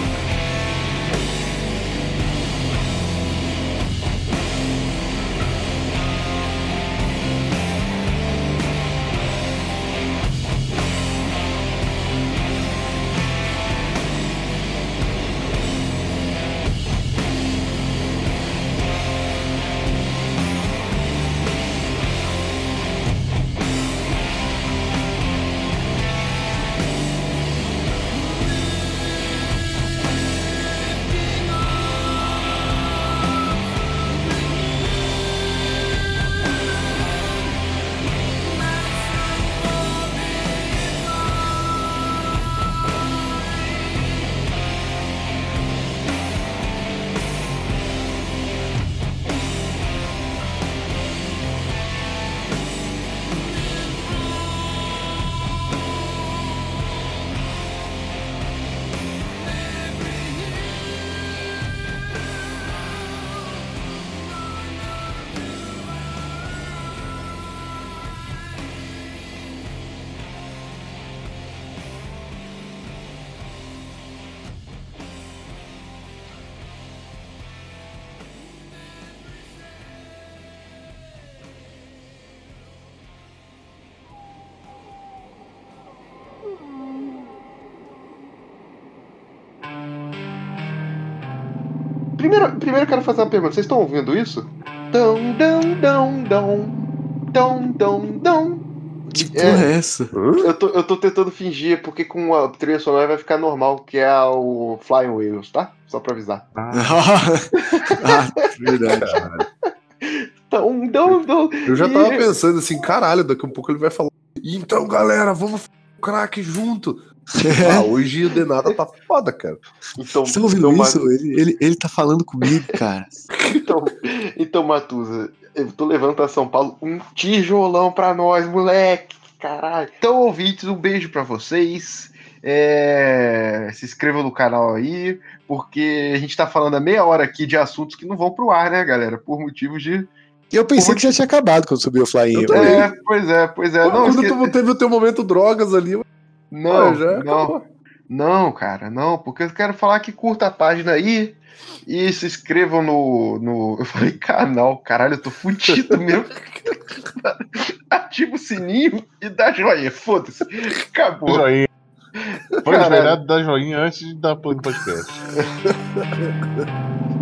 Primeiro, primeiro eu quero fazer uma pergunta. Vocês estão ouvindo isso? Dão, dão, dão, dão. Dão, dão, dão. Que É. porra é essa? Eu tô, eu tô tentando fingir, porque com a trilha sonora vai ficar normal, que é o Flying Wheels, tá? Só pra avisar. ah, verdade. Dão, dão, dão. Eu já tava E- pensando assim, caralho, daqui a pouco ele vai falar. Então, galera, vamos f- o crack junto. Ah, hoje o Denada tá foda, cara. Então, Vocês estão ouvindo então, isso? Ele, ele, ele tá falando comigo, cara. Então, então, Matusa, eu tô levando pra São Paulo um tijolão pra nós, moleque. Caralho. Então, ouvintes, um beijo pra vocês. É, Se inscrevam no canal aí, porque a gente tá falando há meia hora aqui de assuntos que não vão pro ar, né, galera? Por motivos de. Eu pensei que já tinha acabado quando subiu o também. É, pois é, pois é. Não, quando esque- tu teve o teu momento drogas ali, eu- não, Ah, não, acabou. não, cara, não, porque eu quero falar que curta a página aí e se inscrevam no, no. Eu falei canal, caralho, eu tô fudido mesmo. Ativa o sininho e dá joinha, foda-se. Acabou. Joinha. Foi Caralho. liberado da joinha antes de dar play no podcast.